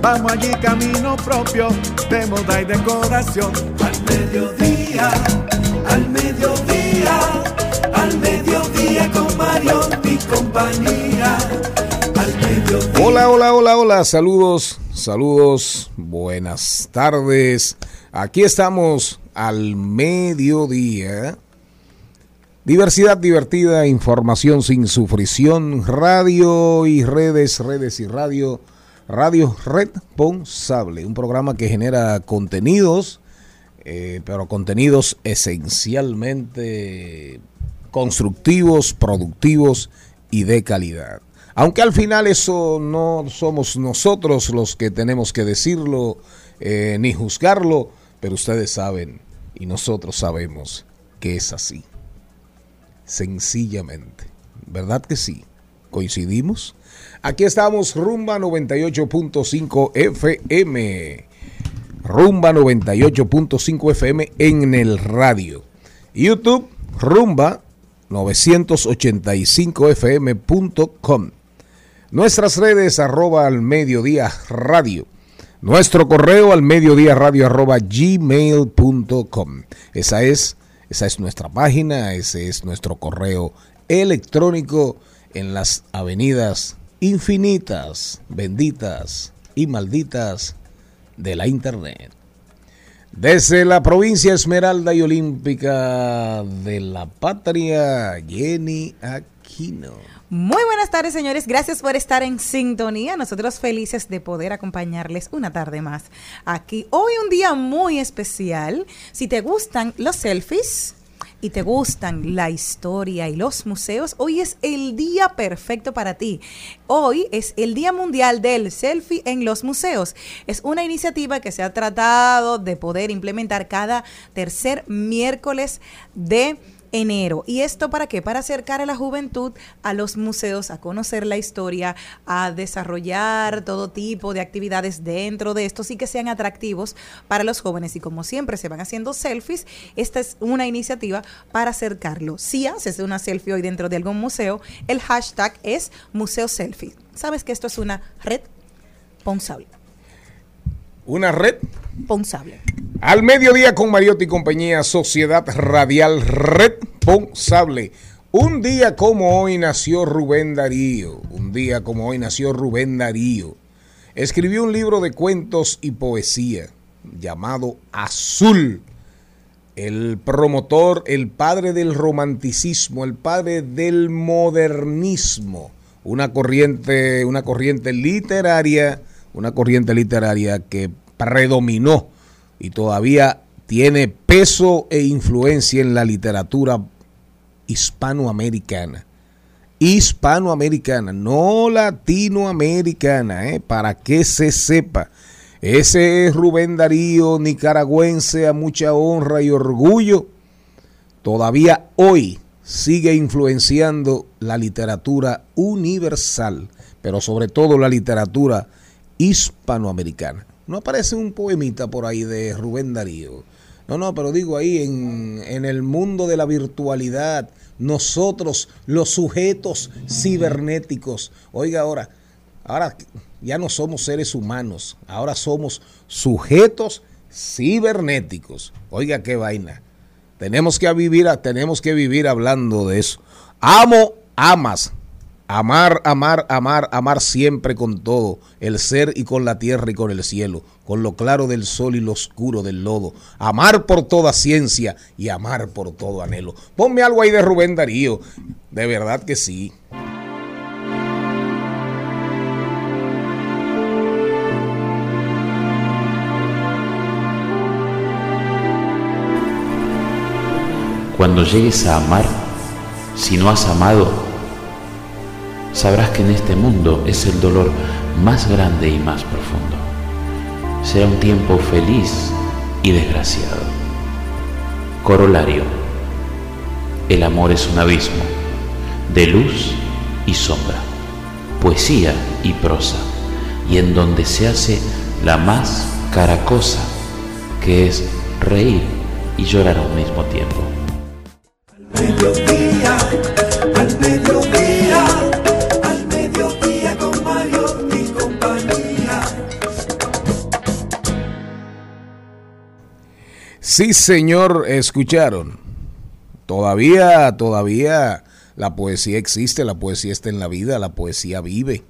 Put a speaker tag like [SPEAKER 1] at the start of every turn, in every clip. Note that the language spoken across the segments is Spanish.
[SPEAKER 1] Vamos allí camino propio de moda y decoración. Al mediodía, al mediodía, al mediodía con Mario mi compañía. Al mediodía.
[SPEAKER 2] Hola, hola, hola, hola, saludos, saludos, buenas tardes. Aquí estamos al mediodía. Diversidad divertida, información sin sufrición, radio y redes, redes y radio, radio responsable, un programa que genera contenidos, eh, pero contenidos esencialmente constructivos, productivos y de calidad. Aunque al final eso no somos nosotros los que tenemos que decirlo eh, ni juzgarlo, pero ustedes saben y nosotros sabemos que es así sencillamente. ¿Verdad que sí? ¿Coincidimos? Aquí estamos, Rumba 98.5 FM. Rumba 98.5 FM en el radio. YouTube, Rumba 985fm.com. Nuestras redes, arroba al mediodía radio. Nuestro correo al mediodía radio arroba gmail.com. Esa es esa es nuestra página, ese es nuestro correo electrónico en las avenidas infinitas, benditas y malditas de la Internet. Desde la provincia Esmeralda y Olímpica de la Patria, Jenny Aquino.
[SPEAKER 3] Muy buenas tardes, señores. Gracias por estar en sintonía. Nosotros felices de poder acompañarles una tarde más aquí. Hoy un día muy especial. Si te gustan los selfies, y te gustan la historia y los museos, hoy es el día perfecto para ti. Hoy es el Día Mundial del Selfie en los Museos. Es una iniciativa que se ha tratado de poder implementar cada tercer miércoles de enero. ¿Y esto para qué? Para acercar a la juventud a los museos, a conocer la historia, a desarrollar todo tipo de actividades dentro de estos y que sean atractivos para los jóvenes. Y como siempre se van haciendo selfies, esta es una iniciativa para acercarlo. Si haces una selfie hoy dentro de algún museo, el hashtag es Museo Selfie. ¿Sabes que esto es una red responsable?
[SPEAKER 2] Una red
[SPEAKER 3] responsable.
[SPEAKER 2] Al mediodía con Mariotti y compañía, Sociedad Radial Responsable. Un día como hoy nació Rubén Darío. Un día como hoy nació Rubén Darío. Escribió un libro de cuentos y poesía llamado Azul. El promotor, el padre del romanticismo, el padre del modernismo. Una corriente, una corriente literaria, una corriente literaria que predominó y todavía tiene peso e influencia en la literatura hispanoamericana. Hispanoamericana, no latinoamericana, ¿eh? para que se sepa. Ese es Rubén Darío, nicaragüense a mucha honra y orgullo. Todavía hoy sigue influenciando la literatura universal, pero sobre todo la literatura hispanoamericana. No aparece un poemita por ahí de Rubén Darío. No, no, pero digo ahí en, en el mundo de la virtualidad, nosotros, los sujetos cibernéticos, oiga ahora, ahora ya no somos seres humanos, ahora somos sujetos cibernéticos. Oiga qué vaina. Tenemos que vivir, tenemos que vivir hablando de eso. Amo, amas. Amar, amar, amar, amar siempre con todo, el ser y con la tierra y con el cielo, con lo claro del sol y lo oscuro del lodo. Amar por toda ciencia y amar por todo anhelo. Ponme algo ahí de Rubén Darío. De verdad que sí.
[SPEAKER 4] Cuando llegues a amar, si no has amado, sabrás que en este mundo es el dolor más grande y más profundo. Será un tiempo feliz y desgraciado. Corolario. El amor es un abismo de luz y sombra, poesía y prosa, y en donde se hace la más cara cosa, que es reír y llorar al mismo tiempo
[SPEAKER 1] mediodía, al mediodía,
[SPEAKER 2] Sí, señor, escucharon. Todavía, todavía la poesía existe, la poesía está en la vida, la poesía vive.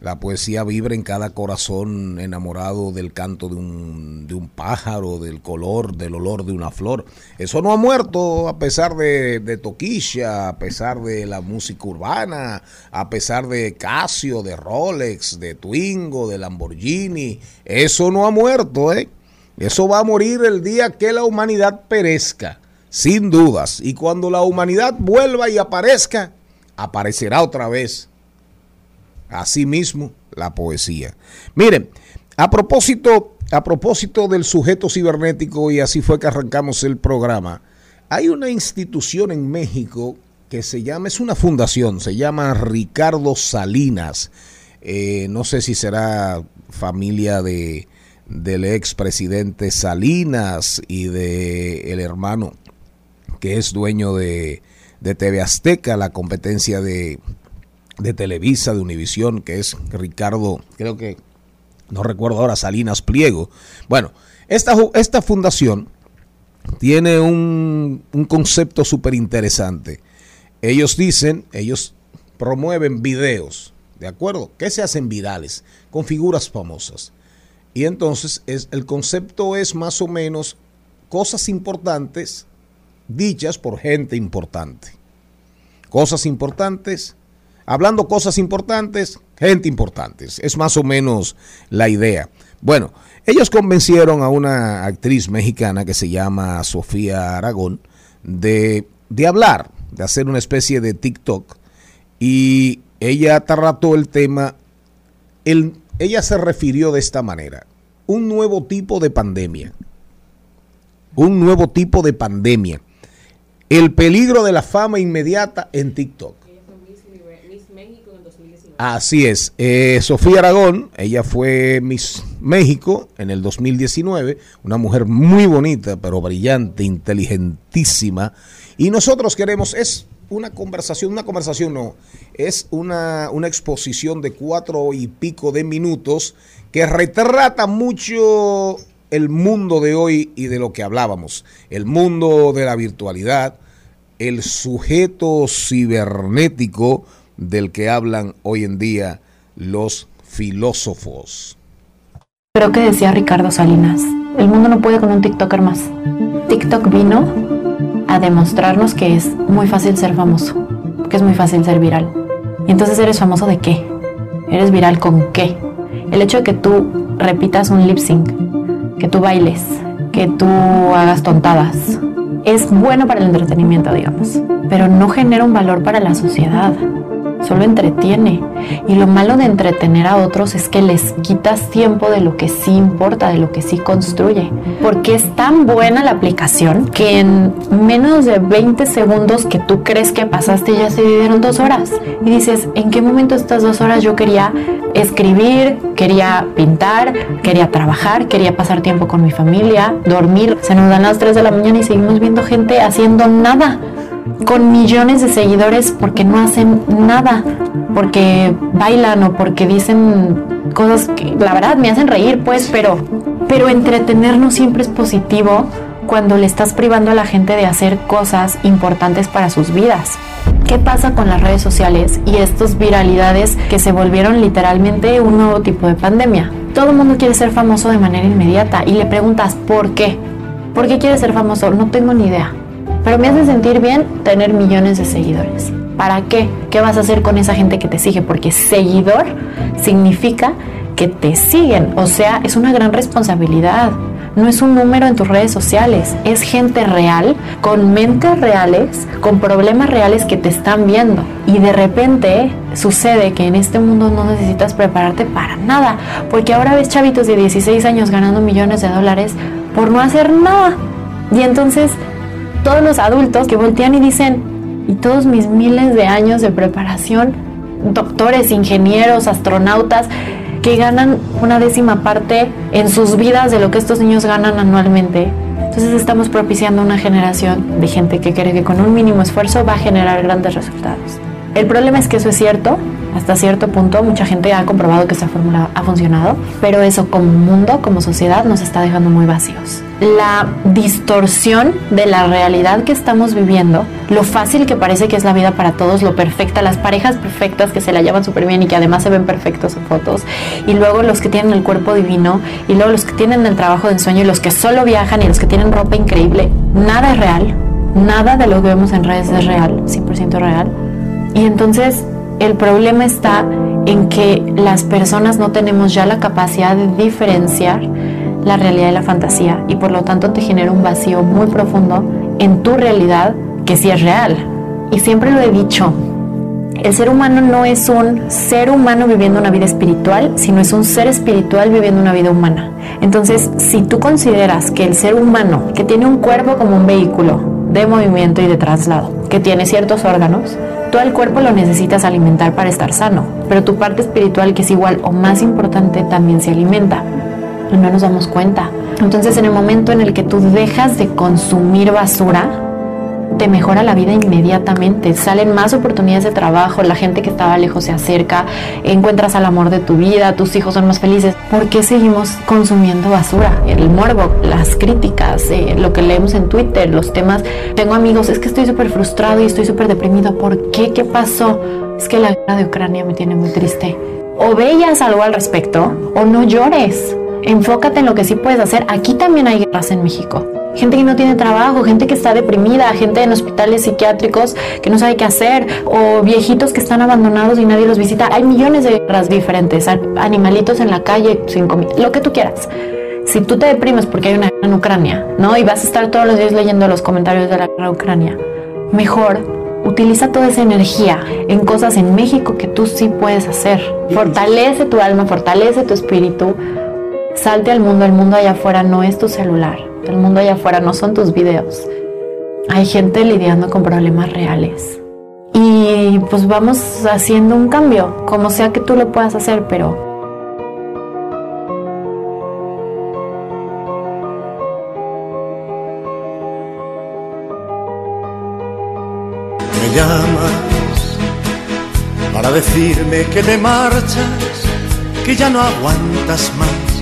[SPEAKER 2] La poesía vibra en cada corazón enamorado del canto de un, de un, pájaro, del color, del olor de una flor. Eso no ha muerto a pesar de, de, Toquilla, a pesar de la música urbana, a pesar de Casio, de Rolex, de Twingo, de Lamborghini. Eso no ha muerto, ¿eh? Eso va a morir el día que la humanidad perezca, sin dudas. Y cuando la humanidad vuelva y aparezca, aparecerá otra vez Asimismo, la poesía. Miren, a propósito, a propósito del sujeto cibernético, y así fue que arrancamos el programa, hay una institución en México que se llama, es una fundación, se llama Ricardo Salinas. Eh, no sé si será familia de del expresidente Salinas y de el hermano que es dueño de, de TV Azteca, la competencia de, de Televisa, de Univisión, que es Ricardo, creo que, no recuerdo ahora, Salinas Pliego. Bueno, esta, esta fundación tiene un, un concepto súper interesante. Ellos dicen, ellos promueven videos, ¿de acuerdo? Que se hacen virales, con figuras famosas. Y entonces es, el concepto es más o menos cosas importantes dichas por gente importante. Cosas importantes hablando cosas importantes, gente importantes. Es más o menos la idea. Bueno, ellos convencieron a una actriz mexicana que se llama Sofía Aragón de, de hablar, de hacer una especie de TikTok. Y ella trató el tema, el, ella se refirió de esta manera, un nuevo tipo de pandemia. Un nuevo tipo de pandemia. El peligro de la fama inmediata en TikTok. Así es. Eh, Sofía Aragón, ella fue Miss México en el 2019, una mujer muy bonita, pero brillante, inteligentísima. Y nosotros queremos, es una conversación, una conversación no, es una, una exposición de cuatro y pico de minutos que retrata mucho el mundo de hoy y de lo que hablábamos, el mundo de la virtualidad, el sujeto cibernético, del que hablan hoy en día los filósofos.
[SPEAKER 5] Pero que decía Ricardo Salinas, el mundo no puede con un TikToker más. TikTok vino a demostrarnos que es muy fácil ser famoso, que es muy fácil ser viral. Y entonces eres famoso de qué? ¿Eres viral con qué? El hecho de que tú repitas un lip sync, que tú bailes, que tú hagas tontadas, es bueno para el entretenimiento, digamos, pero no genera un valor para la sociedad. Solo entretiene. Y lo malo de entretener a otros es que les quitas tiempo de lo que sí importa, de lo que sí construye. Porque es tan buena la aplicación que en menos de 20 segundos que tú crees que pasaste ya se vivieron dos horas. Y dices, ¿en qué momento estas dos horas yo quería escribir, quería pintar, quería trabajar, quería pasar tiempo con mi familia, dormir? Se nos dan las 3 de la mañana y seguimos viendo gente haciendo nada con millones de seguidores porque no hacen nada, porque bailan o porque dicen cosas que la verdad me hacen reír, pues, pero, pero entretenernos siempre es positivo cuando le estás privando a la gente de hacer cosas importantes para sus vidas. ¿Qué pasa con las redes sociales y estas viralidades que se volvieron literalmente un nuevo tipo de pandemia? Todo el mundo quiere ser famoso de manera inmediata y le preguntas ¿por qué? ¿Por qué quieres ser famoso? No tengo ni idea. Pero me hace sentir bien tener millones de seguidores. ¿Para qué? ¿Qué vas a hacer con esa gente que te sigue? Porque seguidor significa que te siguen. O sea, es una gran responsabilidad. No es un número en tus redes sociales, es gente real, con mentes reales, con problemas reales que te están viendo. Y de repente sucede que en este mundo no necesitas prepararte para nada, porque ahora ves chavitos de 16 años ganando millones de dólares por no hacer nada. Y entonces todos los adultos que voltean y dicen, y todos mis miles de años de preparación, doctores, ingenieros, astronautas, que ganan una décima parte en sus vidas de lo que estos niños ganan anualmente. Entonces estamos propiciando una generación de gente que cree que con un mínimo esfuerzo va a generar grandes resultados. El problema es que eso es cierto, hasta cierto punto mucha gente ha comprobado que esta fórmula ha funcionado, pero eso como mundo, como sociedad, nos está dejando muy vacíos. La distorsión de la realidad que estamos viviendo, lo fácil que parece que es la vida para todos, lo perfecta, las parejas perfectas que se la llevan súper bien y que además se ven perfectos en fotos, y luego los que tienen el cuerpo divino, y luego los que tienen el trabajo de ensueño, y los que solo viajan, y los que tienen ropa increíble, nada es real, nada de lo que vemos en redes es real, 100% real y entonces el problema está en que las personas no tenemos ya la capacidad de diferenciar la realidad y la fantasía y por lo tanto te genera un vacío muy profundo en tu realidad que sí es real. Y siempre lo he dicho, el ser humano no es un ser humano viviendo una vida espiritual, sino es un ser espiritual viviendo una vida humana. Entonces, si tú consideras que el ser humano, que tiene un cuerpo como un vehículo de movimiento y de traslado, que tiene ciertos órganos, Tú al cuerpo lo necesitas alimentar para estar sano, pero tu parte espiritual, que es igual o más importante, también se alimenta. No nos damos cuenta. Entonces, en el momento en el que tú dejas de consumir basura, te mejora la vida inmediatamente, salen más oportunidades de trabajo, la gente que estaba lejos se acerca, encuentras al amor de tu vida, tus hijos son más felices. ¿Por qué seguimos consumiendo basura? El morbo, las críticas, eh, lo que leemos en Twitter, los temas. Tengo amigos, es que estoy súper frustrado y estoy súper deprimido. ¿Por qué? ¿Qué pasó? Es que la guerra de Ucrania me tiene muy triste. O veas algo al respecto o no llores. Enfócate en lo que sí puedes hacer. Aquí también hay guerras en México gente que no tiene trabajo, gente que está deprimida, gente en hospitales psiquiátricos que no sabe qué hacer, o viejitos que están abandonados y nadie los visita. Hay millones de guerras diferentes, animalitos en la calle sin comida, lo que tú quieras. Si tú te deprimes porque hay una guerra en Ucrania, ¿no? Y vas a estar todos los días leyendo los comentarios de la guerra en Ucrania, mejor utiliza toda esa energía en cosas en México que tú sí puedes hacer. Fortalece tu alma, fortalece tu espíritu. Salte al mundo, el mundo allá afuera no es tu celular el mundo allá afuera no son tus videos. Hay gente lidiando con problemas reales. Y pues vamos haciendo un cambio, como sea que tú lo puedas hacer, pero
[SPEAKER 1] Me llamas para decirme que te marchas, que ya no aguantas más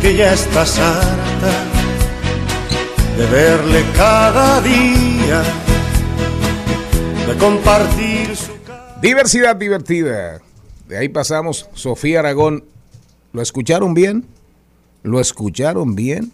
[SPEAKER 1] que ya estás harta de verle cada día, de compartir su...
[SPEAKER 2] Diversidad divertida. De ahí pasamos Sofía Aragón. ¿Lo escucharon bien? ¿Lo escucharon bien?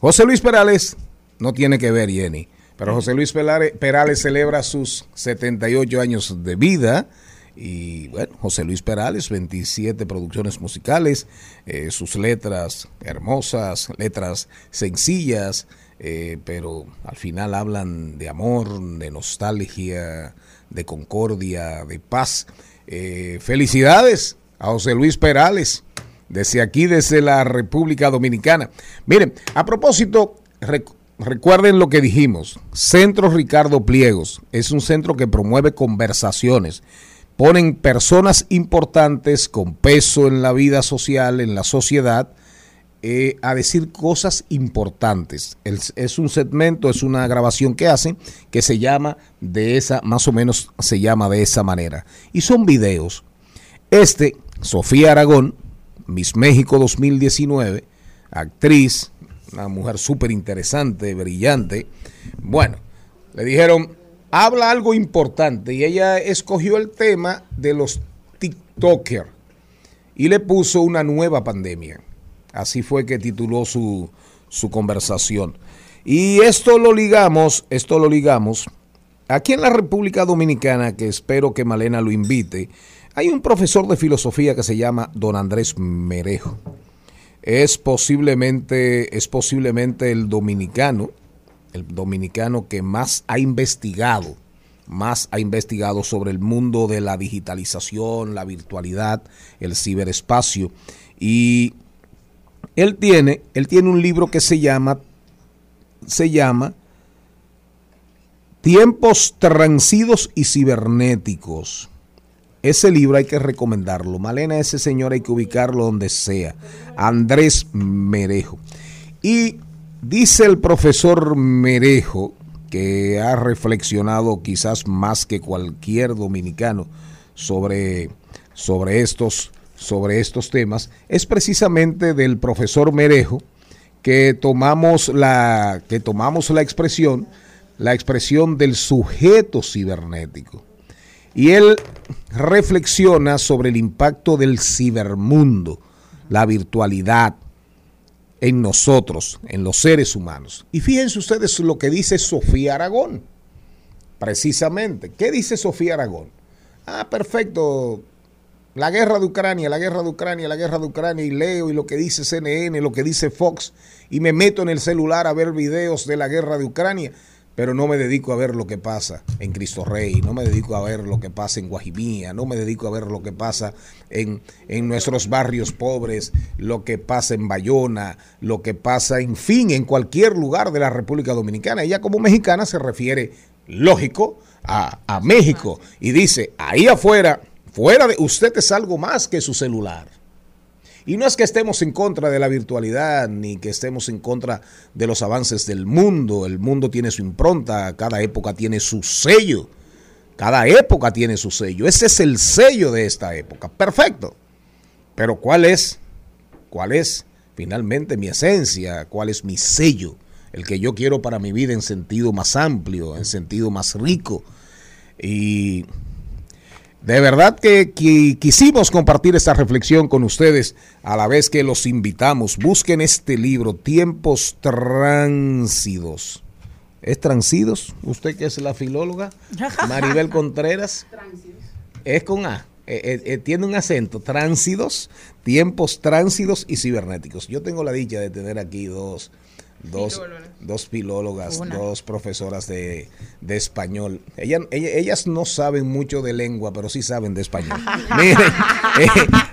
[SPEAKER 2] José Luis Perales no tiene que ver, Jenny. Pero José Luis Perales celebra sus 78 años de vida Y bueno, José Luis Perales, 27 producciones musicales, eh, sus letras hermosas, letras sencillas, eh, pero al final hablan de amor, de nostalgia, de concordia, de paz. Eh, felicidades a José Luis Perales, desde aquí, desde la República Dominicana. Miren, a propósito, recuerden lo que dijimos, Centro Ricardo Pliegos es un centro que promueve conversaciones ponen personas importantes con peso en la vida social, en la sociedad, eh, a decir cosas importantes. es un segmento, es una grabación que hacen que se llama de esa, más o menos se llama de esa manera. Y son videos. Este, Sofía Aragón, Miss México 2019, actriz, una mujer súper interesante, brillante. Bueno, le dijeron, habla algo importante y ella escogió el tema de los TikTokers y le puso una nueva pandemia. Así fue que tituló su, su conversación. Y esto lo ligamos, esto lo ligamos. Aquí en la República Dominicana, que espero que Malena lo invite, hay un profesor de filosofía que se llama Don Andrés Merejo. Es posiblemente, es posiblemente el dominicano el dominicano que más ha investigado, más ha investigado sobre el mundo de la digitalización, la virtualidad, el ciberespacio. Y él tiene, él tiene un libro que se llama, se llama Tiempos transidos y cibernéticos. Ese libro hay que recomendarlo. Malena, ese señor hay que ubicarlo donde sea. Andrés Merejo. Y Dice el profesor Merejo, que ha reflexionado quizás más que cualquier dominicano sobre, sobre, estos, sobre estos temas, es precisamente del profesor Merejo que tomamos la, que tomamos la expresión, la expresión del sujeto cibernético. Y él reflexiona sobre el impacto del cibermundo, la virtualidad, en nosotros, en los seres humanos. Y fíjense ustedes lo que dice Sofía Aragón, precisamente. ¿Qué dice Sofía Aragón? Ah, perfecto. La guerra de Ucrania, la guerra de Ucrania, la guerra de Ucrania, y leo y lo que dice CNN, lo que dice Fox, y me meto en el celular a ver videos de la guerra de Ucrania pero no me dedico a ver lo que pasa en Cristo Rey, no me dedico a ver lo que pasa en Guajimía, no me dedico a ver lo que pasa en, en nuestros barrios pobres, lo que pasa en Bayona, lo que pasa, en fin, en cualquier lugar de la República Dominicana. Ella como mexicana se refiere, lógico, a, a México y dice, ahí afuera, fuera de usted es algo más que su celular. Y no es que estemos en contra de la virtualidad ni que estemos en contra de los avances del mundo. El mundo tiene su impronta, cada época tiene su sello. Cada época tiene su sello. Ese es el sello de esta época. Perfecto. Pero ¿cuál es? ¿Cuál es finalmente mi esencia? ¿Cuál es mi sello? El que yo quiero para mi vida en sentido más amplio, en sentido más rico. Y de verdad que, quisimos compartir esta reflexión con ustedes a la vez que los invitamos. Busquen este libro, Tiempos Tránsidos. ¿Es Transidos? ¿Usted que es la filóloga? Maribel Contreras. Es con A. Eh, eh, eh, tiene un acento. Tránsidos, tiempos tránsidos y cibernéticos. Yo tengo la dicha de tener aquí dos dos, dos filólogas, dos profesoras de, español. Ellas, ellas, no saben mucho de lengua, pero sí saben de español. Miren, eh,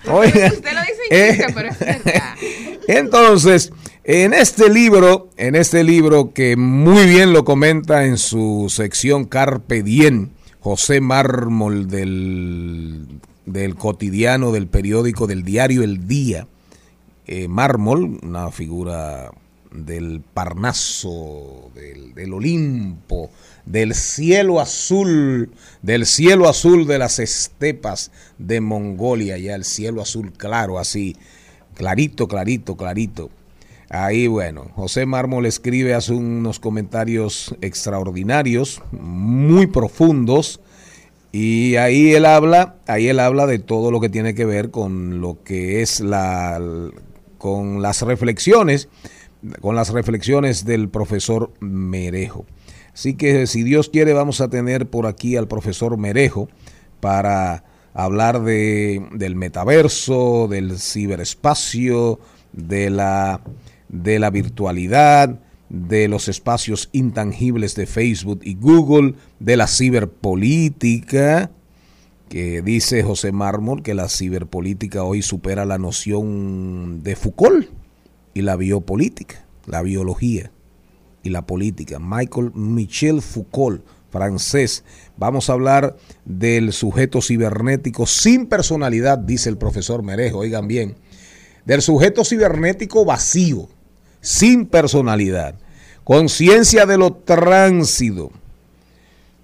[SPEAKER 2] Usted lo dice eh, pero es verdad. Entonces, en este libro, en este libro que muy bien lo comenta en su sección Carpe Diem, José Mármol del, del cotidiano, del periódico, del diario El Día, eh, Mármol, una figura del Parnaso, del, Olimpo, del cielo azul, del cielo azul de las estepas de Mongolia, ya el cielo azul claro, así, clarito, clarito, clarito. Ahí, bueno, José Mármol escribe, hace unos comentarios extraordinarios, muy profundos, y ahí él habla, ahí él habla de todo lo que tiene que ver con lo que es la, con las reflexiones con las reflexiones del profesor Merejo. Así que si Dios quiere vamos a tener por aquí al profesor Merejo para hablar de, del metaverso, del ciberespacio, de la, de la virtualidad, de los espacios intangibles de Facebook y Google, de la ciberpolítica, que dice José Mármol que la ciberpolítica hoy supera la noción de Foucault y la biopolítica, la biología y la política. Michael Michel Foucault, francés. Vamos a hablar del sujeto cibernético sin personalidad, dice el profesor Merejo, oigan bien, del sujeto cibernético vacío, sin personalidad, conciencia de lo tránsito.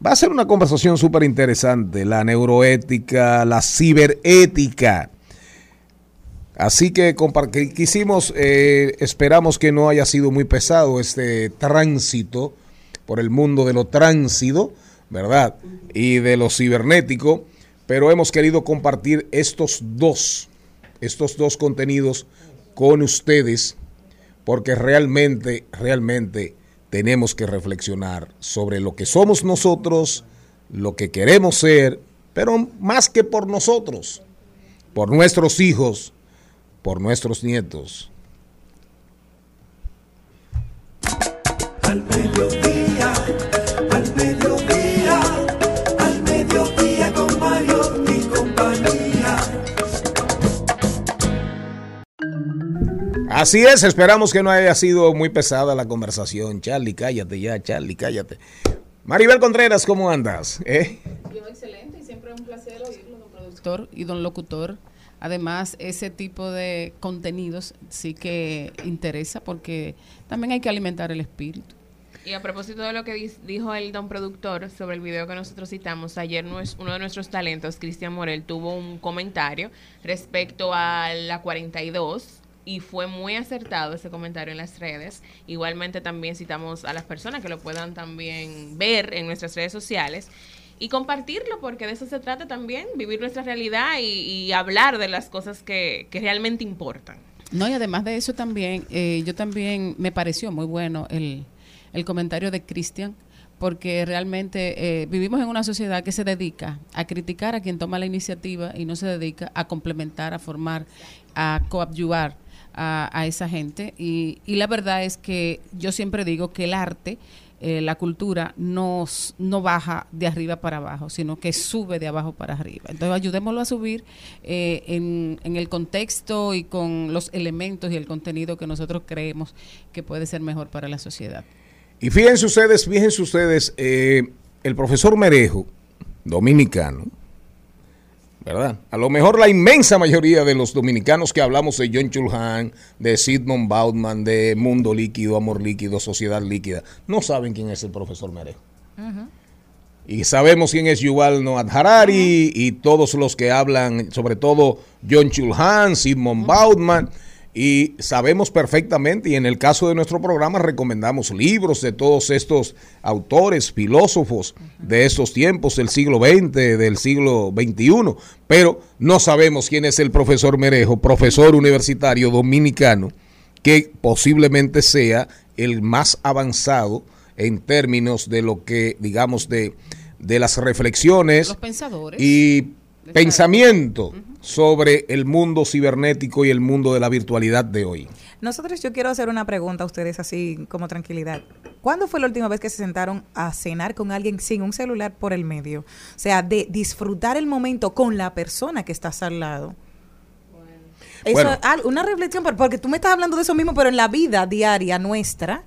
[SPEAKER 2] Va a ser una conversación súper interesante, la neuroética, la ciberética. Así que quisimos, eh, esperamos que no haya sido muy pesado este tránsito por el mundo de lo tránsito, ¿verdad? Y de lo cibernético, pero hemos querido compartir estos dos, estos dos contenidos con ustedes, porque realmente, realmente tenemos que reflexionar sobre lo que somos nosotros, lo que queremos ser, pero más que por nosotros, por nuestros hijos, por nuestros nietos.
[SPEAKER 6] Al mediodía, al mediodía, al mediodía con Mario y compañía.
[SPEAKER 2] Así es, esperamos que no haya sido muy pesada la conversación. Charlie, cállate ya, Charlie, cállate. Maribel Contreras, ¿cómo andas? ¿Eh?
[SPEAKER 7] Yo excelente y siempre es un placer oírlo, don productor y don locutor. Además, ese tipo de contenidos sí que interesa porque también hay que alimentar el espíritu.
[SPEAKER 8] Y a propósito de lo que dijo el don productor sobre el video que nosotros citamos, ayer uno de nuestros talentos, Cristian Morel, tuvo un comentario respecto a la 42 y fue muy acertado ese comentario en las redes. Igualmente también citamos a las personas que lo puedan también ver en nuestras redes sociales y compartirlo porque de eso se trata también, vivir nuestra realidad y, y hablar de las cosas que, que realmente importan.
[SPEAKER 7] No, y además de eso también, eh, yo también me pareció muy bueno el, el comentario de Cristian, porque realmente eh, vivimos en una sociedad que se dedica a criticar a quien toma la iniciativa y no se dedica a complementar, a formar, a coadyuvar a, a esa gente. Y, y la verdad es que yo siempre digo que el arte, eh, la cultura, no, no baja de arriba para abajo, sino que sube de abajo para arriba. Entonces ayudémoslo a subir eh, en, en el contexto y con los elementos y el contenido que nosotros creemos que puede ser mejor para la sociedad.
[SPEAKER 2] Y fíjense ustedes, fíjense ustedes, eh, el profesor Merejo, dominicano, ¿verdad? A lo mejor la inmensa mayoría de los dominicanos que hablamos de John Chulhan, de Sidmond Bautman, de Mundo Líquido, Amor Líquido, Sociedad Líquida, no saben quién es el profesor Merejo. Y sabemos quién es Yuval Noah Harari y todos los que hablan, sobre todo John Chulhan, Simon Bautman, y sabemos perfectamente, y en el caso de nuestro programa recomendamos libros de todos estos autores, filósofos de estos tiempos, del siglo XX, del siglo XXI, pero no sabemos quién es el profesor Merejo, profesor universitario dominicano, que posiblemente sea el más avanzado en términos de lo que, digamos, de, de las reflexiones
[SPEAKER 7] Los pensadores.
[SPEAKER 2] y pensamiento sobre el mundo cibernético y el mundo de la virtualidad de hoy.
[SPEAKER 3] Nosotros yo quiero hacer una pregunta a ustedes así como tranquilidad. ¿Cuándo fue la última vez que se sentaron a cenar con alguien sin un celular por el medio? O sea, de disfrutar el momento con la persona que estás al lado. Eso
[SPEAKER 2] Bueno.
[SPEAKER 3] es al- una reflexión, por- porque tú me estás hablando de eso mismo, pero en la vida diaria nuestra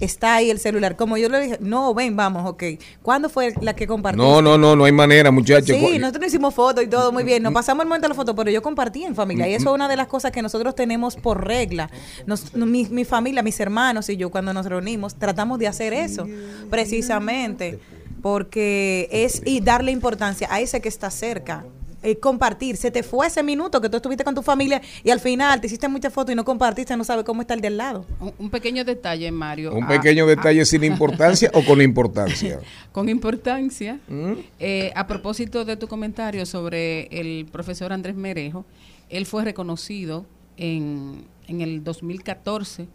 [SPEAKER 3] está ahí el celular. Como yo le dije, no, ven, vamos, ok. ¿Cuándo fue la que compartiste?
[SPEAKER 2] No, no, no, no hay manera, muchachos.
[SPEAKER 3] Sí, nosotros hicimos fotos y todo muy bien. Nos pasamos el momento de la foto, pero yo compartí en familia. Y eso es una de las cosas que nosotros tenemos por regla. Nos- mi, mi familia, mis hermanos y yo, cuando nos reunimos, tratamos de hacer eso. Precisamente. Porque es y darle importancia a ese que está cerca. Eh, compartir, se te fue ese minuto que tú estuviste con tu familia y al final te hiciste muchas fotos y no compartiste, no sabes cómo está el de al lado.
[SPEAKER 7] Un, un pequeño detalle, Mario.
[SPEAKER 2] Un
[SPEAKER 7] Ah,
[SPEAKER 2] pequeño
[SPEAKER 7] ah,
[SPEAKER 2] detalle sin importancia o con importancia.
[SPEAKER 7] Con importancia,
[SPEAKER 2] ¿Mm?
[SPEAKER 7] eh, a propósito de tu comentario sobre el profesor Andrés Merejo, él fue reconocido en, en el 2014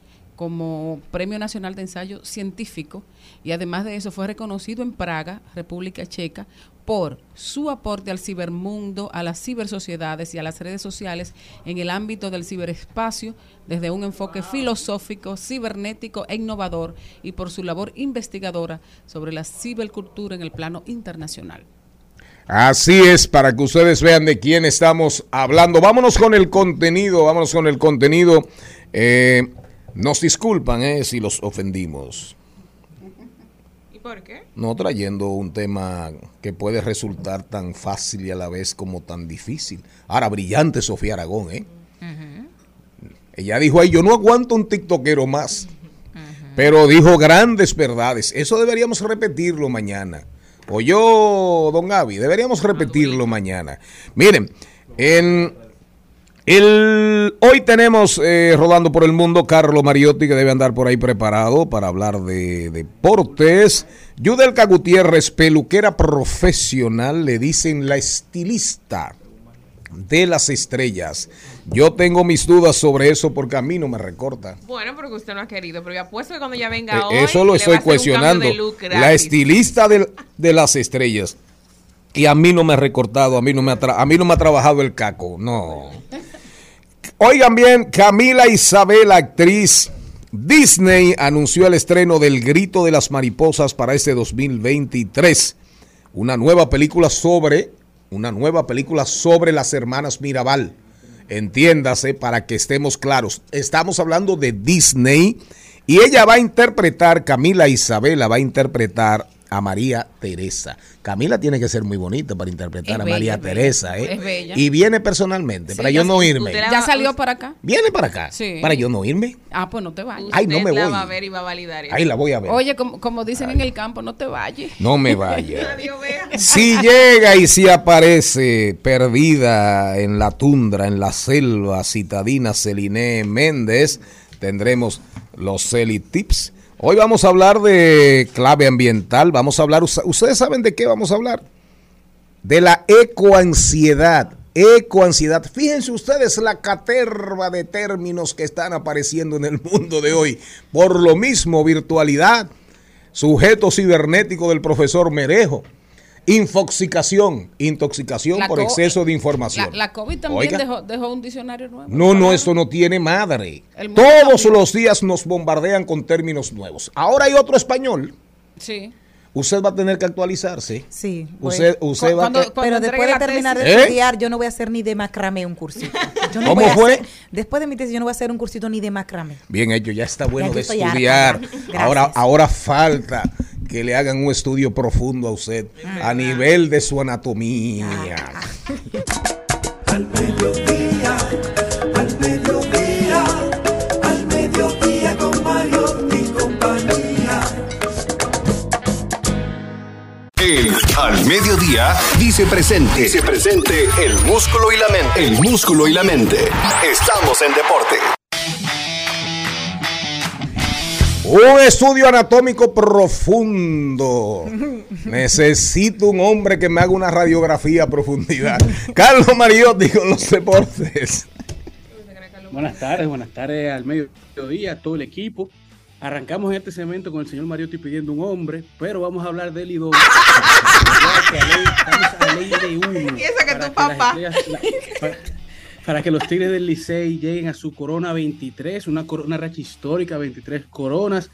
[SPEAKER 9] como Premio Nacional de Ensayo Científico y además de eso fue reconocido en Praga, República Checa, por su aporte al cibermundo, a las cibersociedades y a las redes sociales en el ámbito del ciberespacio desde un enfoque filosófico, cibernético e innovador y por su labor investigadora sobre la cibercultura en el plano internacional.
[SPEAKER 2] Así es, para que ustedes vean de quién estamos hablando. Vámonos con el contenido, vámonos con el contenido. Eh, nos disculpan eh, si los ofendimos.
[SPEAKER 8] ¿Y por qué?
[SPEAKER 2] No trayendo un tema que puede resultar tan fácil y a la vez como tan difícil. Ahora, brillante Sofía Aragón, ¿eh? Ella dijo ahí, yo no aguanto un tiktokero más. Pero dijo grandes verdades. Eso deberíamos repetirlo mañana. O yo, don Gaby, deberíamos repetirlo mañana. Miren, en el, hoy tenemos eh, rodando por el mundo Carlos Mariotti, que debe andar por ahí preparado para hablar de deportes. Yudelka Gutiérrez, peluquera profesional, le dicen la estilista de las estrellas. Yo tengo mis dudas sobre eso porque a mí no me recorta.
[SPEAKER 8] Bueno, porque usted no ha querido, pero yo apuesto que cuando ya venga
[SPEAKER 2] Eh,
[SPEAKER 8] hoy.
[SPEAKER 2] eso lo estoy cuestionando. La estilista de, las estrellas. Y a mí no me ha recortado, a mí no me ha, a mí no me ha trabajado el caco, no. Oigan bien, Camila Isabel, actriz. Disney anunció el estreno del Grito de las Mariposas para este 2023. Una nueva película sobre, una nueva película sobre las hermanas Mirabal. Entiéndase para que estemos claros. Estamos hablando de Disney y ella va a interpretar, Camila Isabela va a interpretar a María Teresa. Camila tiene que ser muy bonita para interpretar
[SPEAKER 9] Es
[SPEAKER 2] a
[SPEAKER 9] bella,
[SPEAKER 2] María
[SPEAKER 9] es bella.
[SPEAKER 2] Teresa, ¿eh?
[SPEAKER 9] Es bella.
[SPEAKER 2] Y viene personalmente,
[SPEAKER 9] Sí,
[SPEAKER 2] para yo no irme.
[SPEAKER 8] la-
[SPEAKER 9] ¿Ya salió para acá?
[SPEAKER 2] Viene para acá,
[SPEAKER 9] Sí.
[SPEAKER 2] para yo no irme.
[SPEAKER 9] Ah, pues no te vayas.
[SPEAKER 2] Ay, no me
[SPEAKER 8] la
[SPEAKER 2] voy.
[SPEAKER 8] va a ver y va a validar eso.
[SPEAKER 2] Ahí la voy a ver.
[SPEAKER 9] Oye, como, como dicen en el campo, no te vayas.
[SPEAKER 2] No me vaya. Si llega y si aparece perdida en la tundra, en la selva citadina Celine Méndez, tendremos los Celi Tips. Hoy vamos a hablar de clave ambiental, vamos a hablar, ustedes saben de qué vamos a hablar? De la ecoansiedad. Ecoansiedad. Fíjense ustedes la caterva de términos que están apareciendo en el mundo de hoy. Por lo mismo, virtualidad, sujeto cibernético del profesor Merejo, infoxicación, intoxicación
[SPEAKER 9] La
[SPEAKER 2] por exceso de información.
[SPEAKER 9] La, la COVID también dejó, dejó un diccionario nuevo.
[SPEAKER 2] No, no, esto no tiene madre. Todos los días nos bombardean con términos nuevos. Ahora hay otro español.
[SPEAKER 9] Sí.
[SPEAKER 2] Usted va a tener que actualizarse.
[SPEAKER 3] Sí. voy.
[SPEAKER 2] Usted, usted va a
[SPEAKER 9] cuando
[SPEAKER 3] Pero después de terminar de
[SPEAKER 2] ¿Eh?
[SPEAKER 3] estudiar, yo no voy a hacer ni de macramé un cursito. Yo no
[SPEAKER 2] ¿Cómo
[SPEAKER 3] voy a
[SPEAKER 2] fue?
[SPEAKER 3] hacer- después de mi tesis, yo no voy a hacer un cursito ni de macramé.
[SPEAKER 2] Bien hecho, ya está bueno
[SPEAKER 3] Ya
[SPEAKER 2] de estudiar. Ahora, ahora falta que le hagan un estudio profundo a usted a nivel de su anatomía.
[SPEAKER 1] Al
[SPEAKER 10] El Al Mediodía dice presente. Dice presente el músculo y la mente. El músculo y la mente. Estamos en deporte.
[SPEAKER 2] Un estudio anatómico profundo. Necesito un hombre que me haga una radiografía a profundidad. Carlos Mariotti con los deportes.
[SPEAKER 11] Buenas tardes, buenas tardes al mediodía, a todo el equipo. Arrancamos este segmento con el señor Mariotti pidiendo un hombre, pero vamos a hablar del idón. Estamos a ley de uno.
[SPEAKER 8] Y que
[SPEAKER 11] para
[SPEAKER 8] tu papá.
[SPEAKER 11] las estrellas- la- para, para que los Tigres del Licey lleguen a su corona 23, una, cor- una racha histórica, 23 coronas,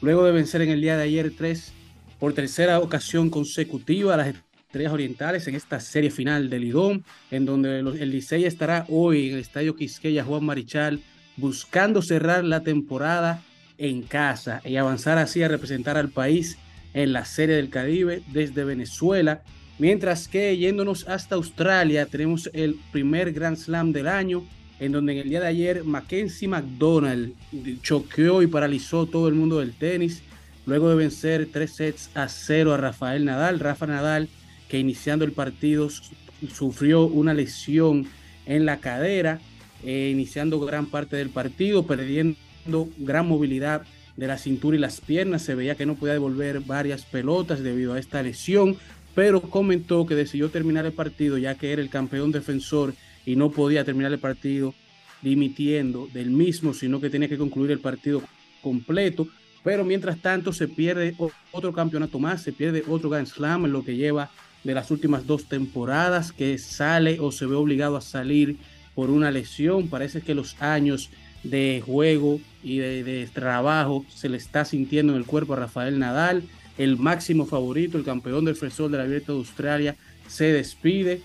[SPEAKER 11] luego de vencer en el día de ayer tres por tercera ocasión consecutiva a las Estrellas Orientales en esta serie final del Lidón, en donde los- el Licey estará hoy en el Estadio Quisqueya Juan Marichal buscando cerrar la temporada en casa y avanzar así a representar al país en la Serie del Caribe desde Venezuela. Mientras que yéndonos hasta Australia tenemos el primer Grand Slam del año, en donde en el día de ayer Mackenzie McDonald choqueó y paralizó todo el mundo del tenis, luego de vencer tres sets a cero a Rafael Nadal. Rafa Nadal, que iniciando el partido su- sufrió una lesión en la cadera, eh, iniciando gran parte del partido, perdiendo gran movilidad de la cintura y las piernas. Se veía que no podía devolver varias pelotas debido a esta lesión, pero comentó que decidió terminar el partido ya que era el campeón defensor y no podía terminar el partido dimitiendo del mismo, sino que tenía que concluir el partido completo, pero mientras tanto se pierde otro campeonato más, se pierde otro Grand Slam en lo que lleva de las últimas dos temporadas, que sale o se ve obligado a salir por una lesión. Parece que los años de juego y de, trabajo se le está sintiendo en el cuerpo a Rafael Nadal, el máximo favorito, el campeón del fresol de la Abierta de Australia, se despide.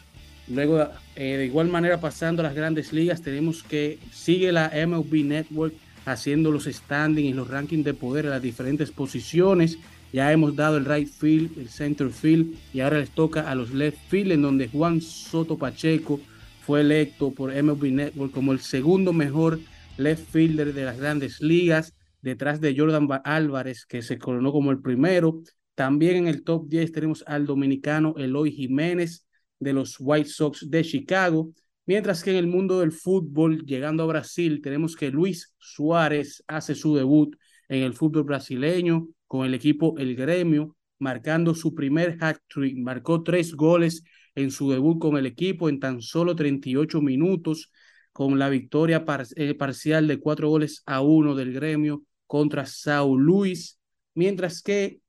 [SPEAKER 11] Luego, eh, de igual manera, pasando las grandes ligas, tenemos que sigue la MLB Network haciendo los standings y los rankings de poder en las diferentes posiciones. Ya hemos dado el right field, el center field y ahora les toca a los left field en donde Juan Soto Pacheco fue electo por MLB Network como el segundo mejor left fielder de las grandes ligas, detrás de Jordan Álvarez que se coronó como el primero. También en el top 10 tenemos al dominicano Eloy Jiménez de los White Sox de Chicago. Mientras que en el mundo del fútbol, llegando a Brasil, tenemos que Luis Suárez hace su debut en el fútbol brasileño con el equipo El Gremio, marcando su primer hat-trick. Marcó tres goles en su debut con el equipo en tan solo 38 minutos, con la victoria eh, parcial de cuatro goles a uno del Gremio contra Sao Luis. Mientras que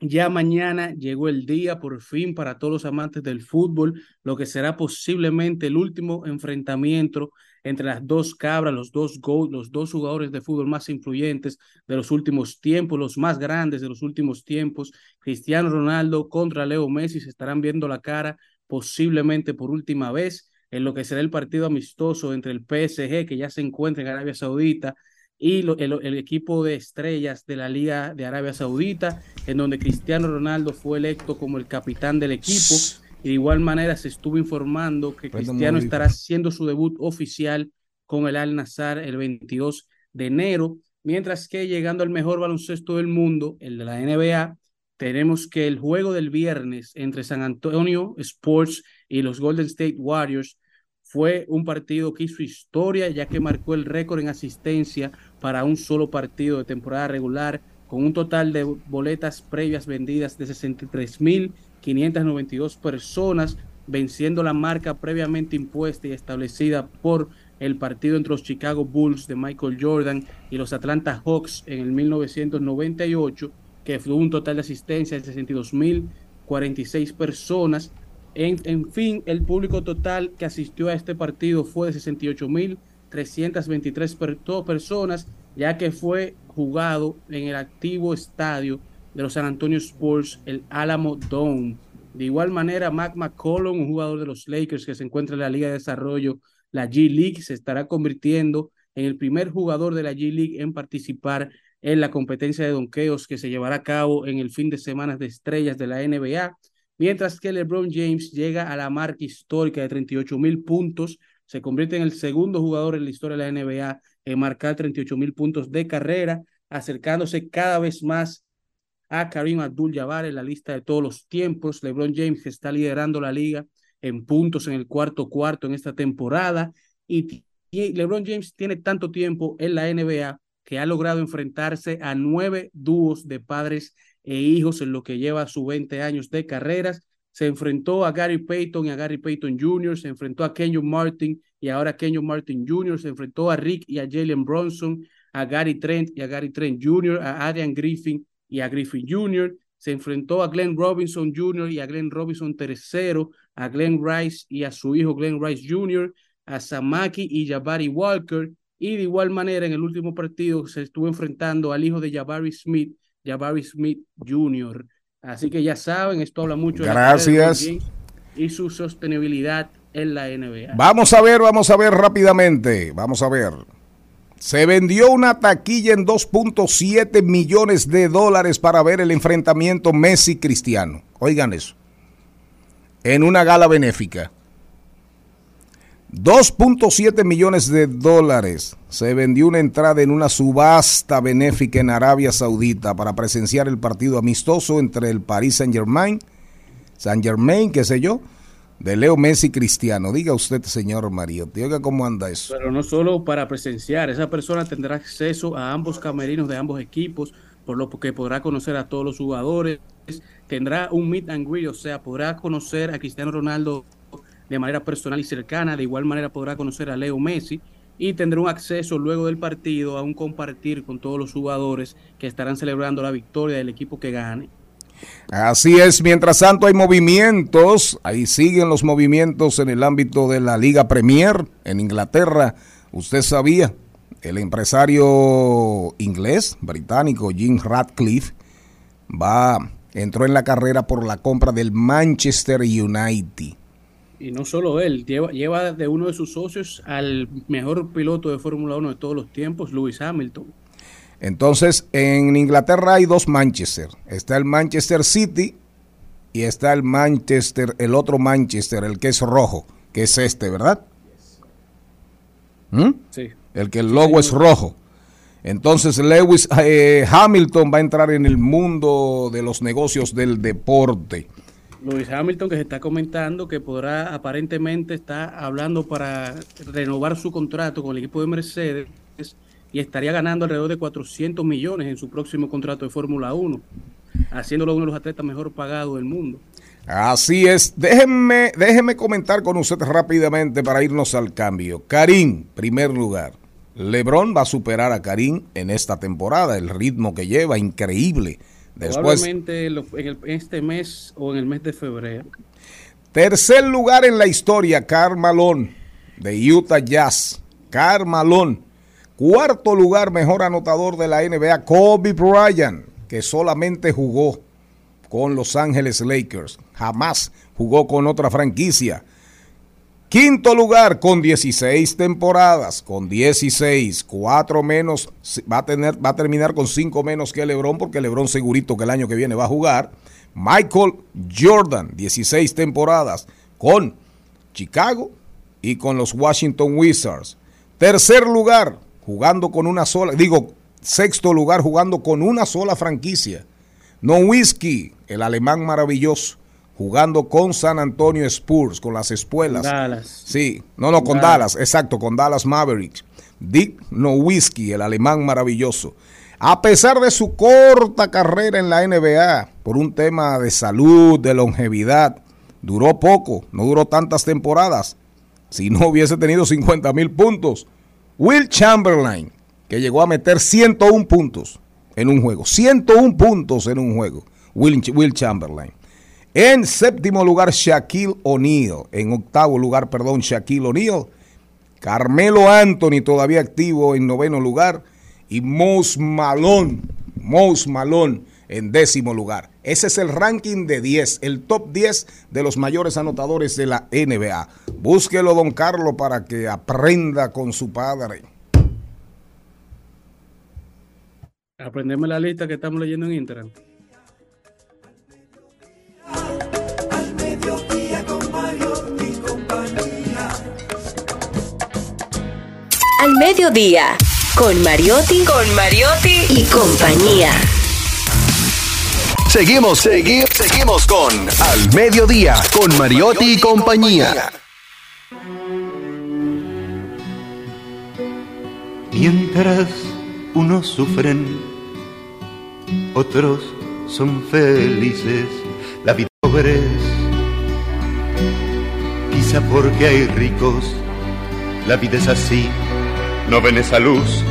[SPEAKER 11] ya mañana llegó el día por fin para todos los amantes del fútbol, lo que será posiblemente el último enfrentamiento entre las dos cabras, los dos los dos jugadores de fútbol más influyentes de los últimos tiempos, los más grandes de los últimos tiempos, Cristiano Ronaldo contra Leo Messi, se estarán viendo la cara posiblemente por última vez en lo que será el partido amistoso entre el PSG, que ya se encuentra en Arabia Saudita, y el, equipo de estrellas de la Liga de Arabia Saudita, en donde Cristiano Ronaldo fue electo como el capitán del equipo. Y de igual manera se estuvo informando que Cristiano estará haciendo su debut oficial con el Al Nazar el 22 de enero, mientras que llegando al mejor baloncesto del mundo, el de la NBA, tenemos que el juego del viernes entre San Antonio Sports y los Golden State Warriors fue un partido que hizo historia, ya que marcó el récord en asistencia para un solo partido de temporada regular, con un total de boletas previas vendidas de 63.592 personas, venciendo la marca previamente impuesta y establecida por el partido entre los Chicago Bulls de Michael Jordan y los Atlanta Hawks en el 1998, que fue un total de asistencia de 62.046 personas en, fin, el público total que asistió a este partido fue de 68.323 personas, ya que fue jugado en el activo estadio de los San Antonio Spurs, el Alamo Dome. De igual manera, Mac McCollum, un jugador de los Lakers que se encuentra en la Liga de Desarrollo, la G League, se estará convirtiendo en el primer jugador de la G League en participar en la competencia de donkeos que se llevará a cabo en el fin de semana de estrellas de la NBA mientras que LeBron James llega a la marca histórica de 38 mil puntos, se convierte en el segundo jugador en la historia de la NBA en marcar 38 mil puntos de carrera, acercándose cada vez más a Karim Abdul-Jabbar en la lista de todos los tiempos. LeBron James está liderando la liga en puntos en el cuarto cuarto en esta temporada y, LeBron James tiene tanto tiempo en la NBA que ha logrado enfrentarse a nueve dúos de padres e hijos en lo que lleva sus 20 años de carreras. Se enfrentó a Gary Payton y a Gary Payton Jr., se enfrentó a Kenyon Martin y ahora Kenyon Martin Jr., se enfrentó a Rick y a Jalen Bronson, a Gary Trent y a Gary Trent Jr., a Adrian Griffin y a Griffin Jr., se enfrentó a Glenn Robinson Jr. y a Glenn Robinson III, a Glenn Rice y a su hijo Glenn Rice Jr., a Samaki y Jabari Walker, y de igual manera en el último partido se estuvo enfrentando al hijo de Jabari Smith Jabari Smith Jr. Así que ya saben, esto habla mucho
[SPEAKER 2] Gracias.
[SPEAKER 11] de y su sostenibilidad en la NBA.
[SPEAKER 2] Vamos a ver, vamos a ver rápidamente. Vamos a ver. Se vendió una taquilla en 2.7 millones de dólares para ver el enfrentamiento Messi-Cristiano. Oigan eso. En una gala benéfica. 2.7 millones de dólares se vendió una entrada en una subasta benéfica en Arabia Saudita para presenciar el partido amistoso entre el Paris Saint Germain, Saint Germain, qué sé yo, de Leo Messi Cristiano. Diga usted, señor Mario, diga cómo anda eso.
[SPEAKER 11] Pero no solo para presenciar, esa persona tendrá acceso a ambos camerinos de ambos equipos, por lo que podrá conocer a todos los jugadores, tendrá un meet and greet, o sea, podrá conocer a Cristiano Ronaldo de manera personal y cercana. De igual manera podrá conocer a Leo Messi. y tendrá un acceso luego del partido a un compartir con todos los jugadores que estarán celebrando la victoria del equipo que gane.
[SPEAKER 2] Así es, mientras tanto hay movimientos, ahí siguen los movimientos en el ámbito de la Liga Premier en Inglaterra. Usted sabía, el empresario inglés, británico, Jim Radcliffe, va, entró en la carrera por la compra del Manchester United.
[SPEAKER 11] Y no solo él, lleva, lleva de uno de sus socios al mejor piloto de Fórmula 1 de todos los tiempos, Lewis Hamilton.
[SPEAKER 2] Entonces, en Inglaterra hay dos Manchester. Está el Manchester City y está el Manchester, el otro Manchester, el que es rojo, que es este, ¿verdad? ¿Mm?
[SPEAKER 11] Sí.
[SPEAKER 2] El que el logo es rojo. Entonces Lewis eh, Hamilton va a entrar en el mundo de los negocios del deporte.
[SPEAKER 11] Lewis Hamilton que se está comentando que podrá aparentemente está hablando para renovar su contrato con el equipo de Mercedes y estaría ganando alrededor de 400 millones en su próximo contrato de Fórmula 1, haciéndolo uno de los atletas mejor pagados del mundo.
[SPEAKER 2] Así es. Déjenme, déjenme comentar con usted rápidamente para irnos al cambio. Karim, primer lugar. Lebron va a superar a Karim en esta temporada. El ritmo que lleva, increíble. Después,
[SPEAKER 11] Probablemente en, el- en este mes o en el mes de febrero.
[SPEAKER 2] tercer lugar en la historia, Carmalón, de Utah Jazz. Carmalón. Cuarto lugar, mejor anotador de la NBA, Kobe Bryant, que solamente jugó con Los Ángeles Lakers. Jamás jugó con otra franquicia. Quinto lugar con 16 temporadas, con 16, 4 menos, va a, tener, va a terminar con 5 menos que Lebron, porque Lebron segurito que el año que viene va a jugar. Michael Jordan, 16 temporadas, con Chicago y con los Washington Wizards. Tercer lugar, jugando con una sola, digo, sexto lugar, jugando con una sola franquicia. No Whisky, el alemán maravilloso, jugando con San Antonio Spurs, con las espuelas.
[SPEAKER 11] Dallas.
[SPEAKER 2] Sí, no, no, con
[SPEAKER 11] Dallas.
[SPEAKER 2] Dallas, exacto, con Dallas Mavericks. Dick Nowitzki, el alemán maravilloso. A pesar de su corta carrera en la NBA, por un tema de salud, de longevidad, duró poco, no duró tantas temporadas. Si no hubiese tenido 50 mil puntos. Will Chamberlain, que llegó a meter 101 puntos en un juego. 101 puntos en un juego. Will, Will Chamberlain. En séptimo lugar, Shaquille O'Neal. En octavo lugar, perdón, Shaquille O'Neal. Carmelo Anthony, todavía activo en noveno lugar. Y Mous Malone, Mous Malone en décimo lugar. Ese es el ranking de 10, el top 10 de los mayores anotadores de la NBA. Búsquelo, don Carlos, para que aprenda con su padre.
[SPEAKER 11] Aprendeme la lista que estamos leyendo en Instagram.
[SPEAKER 1] Al mediodía, con Mariotti,
[SPEAKER 12] con Mariotti y compañía.
[SPEAKER 10] Seguimos, seguimos, seguimos con Al Mediodía, con Mariotti y compañía.
[SPEAKER 13] Mientras unos sufren, otros son felices. La vida es pobres, quizá porque hay ricos. La vida es así, no ven esa luz,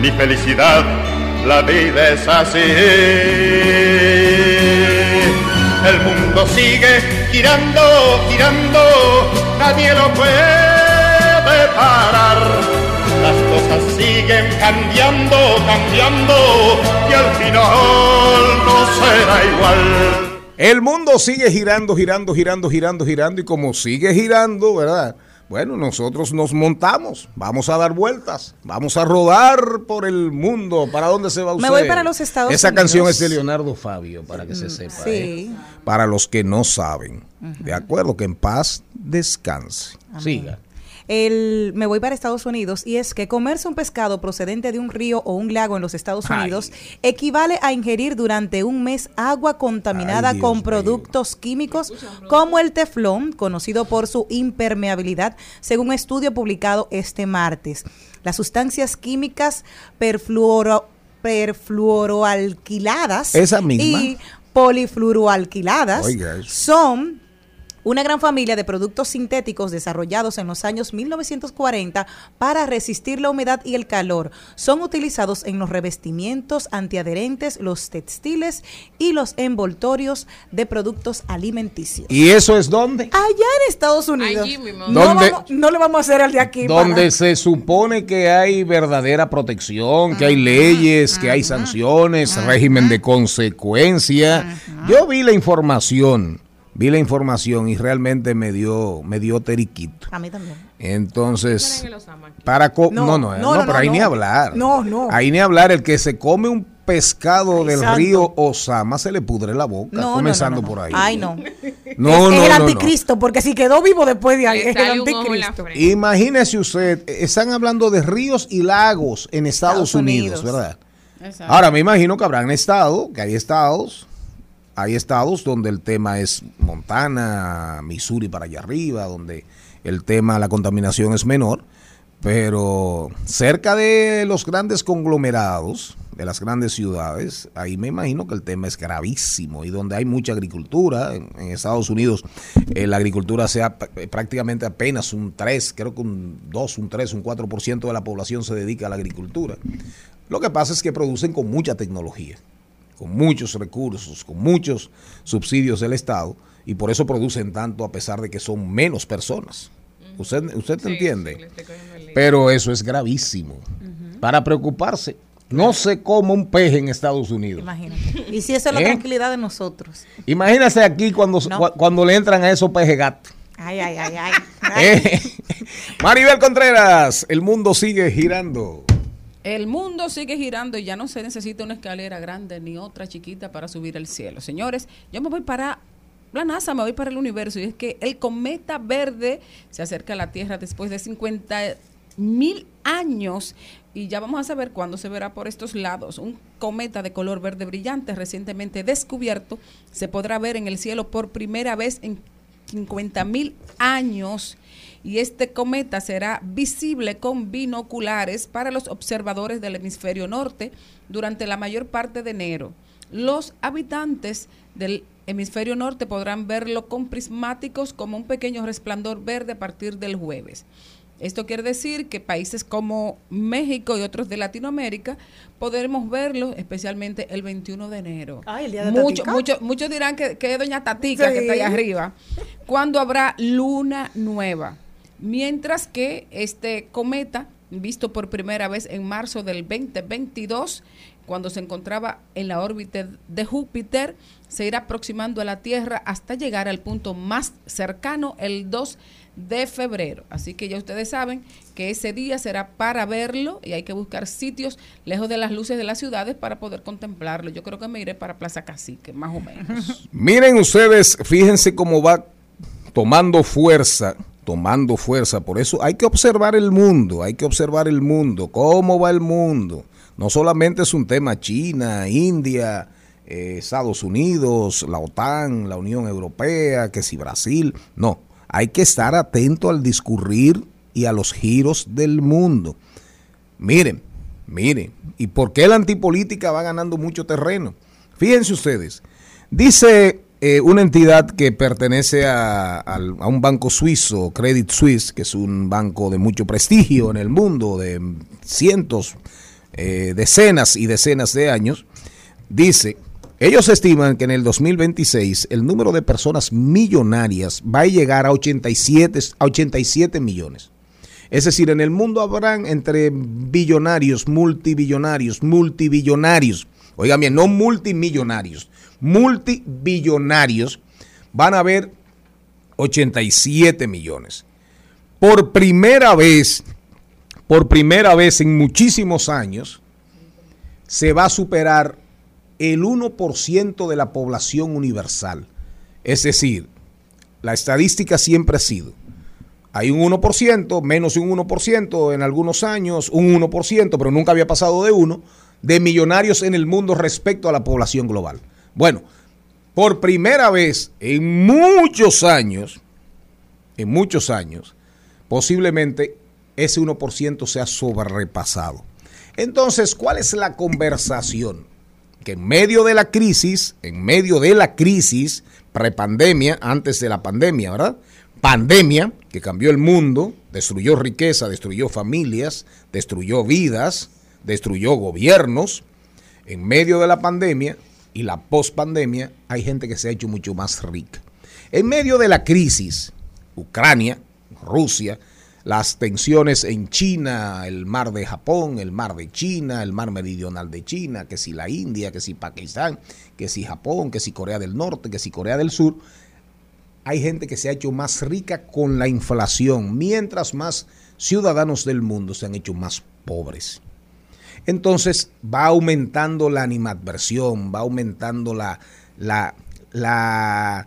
[SPEAKER 13] ni felicidad. La vida es así. El mundo sigue girando, girando, nadie lo puede parar. Las cosas siguen cambiando, cambiando, y al final no será igual.
[SPEAKER 2] El mundo sigue girando, girando, girando, girando, girando y como sigue girando, ¿verdad? Bueno, nosotros nos montamos, vamos a dar vueltas, vamos a rodar por el mundo. ¿Para dónde se va usted?
[SPEAKER 3] Me voy para los Estados
[SPEAKER 2] Esa
[SPEAKER 3] Unidos.
[SPEAKER 2] canción es de Leonardo Fabio, para que se sepa.
[SPEAKER 3] Sí.
[SPEAKER 2] ¿eh? Para los que no saben. De acuerdo, que en paz descanse. Siga.
[SPEAKER 3] El, me voy para Estados Unidos y es que comerse un pescado procedente de un río o un lago en los Estados
[SPEAKER 2] Ay.
[SPEAKER 3] Unidos equivale a ingerir durante un mes agua contaminada
[SPEAKER 2] Ay,
[SPEAKER 3] con productos químicos como el teflón, conocido por su impermeabilidad, según un estudio publicado este martes. Las sustancias químicas perfluoro, perfluoroalquiladas
[SPEAKER 2] Esa misma.
[SPEAKER 3] y polifluoroalquiladas
[SPEAKER 2] Oiga eso.
[SPEAKER 3] son una gran familia de productos sintéticos desarrollados en los años 1940 para resistir la humedad y el calor. Son utilizados en los revestimientos antiadherentes, los textiles y los envoltorios de productos alimenticios.
[SPEAKER 2] ¿Y eso es dónde?
[SPEAKER 3] Allá en Estados Unidos.
[SPEAKER 8] Allí.
[SPEAKER 3] No,
[SPEAKER 2] ¿Dónde?
[SPEAKER 3] vamos- no le vamos a hacer al de aquí.
[SPEAKER 2] Donde
[SPEAKER 3] para-
[SPEAKER 2] se supone que hay verdadera protección, que hay leyes, que hay sanciones, régimen de consecuencia. Yo vi la información, vi la información y realmente me dio, me dio teriquito.
[SPEAKER 3] A mí también.
[SPEAKER 2] Entonces, para co-
[SPEAKER 3] No,
[SPEAKER 2] no, no, no,
[SPEAKER 3] no, no,
[SPEAKER 2] pero ahí
[SPEAKER 3] no,
[SPEAKER 2] ni hablar.
[SPEAKER 3] No, no.
[SPEAKER 2] Ahí ni hablar, el que se come un pescado del río Osama se le pudre la boca, comenzando
[SPEAKER 3] no, no, no.
[SPEAKER 2] por ahí.
[SPEAKER 3] Ay, no.
[SPEAKER 2] No,
[SPEAKER 3] es,
[SPEAKER 2] no,
[SPEAKER 3] es el
[SPEAKER 2] no, no.
[SPEAKER 3] anticristo, porque si quedó vivo después de ahí, es el anticristo.
[SPEAKER 2] Imagínese usted, eh, están hablando de ríos y lagos en Estados,
[SPEAKER 3] Estados
[SPEAKER 2] Unidos,
[SPEAKER 3] Unidos.
[SPEAKER 2] ¿verdad?
[SPEAKER 7] Exacto.
[SPEAKER 2] Ahora me imagino que habrán estado, que hay estados, hay estados donde el tema es Montana, Missouri para allá arriba, donde el tema, la contaminación es menor, pero cerca de los grandes conglomerados, de las grandes ciudades, ahí me imagino que el tema es gravísimo y donde hay mucha agricultura, en, Estados Unidos eh, la agricultura sea p- prácticamente apenas un 3, creo que un 2, un 3, un 4% de la población se dedica a la agricultura. Lo que pasa es que producen con mucha tecnología, con muchos recursos, con muchos subsidios del Estado y por eso producen tanto a pesar de que son menos personas. ¿Usted, usted
[SPEAKER 8] Sí,
[SPEAKER 2] entiende?
[SPEAKER 8] sí.
[SPEAKER 2] Pero eso es gravísimo. Para preocuparse. No se come un peje en Estados Unidos.
[SPEAKER 3] Imagínate. Y si eso es la
[SPEAKER 2] ¿Eh?
[SPEAKER 3] tranquilidad de nosotros.
[SPEAKER 2] Imagínese aquí cuando,
[SPEAKER 3] No.
[SPEAKER 2] cu- cuando le entran a esos peje gatos.
[SPEAKER 3] Ay, ay, ay, ay. Ay.
[SPEAKER 2] ¿Eh? Maribel Contreras, el mundo sigue girando.
[SPEAKER 7] El mundo sigue girando y ya no se necesita una escalera grande ni otra chiquita para subir al cielo. Señores, yo me voy para la NASA, me voy para el universo y es que el cometa verde se acerca a la Tierra después de 50 mil años y ya vamos a saber cuándo se verá por estos lados. Un cometa de color verde brillante recientemente descubierto se podrá ver en el cielo por primera vez en 50 mil años y este cometa será visible con binoculares para los observadores del hemisferio norte durante la mayor parte de enero. Los habitantes del hemisferio norte podrán verlo con prismáticos como un pequeño resplandor verde a partir del jueves. Esto quiere decir que países como México y otros de Latinoamérica podremos verlo, especialmente el 21 de enero.
[SPEAKER 3] Ay, el día de
[SPEAKER 7] Mucho-
[SPEAKER 3] Tatica.
[SPEAKER 7] mucho- muchos dirán que, que es Doña Tatica que está ahí arriba. Cuando habrá luna nueva. Mientras que este cometa, visto por primera vez en marzo del 2022, cuando se encontraba en la órbita de Júpiter, se irá aproximando a la Tierra hasta llegar al punto más cercano el 2 de febrero. Así que ya ustedes saben que ese día será para verlo y hay que buscar sitios lejos de las luces de las ciudades para poder contemplarlo. Yo creo que me iré para Plaza Cacique, más o menos.
[SPEAKER 2] Miren ustedes, fíjense cómo va tomando fuerza, tomando fuerza. Por eso hay que observar el mundo, hay que observar el mundo, cómo va el mundo. No solamente es un tema China, India, eh, Estados Unidos, la OTAN, la Unión Europea, que si Brasil. No, hay que estar atento al discurrir y a los giros del mundo. Miren, miren, ¿y por qué la antipolítica va ganando mucho terreno? Fíjense ustedes, dice eh, una entidad que pertenece a, a un banco suizo, Credit Suisse, que es un banco de mucho prestigio en el mundo, de cientos, eh, decenas y decenas de años, dice, ellos estiman que en el 2026 el número de personas millonarias va a llegar a 87, a 87 millones. Es decir, en el mundo habrán entre billonarios, multibillonarios, multibillonarios. Oigan bien, no multimillonarios, multibillonarios. Van a haber 87 millones. Por primera vez, por primera vez en muchísimos años, se va a superar el 1% de la población universal. Es decir, la estadística siempre ha sido hay un 1%, menos de un 1% en algunos años, un 1%, pero nunca había pasado de 1, de millonarios en el mundo respecto a la población global. Bueno, por primera vez en muchos años, en muchos años, posiblemente ese 1% sea sobrepasado. Entonces, ¿cuál es la conversación? que en medio de la crisis, en medio de la crisis, prepandemia, antes de la pandemia, ¿verdad? Pandemia, que cambió el mundo, destruyó riqueza, destruyó familias, destruyó vidas, destruyó gobiernos. En medio de la pandemia y la pospandemia, hay gente que se ha hecho mucho más rica. En medio de la crisis, Ucrania, Rusia, las tensiones en China, el mar de Japón, el mar de China, el mar meridional de China, que si la India, que si Pakistán, que si Japón, que si Corea del Norte, que si Corea del Sur, hay gente que se ha hecho más rica con la inflación, mientras más ciudadanos del mundo se han hecho más pobres. Entonces va aumentando la animadversión, va aumentando la, la, la,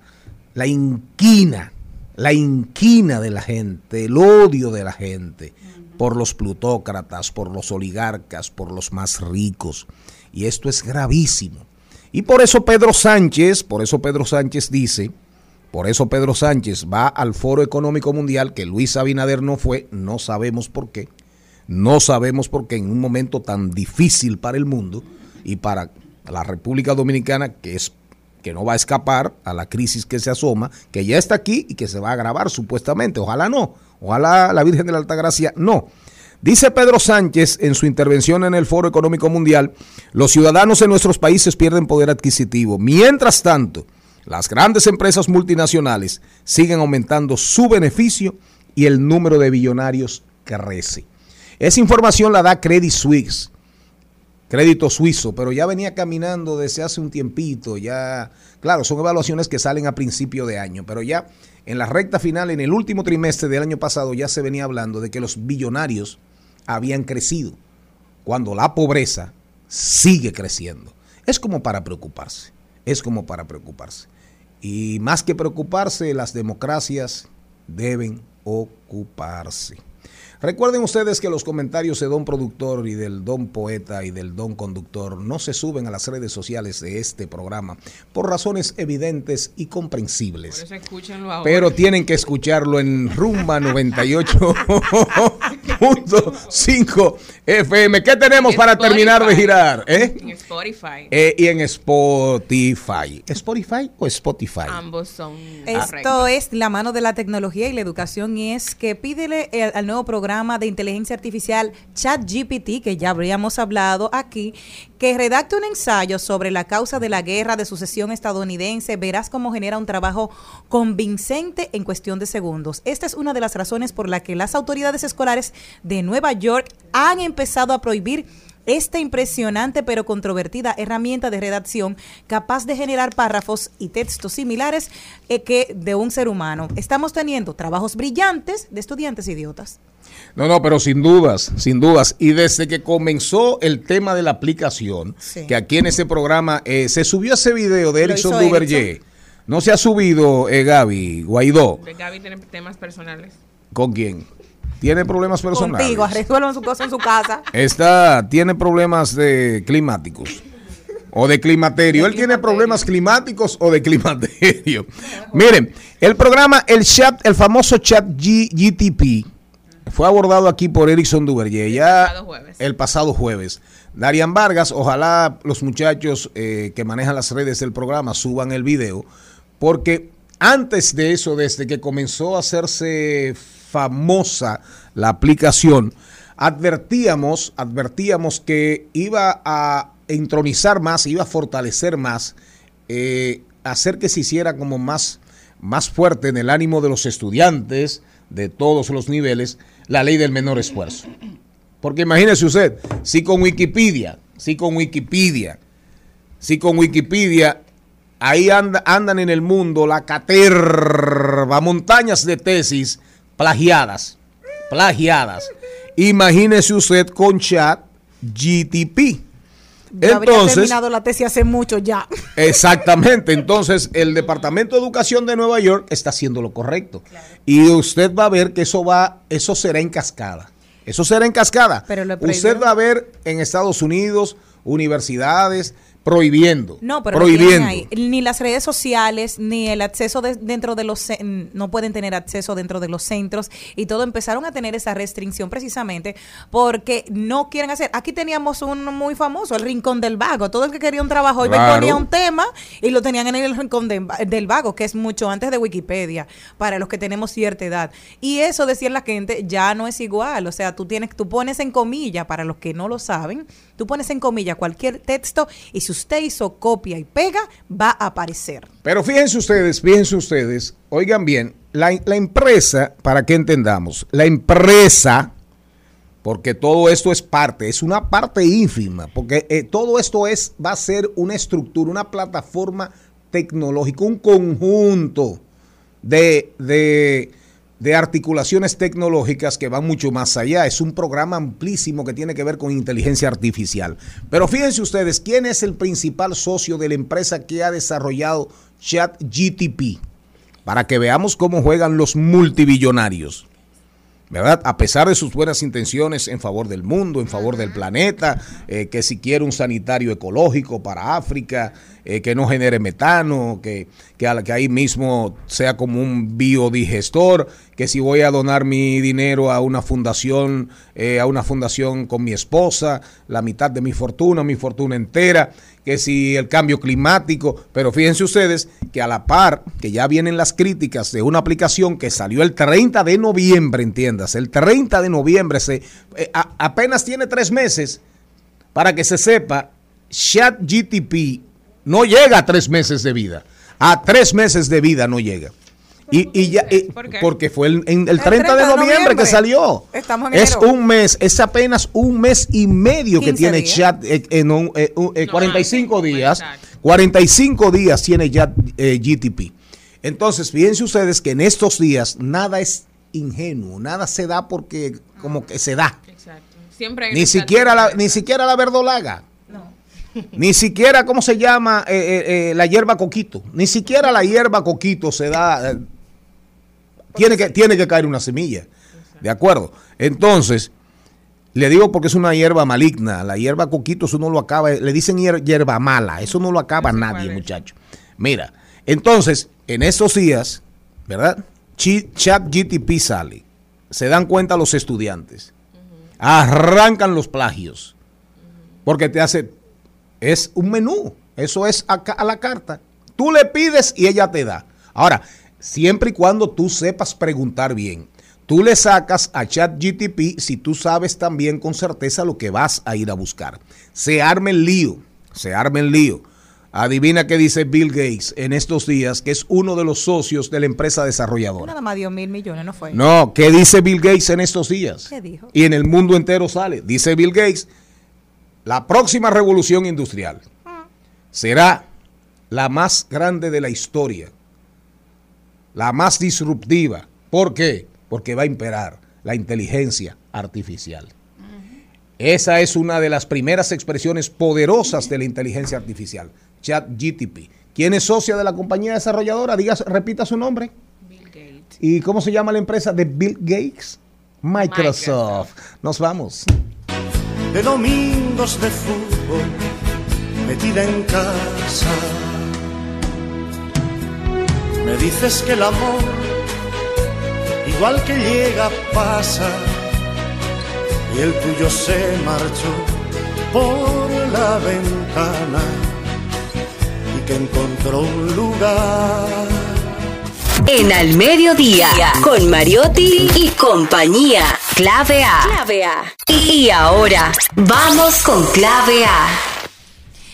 [SPEAKER 2] la inquina la inquina de la gente, el odio de la gente por los plutócratas, por los oligarcas, por los más ricos. Y esto es gravísimo. Y por eso Pedro Sánchez, por eso Pedro Sánchez dice, por eso Pedro Sánchez va al Foro Económico Mundial, que Luis Abinader no fue, no sabemos por qué. No sabemos por qué en un momento tan difícil para el mundo y para la República Dominicana, que es que no va a escapar a la crisis que se asoma, que ya está aquí y que se va a agravar supuestamente. Ojalá no, ojalá la Virgen de la Altagracia no. Dice Pedro Sánchez en su intervención en el Foro Económico Mundial, los ciudadanos en nuestros países pierden poder adquisitivo. Mientras tanto, las grandes empresas multinacionales siguen aumentando su beneficio y el número de billonarios crece. Esa información la da Credit Suisse crédito suizo, pero ya venía caminando desde hace un tiempito, ya, claro, son evaluaciones que salen a principio de año, pero ya en la recta final, en el último trimestre del año pasado, ya se venía hablando de que los billonarios habían crecido, cuando la pobreza sigue creciendo. Es como para preocuparse, es como para preocuparse. Y más que preocuparse, las democracias deben ocuparse. Recuerden ustedes que los comentarios de Don Productor y del Don Poeta y del Don Conductor no se suben a las redes sociales de este programa por razones evidentes y comprensibles.
[SPEAKER 8] Por eso escúchenlo ahora.
[SPEAKER 2] Pero tienen que escucharlo en Rumba 98.5 FM. ¿Qué tenemos para terminar de girar? ¿Eh?
[SPEAKER 8] En Spotify.
[SPEAKER 2] Eh, y en Spotify. ¿Spotify o Spotify?
[SPEAKER 8] Ambos son
[SPEAKER 3] Esto
[SPEAKER 8] correctos.
[SPEAKER 3] es la mano de la tecnología y la educación y es que pídele el- al nuevo programa de inteligencia artificial ChatGPT, que ya habríamos hablado aquí, que redacte un ensayo sobre la causa de la guerra de sucesión estadounidense. Verás cómo genera un trabajo convincente en cuestión de segundos. Esta es una de las razones por la que las autoridades escolares de Nueva York han empezado a prohibir esta impresionante pero controvertida herramienta de redacción capaz de generar párrafos y textos similares eh, que de un ser humano. Estamos teniendo trabajos brillantes de estudiantes idiotas.
[SPEAKER 2] No, no, pero sin dudas, sin dudas. Y desde que comenzó el tema de la aplicación,
[SPEAKER 3] Sí.
[SPEAKER 2] que aquí en ese programa eh, se subió ese video de Erickson Duverger. No se ha subido, eh, Gaby, Guaidó.
[SPEAKER 8] De Gaby tiene temas personales.
[SPEAKER 2] ¿Con quién? ¿Tiene problemas personales?
[SPEAKER 3] Contigo, resuelvan su cosa en su casa.
[SPEAKER 2] Está, tiene problemas de climáticos. O de climaterio. Él tiene problemas climáticos o de climaterio. Miren, el programa, el chat, el famoso chat G- GTP, fue abordado aquí por Erickson Duverger. Ya
[SPEAKER 8] pasado
[SPEAKER 2] el pasado jueves. Darian Vargas, ojalá los muchachos eh, que manejan las redes del programa suban el video, porque antes de eso, desde que comenzó a hacerse famosa la aplicación, advertíamos, advertíamos que iba a entronizar más, iba a fortalecer más, eh, hacer que se hiciera como más, más fuerte en el ánimo de los estudiantes de todos los niveles la ley del menor esfuerzo. Porque imagínese usted, si con Wikipedia, si con Wikipedia, si con Wikipedia, ahí anda- andan en el mundo la caterva, montañas de tesis plagiadas, plagiadas. Imagínese usted con chat GTP.
[SPEAKER 3] Habría
[SPEAKER 2] Entonces,
[SPEAKER 3] terminado la tesis hace mucho ya.
[SPEAKER 2] Exactamente, entonces el Departamento de Educación de Nueva York está haciendo lo correcto. Y usted va a ver que eso va, eso será en cascada. Eso será en cascada.
[SPEAKER 3] Pero lo
[SPEAKER 2] usted va a ver en Estados Unidos universidades prohibiendo.
[SPEAKER 3] No, pero
[SPEAKER 2] prohibiendo.
[SPEAKER 3] ahí. ni las redes sociales, ni el acceso de- dentro de los, no pueden tener acceso dentro de los centros y todo empezaron a tener esa restricción precisamente porque no quieren hacer. Aquí teníamos un muy famoso, el Rincón del Vago. Todo el que quería un trabajo iba y
[SPEAKER 2] Claro.
[SPEAKER 3] ponía un tema y lo tenían en el Rincón de- del Vago, que es mucho antes de Wikipedia, para los que tenemos cierta edad. Y eso decía la gente, ya no es igual. O sea, tú tienes, tú pones en comilla, para los que no lo saben, tú pones en comilla cualquier texto y si usted hizo copia y pega, va a aparecer.
[SPEAKER 2] Pero fíjense ustedes, fíjense ustedes, oigan bien, la, la empresa, para que entendamos, la empresa, porque todo esto es parte, es una parte ínfima, porque eh, todo esto es, va a ser una estructura, una plataforma tecnológica, un conjunto de, de, de articulaciones tecnológicas que van mucho más allá. Es un programa amplísimo que tiene que ver con inteligencia artificial. Pero fíjense ustedes, ¿quién es el principal socio de la empresa que ha desarrollado ChatGTP? Para que veamos cómo juegan los multibillonarios. ¿verdad? A pesar de sus buenas intenciones en favor del mundo, en favor del planeta, eh, que si quiere un sanitario ecológico para África, eh, que no genere metano, que, que, ahí mismo sea como un biodigestor, que si voy a donar mi dinero a una fundación, eh, a una fundación con mi esposa, la mitad de mi fortuna, mi fortuna entera, que si el cambio climático, pero fíjense ustedes que a la par, que ya vienen las críticas de una aplicación que salió el 30 de noviembre, entiendas, el 30 de noviembre, se, eh, apenas tiene tres meses para que se sepa, ChatGTP no llega a tres meses de vida, a tres meses de vida no llega. Y, y ya,
[SPEAKER 8] ¿Por qué?
[SPEAKER 2] porque fue el, en el 30, de noviembre, que salió.
[SPEAKER 3] Estamos en
[SPEAKER 2] Es
[SPEAKER 3] enero.
[SPEAKER 2] un mes, es apenas un mes y medio que
[SPEAKER 3] 15
[SPEAKER 2] tiene
[SPEAKER 3] días.
[SPEAKER 2] chat eh, en un, eh, un- eh,
[SPEAKER 8] No,
[SPEAKER 2] 45
[SPEAKER 8] no,
[SPEAKER 2] días.
[SPEAKER 8] exacto.
[SPEAKER 2] 45 días tiene ya eh, GTP. Entonces, fíjense ustedes que en estos días nada es ingenuo, nada se da porque como que se da.
[SPEAKER 8] Exacto. Siempre hay
[SPEAKER 2] Ni
[SPEAKER 8] una
[SPEAKER 2] siquiera la, ni siquiera la verdolaga. Ni siquiera, ¿cómo se llama? Eh, eh, eh, la hierba coquito. Ni siquiera la hierba coquito se da. eh, tiene, que, tiene que caer una semilla. ¿De acuerdo? Entonces, le digo porque es una hierba maligna. La hierba coquito, eso no lo acaba. Le dicen hier- hierba mala. Eso no lo acaba
[SPEAKER 8] No sé
[SPEAKER 2] nadie, muchacho. Mira, entonces, en estos días, ¿verdad? Chat GTP sale. Se dan cuenta los estudiantes. Arrancan los plagios. Porque te hace. Es un menú. Eso es a, a la carta. Tú le pides y ella te da. Ahora, siempre y cuando tú sepas preguntar bien. Tú le sacas a ChatGTP si tú sabes también con certeza lo que vas a ir a buscar. Se arme el lío. Se arme el lío. Adivina qué dice Bill Gates en estos días, que es uno de los socios de la empresa desarrolladora.
[SPEAKER 3] Nada más dio mil millones, no fue.
[SPEAKER 2] No, ¿qué dice Bill Gates en estos días?
[SPEAKER 3] ¿Qué dijo?
[SPEAKER 2] Y en el mundo entero sale. Dice Bill Gates, la próxima revolución industrial será la más grande de la historia, la más disruptiva. ¿Por qué? Porque va a imperar la inteligencia artificial. Esa es una de las primeras expresiones poderosas de la inteligencia artificial, ChatGTP. ¿Quién es socia de la compañía desarrolladora? Diga, repita su nombre.
[SPEAKER 8] Bill Gates.
[SPEAKER 2] ¿Y cómo se llama la empresa de Bill Gates? Microsoft. Nos vamos.
[SPEAKER 1] De domingos de fútbol metida en casa. Me dices que el amor, igual que llega, pasa, y el tuyo se marchó por la ventana y que encontró un lugar.
[SPEAKER 12] En Al Mediodía, con Mariotti y compañía. Clave A. Clave A. Y ahora, vamos con Clave A.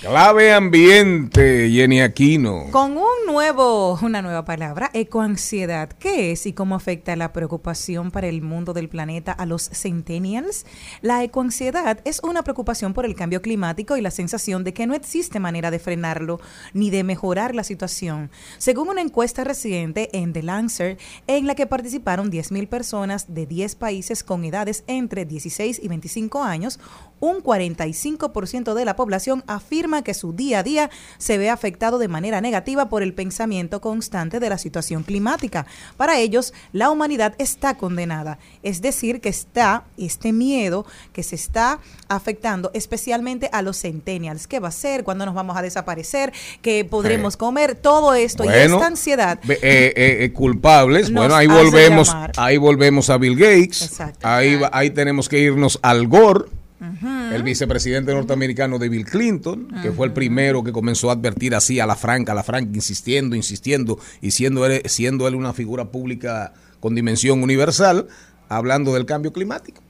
[SPEAKER 2] Clave ambiente, Jenny Aquino.
[SPEAKER 3] Con un nuevo, una nueva palabra, ecoansiedad. ¿Qué es y cómo afecta la preocupación para el mundo del planeta a los centennials? La ecoansiedad es una preocupación por el cambio climático y la sensación de que no existe manera de frenarlo ni de mejorar la situación. Según una encuesta reciente en The Lancet, en la que participaron 10.000 personas de 10 países con edades entre 16 y 25 años, un 45% de la población afirma afirma que su día a día se ve afectado de manera negativa por el pensamiento constante de la situación climática. Para ellos, la humanidad está condenada, es decir, que está este miedo que se está afectando especialmente a los centennials. ¿Qué va a ser? ¿Cuándo nos vamos a desaparecer? ¿Qué podremos comer? Todo esto y
[SPEAKER 2] Bueno,
[SPEAKER 3] esta ansiedad.
[SPEAKER 2] Eh, eh, eh, culpables.
[SPEAKER 3] Nos
[SPEAKER 2] bueno, ahí volvemos,
[SPEAKER 3] llamar.
[SPEAKER 2] ahí volvemos a Bill Gates.
[SPEAKER 3] Exacto.
[SPEAKER 2] Ahí, ahí tenemos que irnos al Gore, el vicepresidente norteamericano de Bill Clinton, que fue el primero que comenzó a advertir así a la franca, a la franca, insistiendo, insistiendo, y siendo él, siendo él una figura pública con dimensión universal, hablando del cambio climático.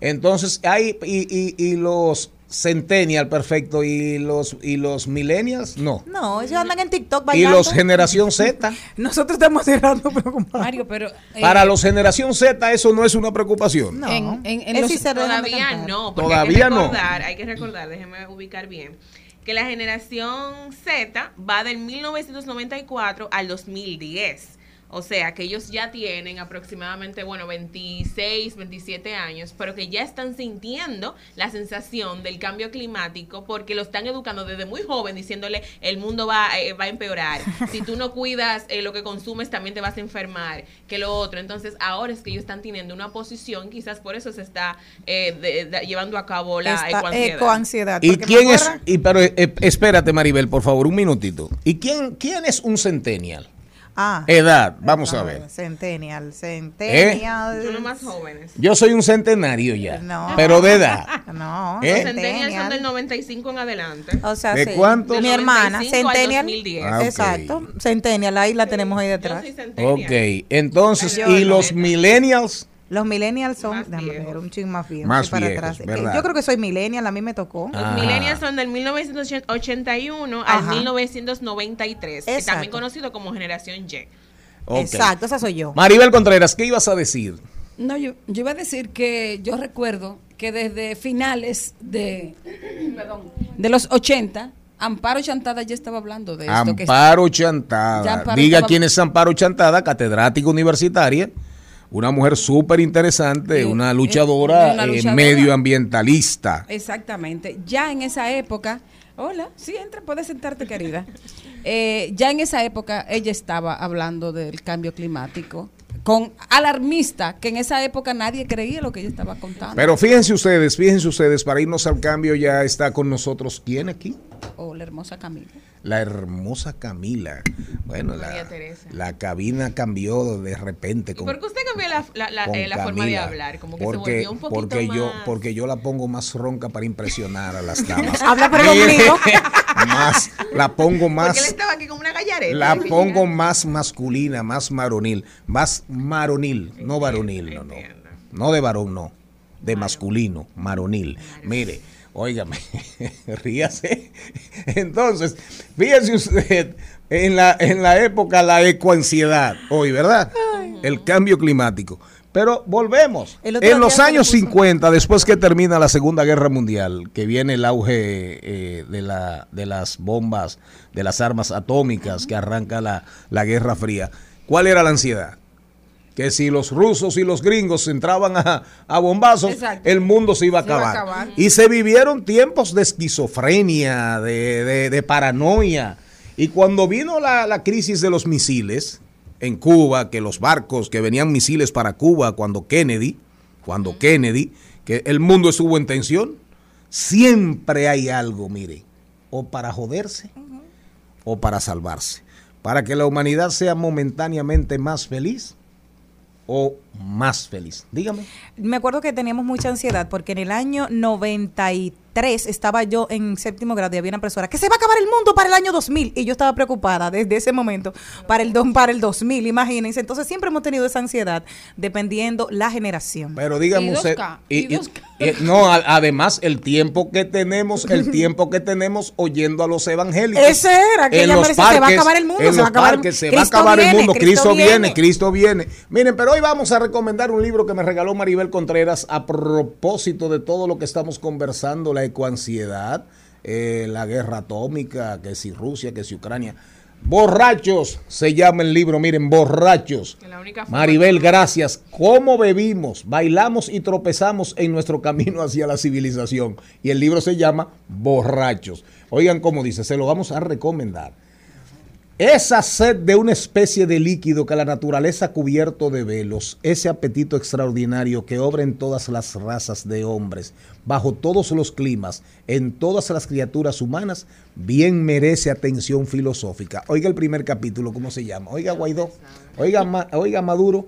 [SPEAKER 2] Entonces, hay, y, y- y los centennial perfecto y los y los millennials no
[SPEAKER 3] No, ellos andan en TikTok
[SPEAKER 2] y
[SPEAKER 3] bailando.
[SPEAKER 2] los generación Z
[SPEAKER 3] Nosotros estamos cerrando preocupados.
[SPEAKER 9] Mario, pero... eh,
[SPEAKER 2] Para los generación Z eso no es una preocupación.
[SPEAKER 3] No.
[SPEAKER 9] En- en- en los-
[SPEAKER 8] Todavía no,
[SPEAKER 2] Todavía
[SPEAKER 8] hay que
[SPEAKER 2] no.
[SPEAKER 8] recordar, hay que recordar, déjeme ubicar bien, que la generación Z va del 1994 al 2010. O sea, que ellos ya tienen aproximadamente, bueno, 26, 27 años, pero que ya están sintiendo la sensación del cambio climático porque lo están educando desde muy joven, diciéndole el mundo va, eh, va a empeorar. Si tú no cuidas eh, lo que consumes, también te vas a enfermar, que lo otro. Entonces, ahora es que ellos están teniendo una posición, quizás por eso se está eh, de- de- llevando a cabo la ecoansiedad.
[SPEAKER 3] ecoansiedad.
[SPEAKER 2] ¿Y quién es? Y pero eh, espérate Maribel, por favor, un minutito. ¿Y quién quién es un centennial?
[SPEAKER 3] Ah.
[SPEAKER 2] Edad, vamos a ver.
[SPEAKER 3] Centennial, centennial.
[SPEAKER 8] Son los más jóvenes.
[SPEAKER 2] Yo soy un centenario ya,
[SPEAKER 3] No.
[SPEAKER 2] pero de edad.
[SPEAKER 3] No,
[SPEAKER 2] ¿Eh?
[SPEAKER 8] Los centennials son del 95 en adelante.
[SPEAKER 3] O sea,
[SPEAKER 2] ¿De
[SPEAKER 3] sí.
[SPEAKER 2] cuánto?
[SPEAKER 3] Mi hermana,
[SPEAKER 8] 95 al
[SPEAKER 3] Centennial.
[SPEAKER 8] 2010.
[SPEAKER 2] Ah.
[SPEAKER 3] Exacto. Centennial, ahí la tenemos ahí
[SPEAKER 8] Yo
[SPEAKER 3] detrás.
[SPEAKER 8] soy centennial.
[SPEAKER 2] Ok, entonces,
[SPEAKER 8] Yo
[SPEAKER 2] ¿y los millennials?
[SPEAKER 3] Los millennials son,
[SPEAKER 8] Más
[SPEAKER 3] déjame
[SPEAKER 8] viejos.
[SPEAKER 3] ver, un ching más viejos.
[SPEAKER 2] Más
[SPEAKER 3] para
[SPEAKER 2] viejos,
[SPEAKER 3] atrás.
[SPEAKER 2] ¿verdad?
[SPEAKER 3] Yo creo que soy millennial, a mí me tocó.
[SPEAKER 8] Los
[SPEAKER 2] Ah.
[SPEAKER 8] millennials son del 1981
[SPEAKER 3] Ajá.
[SPEAKER 8] al 1993, que
[SPEAKER 3] Exacto.
[SPEAKER 8] también conocido como generación Y.
[SPEAKER 3] Exacto, esa soy yo.
[SPEAKER 2] Maribel Contreras, ¿qué ibas a decir?
[SPEAKER 7] No, yo, yo iba a decir que yo recuerdo que desde finales de, perdón, de los 80, Amparo Chantada ya estaba hablando de esto. que
[SPEAKER 2] Amparo Chantada.
[SPEAKER 7] Amparo
[SPEAKER 2] Diga
[SPEAKER 7] estaba-
[SPEAKER 2] quién es Amparo Chantada, catedrática universitaria, una mujer súper interesante,
[SPEAKER 7] Eh,
[SPEAKER 2] una luchadora,
[SPEAKER 7] una
[SPEAKER 2] eh,
[SPEAKER 7] luchadora.
[SPEAKER 2] medioambientalista.
[SPEAKER 7] Exactamente. Ya en esa época, hola, sí, entra, puedes sentarte, querida. Eh, ya en esa época ella estaba hablando del cambio climático con alarmista, que en esa época nadie creía lo que ella estaba contando.
[SPEAKER 2] Pero fíjense ustedes, fíjense ustedes, para irnos al cambio ya está con nosotros, ¿quién aquí?
[SPEAKER 7] Oh, la hermosa Camila.
[SPEAKER 2] La hermosa Camila. Bueno,
[SPEAKER 8] María
[SPEAKER 2] la,
[SPEAKER 8] Teresa.
[SPEAKER 2] la cabina cambió de repente.
[SPEAKER 8] ¿Y
[SPEAKER 2] con-
[SPEAKER 8] por qué usted cambió la, la- eh, la forma de hablar? Como que
[SPEAKER 2] porque,
[SPEAKER 8] se volvió un poquito
[SPEAKER 2] porque yo
[SPEAKER 8] más...
[SPEAKER 2] porque yo la pongo más ronca para impresionar a las damas
[SPEAKER 3] Habla por el ombligo.
[SPEAKER 2] más la pongo
[SPEAKER 8] Porque él
[SPEAKER 2] más
[SPEAKER 8] estaba aquí como una gallareta.
[SPEAKER 2] la pongo más masculina más maronil más maronil no varonil no no no de varón no de masculino maronil mire óigame ríase. Entonces fíjese usted en la en la época la ecoansiedad hoy verdad el cambio climático. Pero volvemos. En los años
[SPEAKER 3] le puso-
[SPEAKER 2] 50, después que termina la Segunda Guerra Mundial, que viene el auge eh, de, la, de las bombas, de las armas atómicas, que arranca la, la Guerra Fría, ¿cuál era la ansiedad? Que si los rusos y los gringos entraban a, a bombazos,
[SPEAKER 7] Exacto.
[SPEAKER 2] el mundo se iba a
[SPEAKER 7] Se iba a
[SPEAKER 2] acabar. Y se vivieron tiempos de esquizofrenia, de, de- de paranoia. Y cuando vino la, la crisis de los misiles en Cuba, que los barcos que venían misiles para Cuba, cuando Kennedy, cuando Kennedy, que el mundo estuvo en tensión, siempre hay algo, mire, o para joderse o para salvarse. Para que la humanidad sea momentáneamente más feliz o más feliz. Dígame.
[SPEAKER 3] Me acuerdo que teníamos mucha ansiedad porque en el año 93 estaba yo en séptimo grado y había una profesora que se va a acabar el mundo para el año 2000 y yo estaba preocupada desde ese momento para el, don- para el 2000, imagínense. Entonces siempre hemos tenido esa ansiedad dependiendo la generación.
[SPEAKER 2] Pero dígame usted.
[SPEAKER 7] 2K,
[SPEAKER 2] y-
[SPEAKER 7] y
[SPEAKER 2] y-
[SPEAKER 7] 2K.
[SPEAKER 2] y- no, a- además, el tiempo que tenemos, el tiempo que tenemos oyendo a los evangélicos.
[SPEAKER 3] Ese era, que
[SPEAKER 2] en
[SPEAKER 3] ella
[SPEAKER 2] los
[SPEAKER 3] decía, se va a
[SPEAKER 2] parques,
[SPEAKER 3] acabar el mundo, se va a acabar el-
[SPEAKER 2] parques, se va a
[SPEAKER 3] Cristo
[SPEAKER 2] acabar el
[SPEAKER 3] viene,
[SPEAKER 2] mundo.
[SPEAKER 3] Cristo
[SPEAKER 2] Cristo viene,
[SPEAKER 3] viene.
[SPEAKER 2] Cristo viene. Miren, pero hoy vamos a recomendar un libro que me regaló Maribel Contreras a propósito de todo lo que estamos conversando, la ecoansiedad, eh, la guerra atómica, que si Rusia, que si Ucrania. Borrachos se llama el libro, miren, borrachos. Maribel, gracias. ¿Cómo bebimos, bailamos y tropezamos en nuestro camino hacia la civilización? Y el libro se llama Borrachos. Oigan cómo dice, se lo vamos a recomendar. Esa sed de una especie de líquido que la naturaleza ha cubierto de velos, ese apetito extraordinario que obra en todas las razas de hombres, bajo todos los climas, en todas las criaturas humanas, bien merece atención filosófica. Oiga el primer capítulo, ¿cómo se llama? Oiga Guaidó, oiga, Ma- oiga Maduro.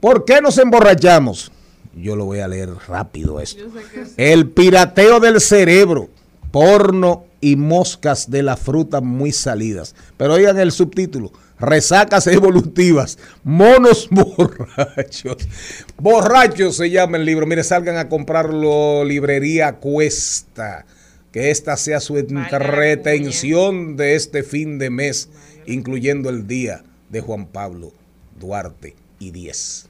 [SPEAKER 2] ¿Por qué nos emborrachamos? Yo lo voy a leer rápido esto. El pirateo del cerebro, porno y moscas de la fruta muy salidas. Pero oigan el subtítulo, resacas evolutivas, monos borrachos. Borrachos se llama el libro. Mire, salgan a comprarlo, librería Cuesta. Que esta sea su retención de este fin de mes, incluyendo el día de Juan Pablo Duarte y 10.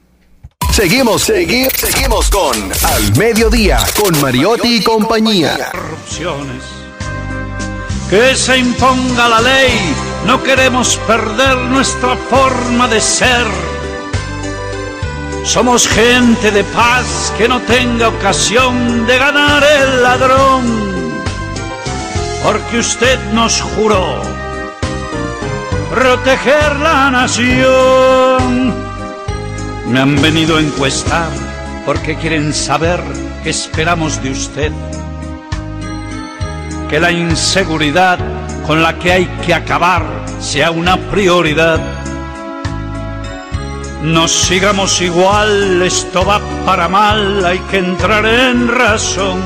[SPEAKER 10] Seguimos, seguimos, seguimos con Al Mediodía, con Mariotti y compañía.
[SPEAKER 14] Que se imponga la ley, no queremos perder nuestra forma de ser. Somos gente de paz que no tenga ocasión de ganar el ladrón. Porque usted nos juró proteger la nación. Me han venido a encuestar porque quieren saber qué esperamos de usted. Que la inseguridad con la que hay que acabar sea una prioridad. No sigamos igual, esto va para mal, hay que entrar en razón.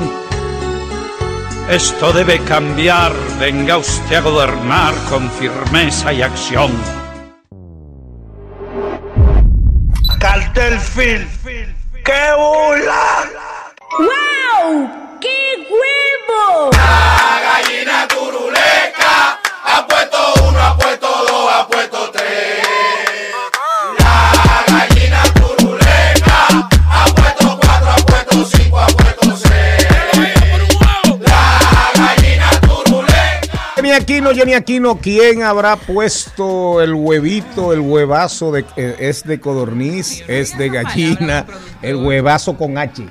[SPEAKER 14] Esto debe cambiar, venga usted a gobernar con firmeza y acción. Cartel Film. ¡Qué burla!
[SPEAKER 2] Aquino, Jenny Aquino, ¿quién habrá puesto el huevito, el huevazo de, eh, es de codorniz, es de gallina, el huevazo con H?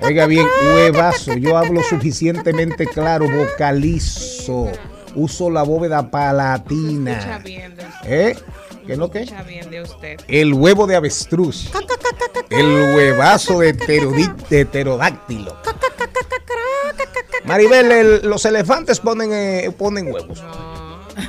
[SPEAKER 2] Oiga bien, huevazo, yo hablo suficientemente claro, vocalizo, uso la bóveda palatina. ¿Eh? ¿Qué es lo que? El huevo de avestruz, el huevazo de, de pterodáctilo. Maribel, el- los elefantes ponen, eh, ponen huevos.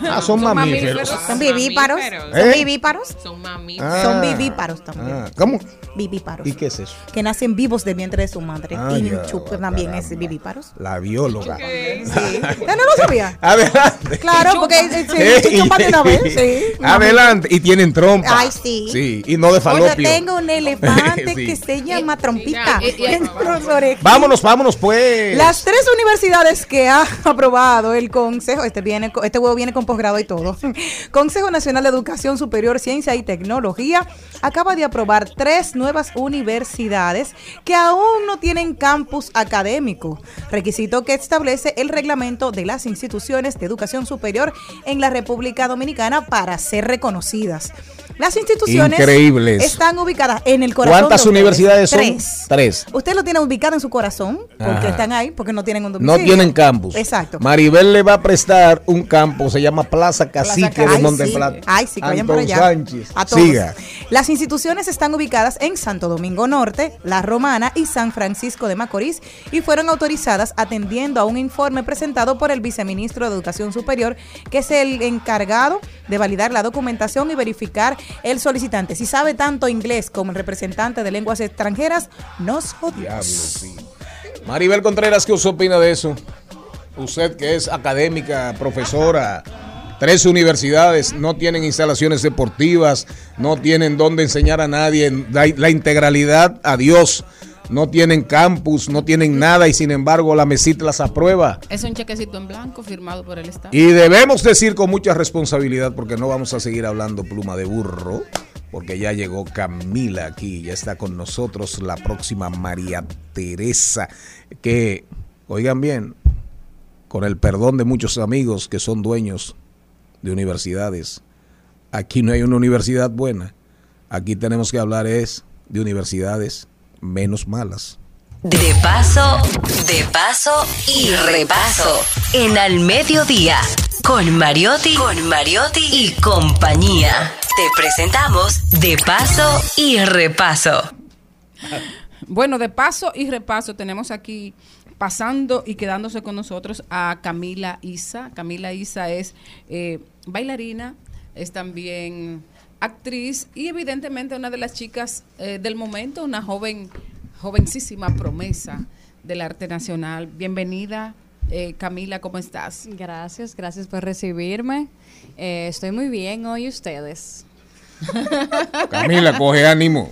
[SPEAKER 2] Ah, son, mamíferos.
[SPEAKER 3] Son vivíparos.
[SPEAKER 2] ¿Eh?
[SPEAKER 3] Son vivíparos.
[SPEAKER 8] Son
[SPEAKER 2] Ah.
[SPEAKER 8] mamíferos.
[SPEAKER 3] Son vivíparos también.
[SPEAKER 2] Ah, ¿Cómo?
[SPEAKER 3] Vivíparos.
[SPEAKER 2] ¿Y qué es eso?
[SPEAKER 3] Que nacen vivos del vientre de su madre.
[SPEAKER 2] Ah,
[SPEAKER 3] y
[SPEAKER 2] ya,
[SPEAKER 3] también
[SPEAKER 2] caramba.
[SPEAKER 3] es vivíparos.
[SPEAKER 2] La bióloga.
[SPEAKER 3] Sí. ¿Usted no lo sabía?
[SPEAKER 2] Adelante.
[SPEAKER 3] Claro, porque eh,
[SPEAKER 2] Eh,
[SPEAKER 3] se
[SPEAKER 2] y-
[SPEAKER 3] chupan de una vez. Sí.
[SPEAKER 2] Adelante. Y tienen trompa.
[SPEAKER 3] Ay, sí.
[SPEAKER 2] Sí, y no de
[SPEAKER 3] Oye,
[SPEAKER 2] falopio.
[SPEAKER 3] tengo un elefante
[SPEAKER 2] Sí.
[SPEAKER 3] que se llama trompita.
[SPEAKER 8] Eh, eh,
[SPEAKER 3] orejas.
[SPEAKER 2] Vámonos, vámonos pues.
[SPEAKER 3] Las tres universidades que ha aprobado el Consejo, este viene, este huevo viene con posgrado y todo. Consejo Nacional de Educación Superior, Ciencia y Tecnología acaba de aprobar tres nuevas universidades que aún no tienen campus académico, requisito que establece el reglamento de las instituciones de educación superior en la República Dominicana para ser reconocidas. Las instituciones
[SPEAKER 2] Increíbles.
[SPEAKER 3] están ubicadas en el corazón.
[SPEAKER 2] ¿Cuántas
[SPEAKER 3] de ustedes.
[SPEAKER 2] universidades son?
[SPEAKER 3] Tres.
[SPEAKER 2] Tres.
[SPEAKER 3] Usted lo tiene ubicado en su corazón, porque
[SPEAKER 2] Ajá.
[SPEAKER 3] están ahí, porque no tienen un
[SPEAKER 2] No
[SPEAKER 3] domicilio.
[SPEAKER 2] tienen campus.
[SPEAKER 3] Exacto.
[SPEAKER 2] Maribel le va a prestar un campo, se llama Plaza Cacique de Monteplata.
[SPEAKER 3] sí. Ay, sí, que vayan por allá.
[SPEAKER 2] Sánchez.
[SPEAKER 3] A todos.
[SPEAKER 2] Siga.
[SPEAKER 3] Las instituciones están ubicadas en Santo Domingo Norte, La Romana y San Francisco de Macorís y fueron autorizadas atendiendo a un informe presentado por el viceministro de Educación Superior, que es el encargado de validar la documentación y verificar el solicitante. Si sabe tanto inglés como el representante de lenguas extranjeras, nos jodimos.
[SPEAKER 2] Maribel Contreras, ¿qué usted opina de eso? Usted que es académica, profesora, tres universidades, no tienen instalaciones deportivas, no tienen dónde enseñar a nadie, la, la integralidad a Dios, no tienen campus, no tienen nada y sin embargo la MESIT las aprueba.
[SPEAKER 9] Es un chequecito en blanco firmado por el Estado.
[SPEAKER 2] Y debemos decir con mucha responsabilidad, porque no vamos a seguir hablando pluma de burro, porque ya llegó Camila aquí, ya está con nosotros la próxima María Teresa, que, oigan bien, con el perdón de muchos amigos que son dueños de universidades. Aquí no hay una universidad buena. Aquí tenemos que hablar es de universidades menos malas.
[SPEAKER 12] De paso, de paso y repaso. En Al Mediodía, con Mariotti, con Mariotti y compañía. Te presentamos De paso y repaso.
[SPEAKER 7] Bueno, de paso y repaso tenemos aquí pasando y quedándose con nosotros a Camila Isa. Camila Isa es eh, bailarina, es también actriz y evidentemente una de las chicas eh, del momento, una joven, jovencísima promesa del arte nacional. Bienvenida. eh, Camila, ¿cómo estás?
[SPEAKER 15] Gracias, gracias por recibirme. Eh, estoy muy bien hoy ustedes.
[SPEAKER 2] Camila, coge ánimo.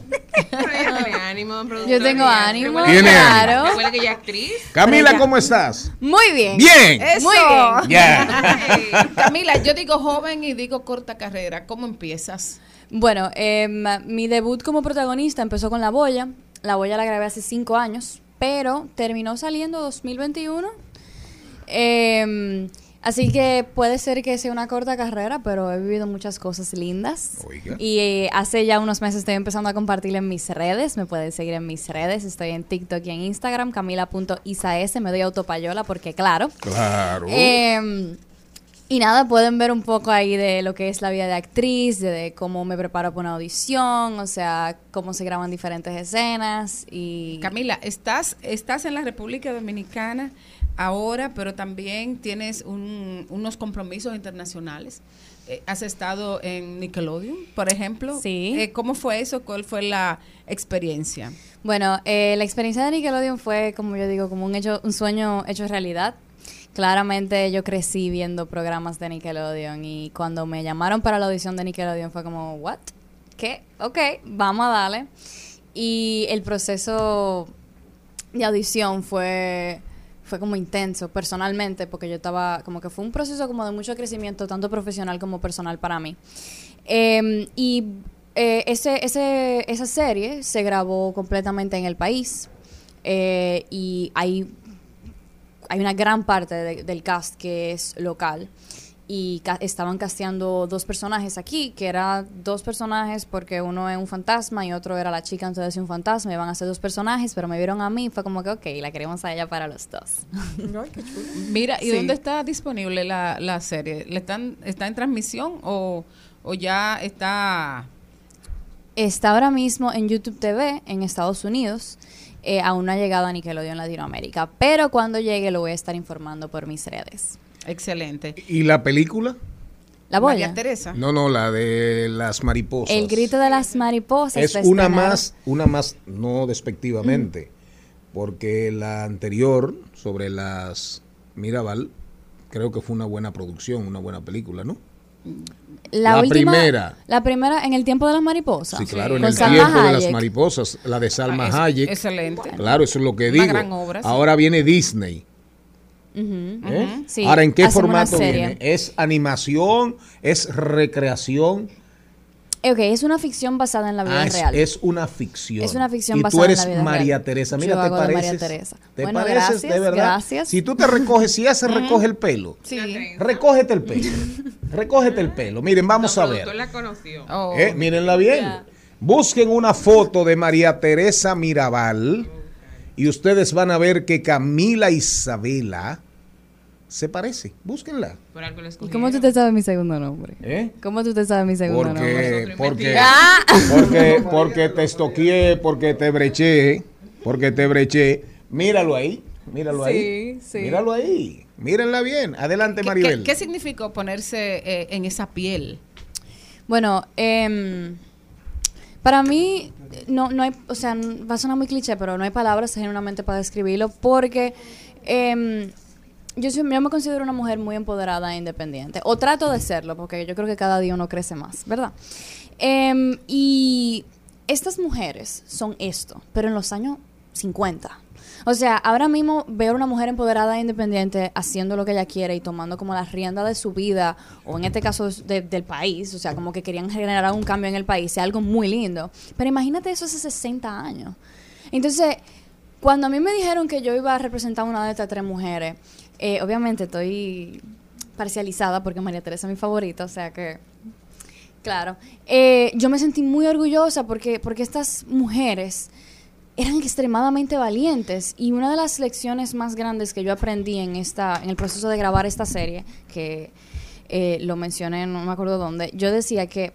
[SPEAKER 15] Yo tengo ánimo,
[SPEAKER 2] Tiene
[SPEAKER 15] claro.
[SPEAKER 8] Que actriz.
[SPEAKER 2] Camila, ¿cómo estás?
[SPEAKER 15] Muy bien.
[SPEAKER 2] Bien.
[SPEAKER 15] Eso.
[SPEAKER 7] Muy bien. Camila, yo digo joven y digo corta carrera. ¿Cómo empiezas?
[SPEAKER 15] Bueno, em, mi debut como protagonista empezó con La Boya. La Boya la grabé hace cinco años, pero terminó saliendo 2021. Em, así que puede ser que sea una corta carrera, pero he vivido muchas cosas lindas.
[SPEAKER 2] Oiga.
[SPEAKER 15] Y eh, hace ya unos meses estoy empezando a compartir en mis redes. Me pueden seguir en mis redes. Estoy en TikTok y en Instagram, camila.isas. Me doy autopayola porque, claro.
[SPEAKER 2] Claro.
[SPEAKER 15] Em, y nada, pueden ver un poco ahí de lo que es la vida de actriz, de, de cómo me preparo para una audición, o sea, cómo se graban diferentes escenas y...
[SPEAKER 7] Camila, estás, estás en la República Dominicana ahora, pero también tienes un- unos compromisos internacionales. Eh, has estado en Nickelodeon, por ejemplo.
[SPEAKER 15] Sí.
[SPEAKER 7] Eh, ¿Cómo fue eso? ¿Cuál fue la experiencia?
[SPEAKER 15] Bueno, eh, la experiencia de Nickelodeon fue, como yo digo, como un, hecho, un sueño hecho realidad. Claramente yo crecí viendo programas de Nickelodeon y cuando me llamaron para la audición de Nickelodeon fue como, ¿what? ¿Qué? Ok, vamos a darle. Y el proceso de audición fue fue como intenso personalmente porque yo estaba como que fue un proceso como de mucho crecimiento tanto profesional como personal para mí. Eh, y eh, ese, ese, esa serie se grabó completamente en el país eh, y hay hay una gran parte de- del cast que es local y ca- estaban casteando dos personajes aquí, que eran dos personajes porque uno es un fantasma y otro era la chica entonces un fantasma, iban a ser dos personajes, pero me vieron a mí y fue como que ok, la queremos a ella para los dos.
[SPEAKER 7] Mira, ¿y
[SPEAKER 15] Sí.
[SPEAKER 7] dónde está disponible la, la serie? ¿Le están, ¿Está en transmisión o, o ya está...?
[SPEAKER 15] Está ahora mismo en YouTube TV en Estados Unidos. Eh, aún no ha llegado a Nickelodeon Latinoamérica, pero cuando llegue lo voy a estar informando por mis redes.
[SPEAKER 7] Excelente.
[SPEAKER 2] ¿Y la película?
[SPEAKER 15] La boya.
[SPEAKER 7] María Teresa.
[SPEAKER 2] No, no, la de las mariposas.
[SPEAKER 15] El grito de las mariposas.
[SPEAKER 2] es una más, una más, no despectivamente, porque la anterior sobre las Mirabal, creo que fue una buena producción, una buena película, ¿no?
[SPEAKER 15] La,
[SPEAKER 2] La
[SPEAKER 15] última-
[SPEAKER 2] primera.
[SPEAKER 15] La primera en el tiempo de las mariposas.
[SPEAKER 2] Sí, claro, en
[SPEAKER 15] Con
[SPEAKER 2] el
[SPEAKER 15] Salma
[SPEAKER 2] tiempo de las mariposas, la de Salma
[SPEAKER 7] Ah, es-
[SPEAKER 2] Hayek.
[SPEAKER 7] excelente.
[SPEAKER 2] Claro, eso es lo que
[SPEAKER 7] Una
[SPEAKER 2] digo.
[SPEAKER 7] gran obra, sí.
[SPEAKER 2] Ahora viene Disney.
[SPEAKER 15] Ujú.
[SPEAKER 2] ¿eh?
[SPEAKER 15] Sí,
[SPEAKER 2] Ahora, ¿en qué
[SPEAKER 15] hacen una
[SPEAKER 2] formato viene? ¿Es animación? ¿Es recreación?
[SPEAKER 15] Ok, es una ficción basada en la vida
[SPEAKER 2] Ah, es,
[SPEAKER 15] real.
[SPEAKER 2] es una ficción.
[SPEAKER 15] Es una ficción
[SPEAKER 2] y
[SPEAKER 15] basada
[SPEAKER 2] tú eres
[SPEAKER 15] en la vida
[SPEAKER 2] María
[SPEAKER 15] real.
[SPEAKER 2] Teresa.
[SPEAKER 15] Yo
[SPEAKER 2] Mira, ¿te
[SPEAKER 15] hago de
[SPEAKER 2] pareces?
[SPEAKER 15] María Teresa.
[SPEAKER 2] ¿Te
[SPEAKER 15] Bueno,
[SPEAKER 2] pareces
[SPEAKER 15] gracias,
[SPEAKER 2] de verdad?
[SPEAKER 15] gracias.
[SPEAKER 2] Si tú te recoges, si se recoge el pelo,
[SPEAKER 7] Sí.
[SPEAKER 2] recógete el pelo. recógete el pelo. Miren, vamos a ver.
[SPEAKER 8] la conoció.
[SPEAKER 7] Oh.
[SPEAKER 2] Eh, mírenla bien. Busquen una foto de María Teresa Mirabal y ustedes van a ver que Camila Isabela se parece. Búsquenla.
[SPEAKER 8] Por algo
[SPEAKER 15] ¿Y cómo tú te sabes mi segundo nombre?
[SPEAKER 2] ¿Eh?
[SPEAKER 15] ¿Cómo tú te sabes mi segundo
[SPEAKER 2] Porque,
[SPEAKER 15] nombre?
[SPEAKER 2] porque,
[SPEAKER 15] Ah.
[SPEAKER 2] porque, porque te estoqueé, porque te breché, porque te breché. Míralo ahí, míralo ahí.
[SPEAKER 15] Sí, sí.
[SPEAKER 2] Míralo ahí. Mírenla bien. Adelante,
[SPEAKER 7] ¿Qué,
[SPEAKER 2] Maribel.
[SPEAKER 7] qué- qué significó ponerse eh, en esa piel?
[SPEAKER 15] Bueno, em, para mí, no, no hay, o sea, va a sonar muy cliché, pero no hay palabras genuinamente para describirlo porque em, yo, soy- yo me considero una mujer muy empoderada e independiente. O trato de serlo, porque yo creo que cada día uno crece más, ¿verdad? Em, y estas mujeres son esto, pero en los años 50. O sea, ahora mismo veo a una mujer empoderada e independiente haciendo lo que ella quiere y tomando como la rienda de su vida, o en este caso de- del país, o sea, como que querían generar un cambio en el país, es algo muy lindo. Pero imagínate eso hace 60 años. Entonces, cuando a mí me dijeron que yo iba a representar a una de estas tres mujeres, eh, obviamente estoy parcializada porque María Teresa es mi favorita, o sea que Claro. Eh, yo me sentí muy orgullosa porque, porque estas mujeres eran extremadamente valientes. Y una de las lecciones más grandes que yo aprendí en esta en el proceso de grabar esta serie que eh, lo mencioné no me acuerdo dónde yo decía que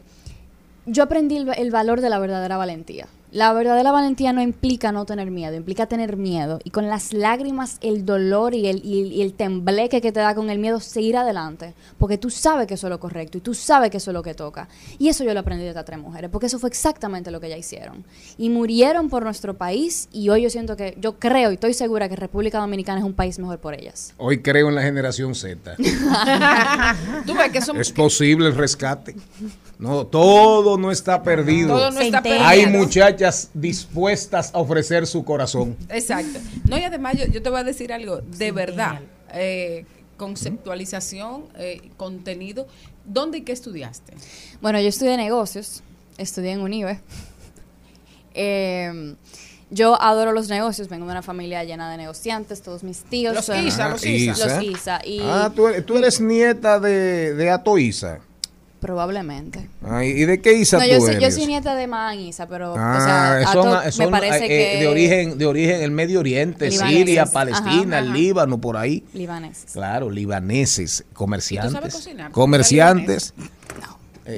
[SPEAKER 15] yo aprendí el, el valor de la verdadera valentía la verdadera valentía no implica no tener miedo, implica tener miedo. Y con las lágrimas, el dolor y el, y el, y el tembleque que te da con el miedo, seguir adelante. Porque tú sabes que eso es lo correcto y tú sabes que eso es lo que toca. Y eso yo lo aprendí de estas tres mujeres, porque eso fue exactamente lo que ellas hicieron. Y murieron por nuestro país y hoy yo siento que, yo creo y estoy segura que República Dominicana es un país mejor por ellas.
[SPEAKER 2] Hoy creo en la generación Z.
[SPEAKER 7] Tú ves que son...
[SPEAKER 2] Es posible el rescate. No, todo no está perdido.
[SPEAKER 7] Todo no está perdido.
[SPEAKER 2] Hay muchachas dispuestas a ofrecer su corazón.
[SPEAKER 7] Exacto. No, y además yo, yo te voy a decir algo, de verdad, eh, conceptualización, eh, contenido, ¿dónde y qué estudiaste?
[SPEAKER 15] Bueno, yo estudié negocios, estudié en UNIBE. Eh, yo adoro los negocios, vengo de una familia llena de negociantes, todos mis tíos
[SPEAKER 7] Los
[SPEAKER 15] son
[SPEAKER 7] Isa, los Isa.
[SPEAKER 15] Los Isa, y
[SPEAKER 2] Ah, tú, eres- tú eres nieta de, de Ato Isa.
[SPEAKER 15] Probablemente.
[SPEAKER 2] Ay, ¿Y de qué Isa
[SPEAKER 15] No,
[SPEAKER 2] tú
[SPEAKER 15] yo, soy, yo soy nieta de Maán Isa, pero
[SPEAKER 2] Ah,
[SPEAKER 15] o sea,
[SPEAKER 2] son,
[SPEAKER 15] Ato
[SPEAKER 2] son,
[SPEAKER 15] me parece
[SPEAKER 2] eh,
[SPEAKER 15] que
[SPEAKER 2] de origen de origen el Medio Oriente,
[SPEAKER 15] Libaneses.
[SPEAKER 2] Siria, Palestina,
[SPEAKER 15] Ajá,
[SPEAKER 2] el
[SPEAKER 15] ajá.
[SPEAKER 2] Líbano, por ahí.
[SPEAKER 15] libaneses.
[SPEAKER 2] Claro, libaneses, comerciantes.
[SPEAKER 7] sabes cocinar?
[SPEAKER 2] Comerciantes.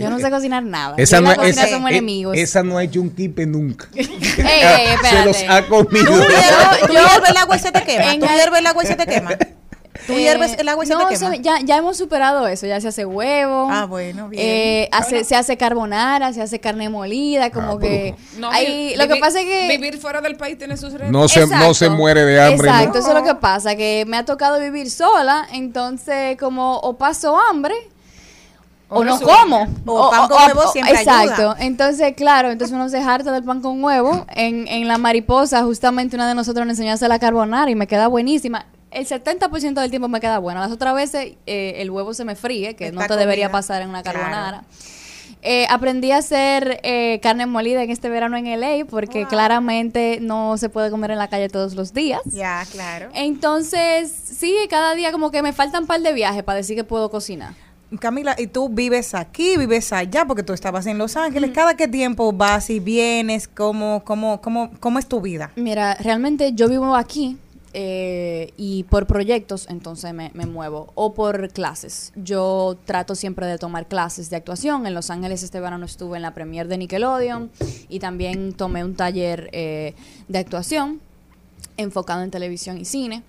[SPEAKER 15] Yo no sé cocinar nada.
[SPEAKER 2] Esa no, esa-
[SPEAKER 15] somos
[SPEAKER 2] eh,
[SPEAKER 15] enemigos.
[SPEAKER 2] esa no ha hecho un kipe nunca.
[SPEAKER 15] Ey, ey,
[SPEAKER 2] Se los ha comido.
[SPEAKER 3] Tú hierves- el agua y se te quema.
[SPEAKER 15] En
[SPEAKER 3] Tú
[SPEAKER 15] el-
[SPEAKER 3] hierves el agua y se te quema. Tú
[SPEAKER 15] Eh,
[SPEAKER 3] hierves el agua y se
[SPEAKER 15] no,
[SPEAKER 3] te quema.
[SPEAKER 15] se- ya, ya hemos superado eso. Ya se hace huevo.
[SPEAKER 3] Ah, bueno, bien.
[SPEAKER 15] Eh, hace- se hace carbonara, se hace carne molida, como
[SPEAKER 2] Ah,
[SPEAKER 15] que...
[SPEAKER 7] No,
[SPEAKER 15] hay- lo que
[SPEAKER 7] vivir-
[SPEAKER 15] pasa es que...
[SPEAKER 7] Vivir fuera del país tiene sus retos.
[SPEAKER 2] No se, no se muere de hambre. ¿no?
[SPEAKER 15] Exacto, eso es lo que pasa, que me ha tocado vivir sola, entonces como o paso hambre o,
[SPEAKER 7] O
[SPEAKER 15] no como.
[SPEAKER 3] O pan con huevo siempre
[SPEAKER 15] Exacto.
[SPEAKER 3] ayuda.
[SPEAKER 15] Entonces, claro, entonces uno se harta del pan con huevo. En, en la mariposa, justamente una de nosotros nos enseñó a hacer la carbonara y me queda buenísima. El 70% del tiempo me queda buena. Las otras veces eh, el huevo se me fríe, que no te debería pasar en una
[SPEAKER 3] Claro.
[SPEAKER 15] carbonara. Eh, aprendí a hacer eh, carne molida en este verano en LA porque claramente no se puede comer en la calle todos los días.
[SPEAKER 3] Ya, claro.
[SPEAKER 15] Entonces, sí, cada día como que me faltan un par de viajes para decir que puedo cocinar.
[SPEAKER 3] Camila, y tú vives aquí, vives allá, porque tú estabas en Los Ángeles. ¿Cada qué tiempo vas y vienes? ¿Cómo, cómo, cómo, cómo es tu vida?
[SPEAKER 15] Mira, realmente yo vivo aquí eh, y por proyectos entonces me, me muevo o por clases. Yo trato siempre de tomar clases de actuación. En Los Ángeles este verano estuve en la premier de Nickelodeon y también tomé un taller eh, de actuación enfocado en televisión y cine.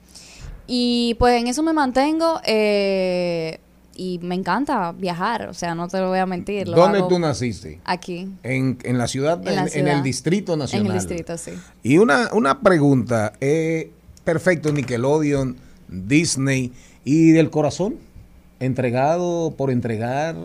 [SPEAKER 15] Y pues en eso me mantengo eh, y me encanta viajar, o sea, no te lo voy a mentir. lo
[SPEAKER 2] ¿Dónde tú naciste?
[SPEAKER 15] Aquí.
[SPEAKER 2] En, en la ciudad,
[SPEAKER 15] En la
[SPEAKER 2] en, en
[SPEAKER 15] ciudad.
[SPEAKER 2] el Distrito Nacional.
[SPEAKER 15] En el distrito, sí.
[SPEAKER 2] Y una, una pregunta, eh, perfecto, Nickelodeon, Disney, ¿y del corazón? ¿Entregado por entregar?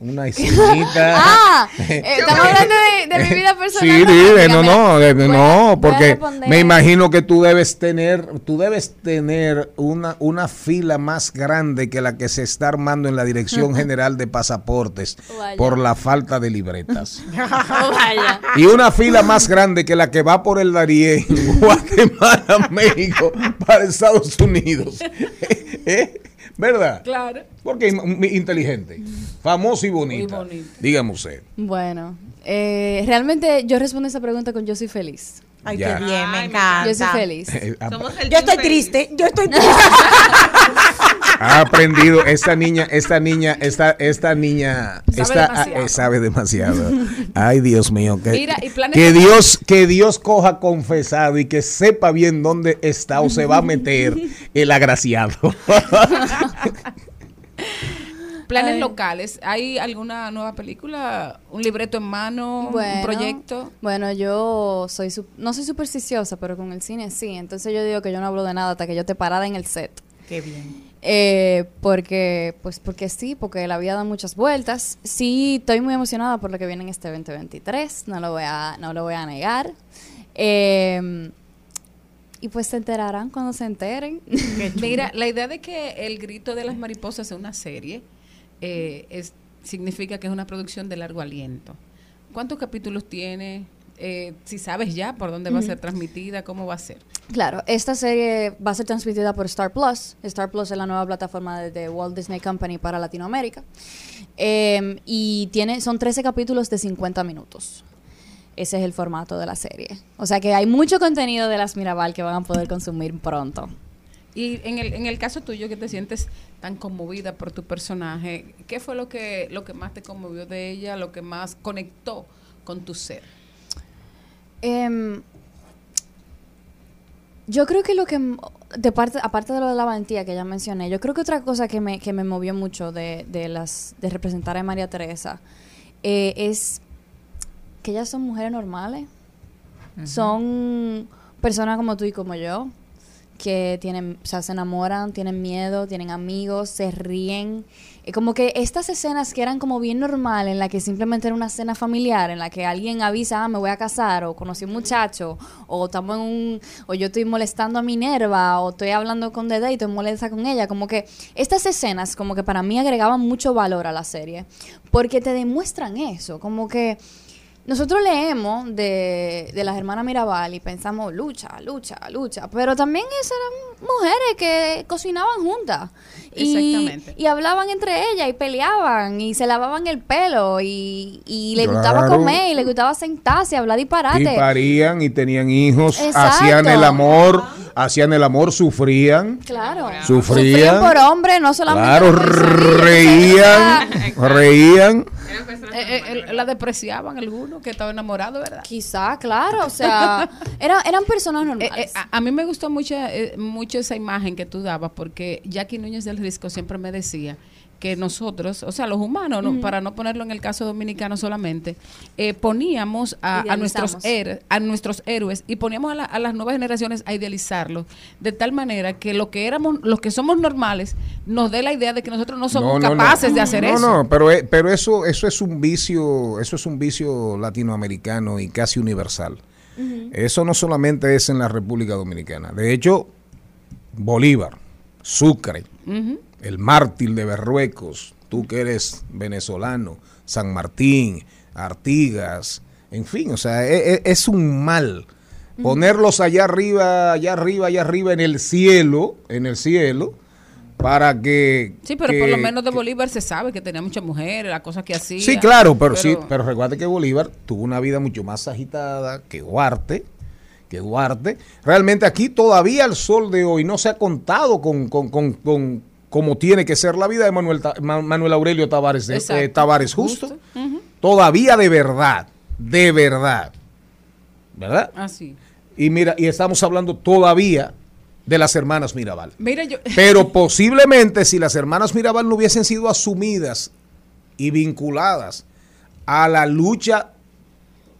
[SPEAKER 2] ¿Una escenita?
[SPEAKER 15] Ah, eh, estamos hablando de, de mi vida personal.
[SPEAKER 2] Sí, no, no, de- no, porque me imagino que tú debes tener, tú debes tener una, una fila más grande que la que se está armando en la Dirección General de Pasaportes
[SPEAKER 15] Vaya.
[SPEAKER 2] por la falta de libretas.
[SPEAKER 15] Oh, vaya.
[SPEAKER 2] Y una fila más grande que la que va por el Darién, Guatemala, México, para Estados Unidos. ¿Eh? ¿Verdad?
[SPEAKER 7] Claro.
[SPEAKER 2] Porque es inteligente, famoso y bonita.
[SPEAKER 7] Muy bonita.
[SPEAKER 2] Dígame usted.
[SPEAKER 15] Bueno, eh, realmente yo respondo esa pregunta con yo soy feliz.
[SPEAKER 3] Ay,
[SPEAKER 2] Ya.
[SPEAKER 3] qué bien, me encanta.
[SPEAKER 15] Yo soy feliz.
[SPEAKER 2] Ha,
[SPEAKER 8] Somos el
[SPEAKER 3] Yo estoy
[SPEAKER 8] feliz.
[SPEAKER 3] triste, yo estoy triste.
[SPEAKER 2] ha aprendido esta niña, esta niña, esta, esta niña,
[SPEAKER 7] Sabe
[SPEAKER 2] esta,
[SPEAKER 7] demasiado.
[SPEAKER 2] eh, sabe demasiado. Ay, Dios mío, que,
[SPEAKER 7] Mira,
[SPEAKER 2] Dios, que Dios coja confesado y que sepa bien dónde está o se va a meter el agraciado.
[SPEAKER 7] Planes
[SPEAKER 15] Ay.
[SPEAKER 7] locales. ¿Hay alguna nueva película? ¿Un libreto en mano? ¿Un proyecto?
[SPEAKER 15] Bueno, yo soy su- no soy supersticiosa, pero con el cine sí. Entonces yo digo que yo no hablo de nada hasta que yo esté parada en el set.
[SPEAKER 3] Qué bien.
[SPEAKER 15] Eh, porque, pues porque sí, porque la vida da muchas vueltas. Sí, estoy muy emocionada por lo que viene en este 2023, no lo voy a, no lo voy a negar. Eh, y pues se enterarán cuando se enteren.
[SPEAKER 7] Mira, la idea de que El grito de las mariposas sea una serie eh, es, significa que es una producción de largo aliento. ¿Cuántos capítulos tiene? Eh, si sabes ya por dónde va a ser transmitida, cómo va a ser.
[SPEAKER 15] Claro, esta serie va a ser transmitida por Star Plus. Star Plus es la nueva plataforma de, de Walt Disney Company para Latinoamérica. Eh, y tiene, son 13 capítulos de 50 minutos. Ese es el formato de la serie. O sea que hay mucho contenido de las Mirabal que van a poder consumir pronto.
[SPEAKER 7] Y en el, en el caso tuyo que te sientes tan conmovida por tu personaje, ¿qué fue lo que, lo que más te conmovió de ella, lo que más conectó con tu ser?
[SPEAKER 15] Em, yo creo que lo que, de parte, aparte de lo de la valentía que ya mencioné, yo creo que otra cosa que me, que me movió mucho de, de las, de representar a María Teresa eh, es que ellas son mujeres normales. Son personas como tú y como yo, que tienen, o sea, se enamoran, tienen miedo, tienen amigos, se ríen. Eh, como que estas escenas que eran como bien normal, en la que simplemente era una cena familiar, en la que alguien avisa, ah, me voy a casar, o conocí un muchacho, o estamos en un, o yo estoy molestando a Minerva, o estoy hablando con Dede y estoy molesta con ella. Como que estas escenas, como que para mí agregaban mucho valor a la serie, porque te demuestran eso, como que nosotros leemos de, de las hermanas Mirabal y pensamos lucha, lucha, lucha, pero también esas eran mujeres que cocinaban juntas y,
[SPEAKER 7] Exactamente.
[SPEAKER 15] y hablaban entre ellas y peleaban y se lavaban el pelo y, y le gustaba comer y le gustaba sentarse y hablar
[SPEAKER 2] Y
[SPEAKER 15] disparate.
[SPEAKER 2] parían y tenían hijos,
[SPEAKER 15] Exacto.
[SPEAKER 2] hacían el amor, hacían el amor, sufrían.
[SPEAKER 15] Claro.
[SPEAKER 2] Sufrían.
[SPEAKER 15] por hombre, no solamente
[SPEAKER 2] Claro, reían, reían.
[SPEAKER 7] Eh, eh, el- la despreciaban algunos que estaban enamorados, ¿verdad?
[SPEAKER 15] Quizá, claro, o sea, era- eran personas
[SPEAKER 7] Eh,
[SPEAKER 15] normales.
[SPEAKER 7] eh, a, a mí me gustó mucho, eh, mucho esa imagen que tú dabas porque Jackie Núñez del Risco siempre me decía que nosotros, o sea, los humanos, ¿no? Para no ponerlo en el caso dominicano solamente, eh, poníamos a, a nuestros a nuestros héroes y poníamos a, la- a las nuevas generaciones a idealizarlos de tal manera que lo que éramos, los que somos normales, nos dé la idea de que nosotros no somos
[SPEAKER 2] No, no, no.
[SPEAKER 7] capaces de hacer
[SPEAKER 2] no,
[SPEAKER 7] eso.
[SPEAKER 2] No, pero, eh, pero eso, eso es un vicio, eso es un vicio latinoamericano y casi universal. Eso no solamente es en la República Dominicana. De hecho, Bolívar, Sucre. El mártir de Berruecos, tú que eres venezolano, San Martín, Artigas, en fin, o sea, e- e- es, un mal. Ponerlos allá arriba, allá arriba, allá arriba en el cielo, en el cielo, para que...
[SPEAKER 7] Sí, pero
[SPEAKER 2] que-
[SPEAKER 7] por lo menos de Bolívar se sabe que tenía muchas mujeres, las cosas que hacía.
[SPEAKER 2] Sí, claro, pero, sí, pero recuerda que Bolívar tuvo una vida mucho más agitada que Duarte, que Duarte. Realmente aquí todavía al sol de hoy no se ha contado con, con, con, con cómo tiene que ser la vida de Manuel, Manuel Aurelio Tavares, eh, Tavares Justo. Todavía de verdad, de verdad. ¿Verdad?
[SPEAKER 7] Así.
[SPEAKER 2] Y mira, y estamos hablando todavía de las hermanas Mirabal.
[SPEAKER 7] Mira, yo.
[SPEAKER 2] Pero posiblemente si las hermanas Mirabal no hubiesen sido asumidas y vinculadas a la lucha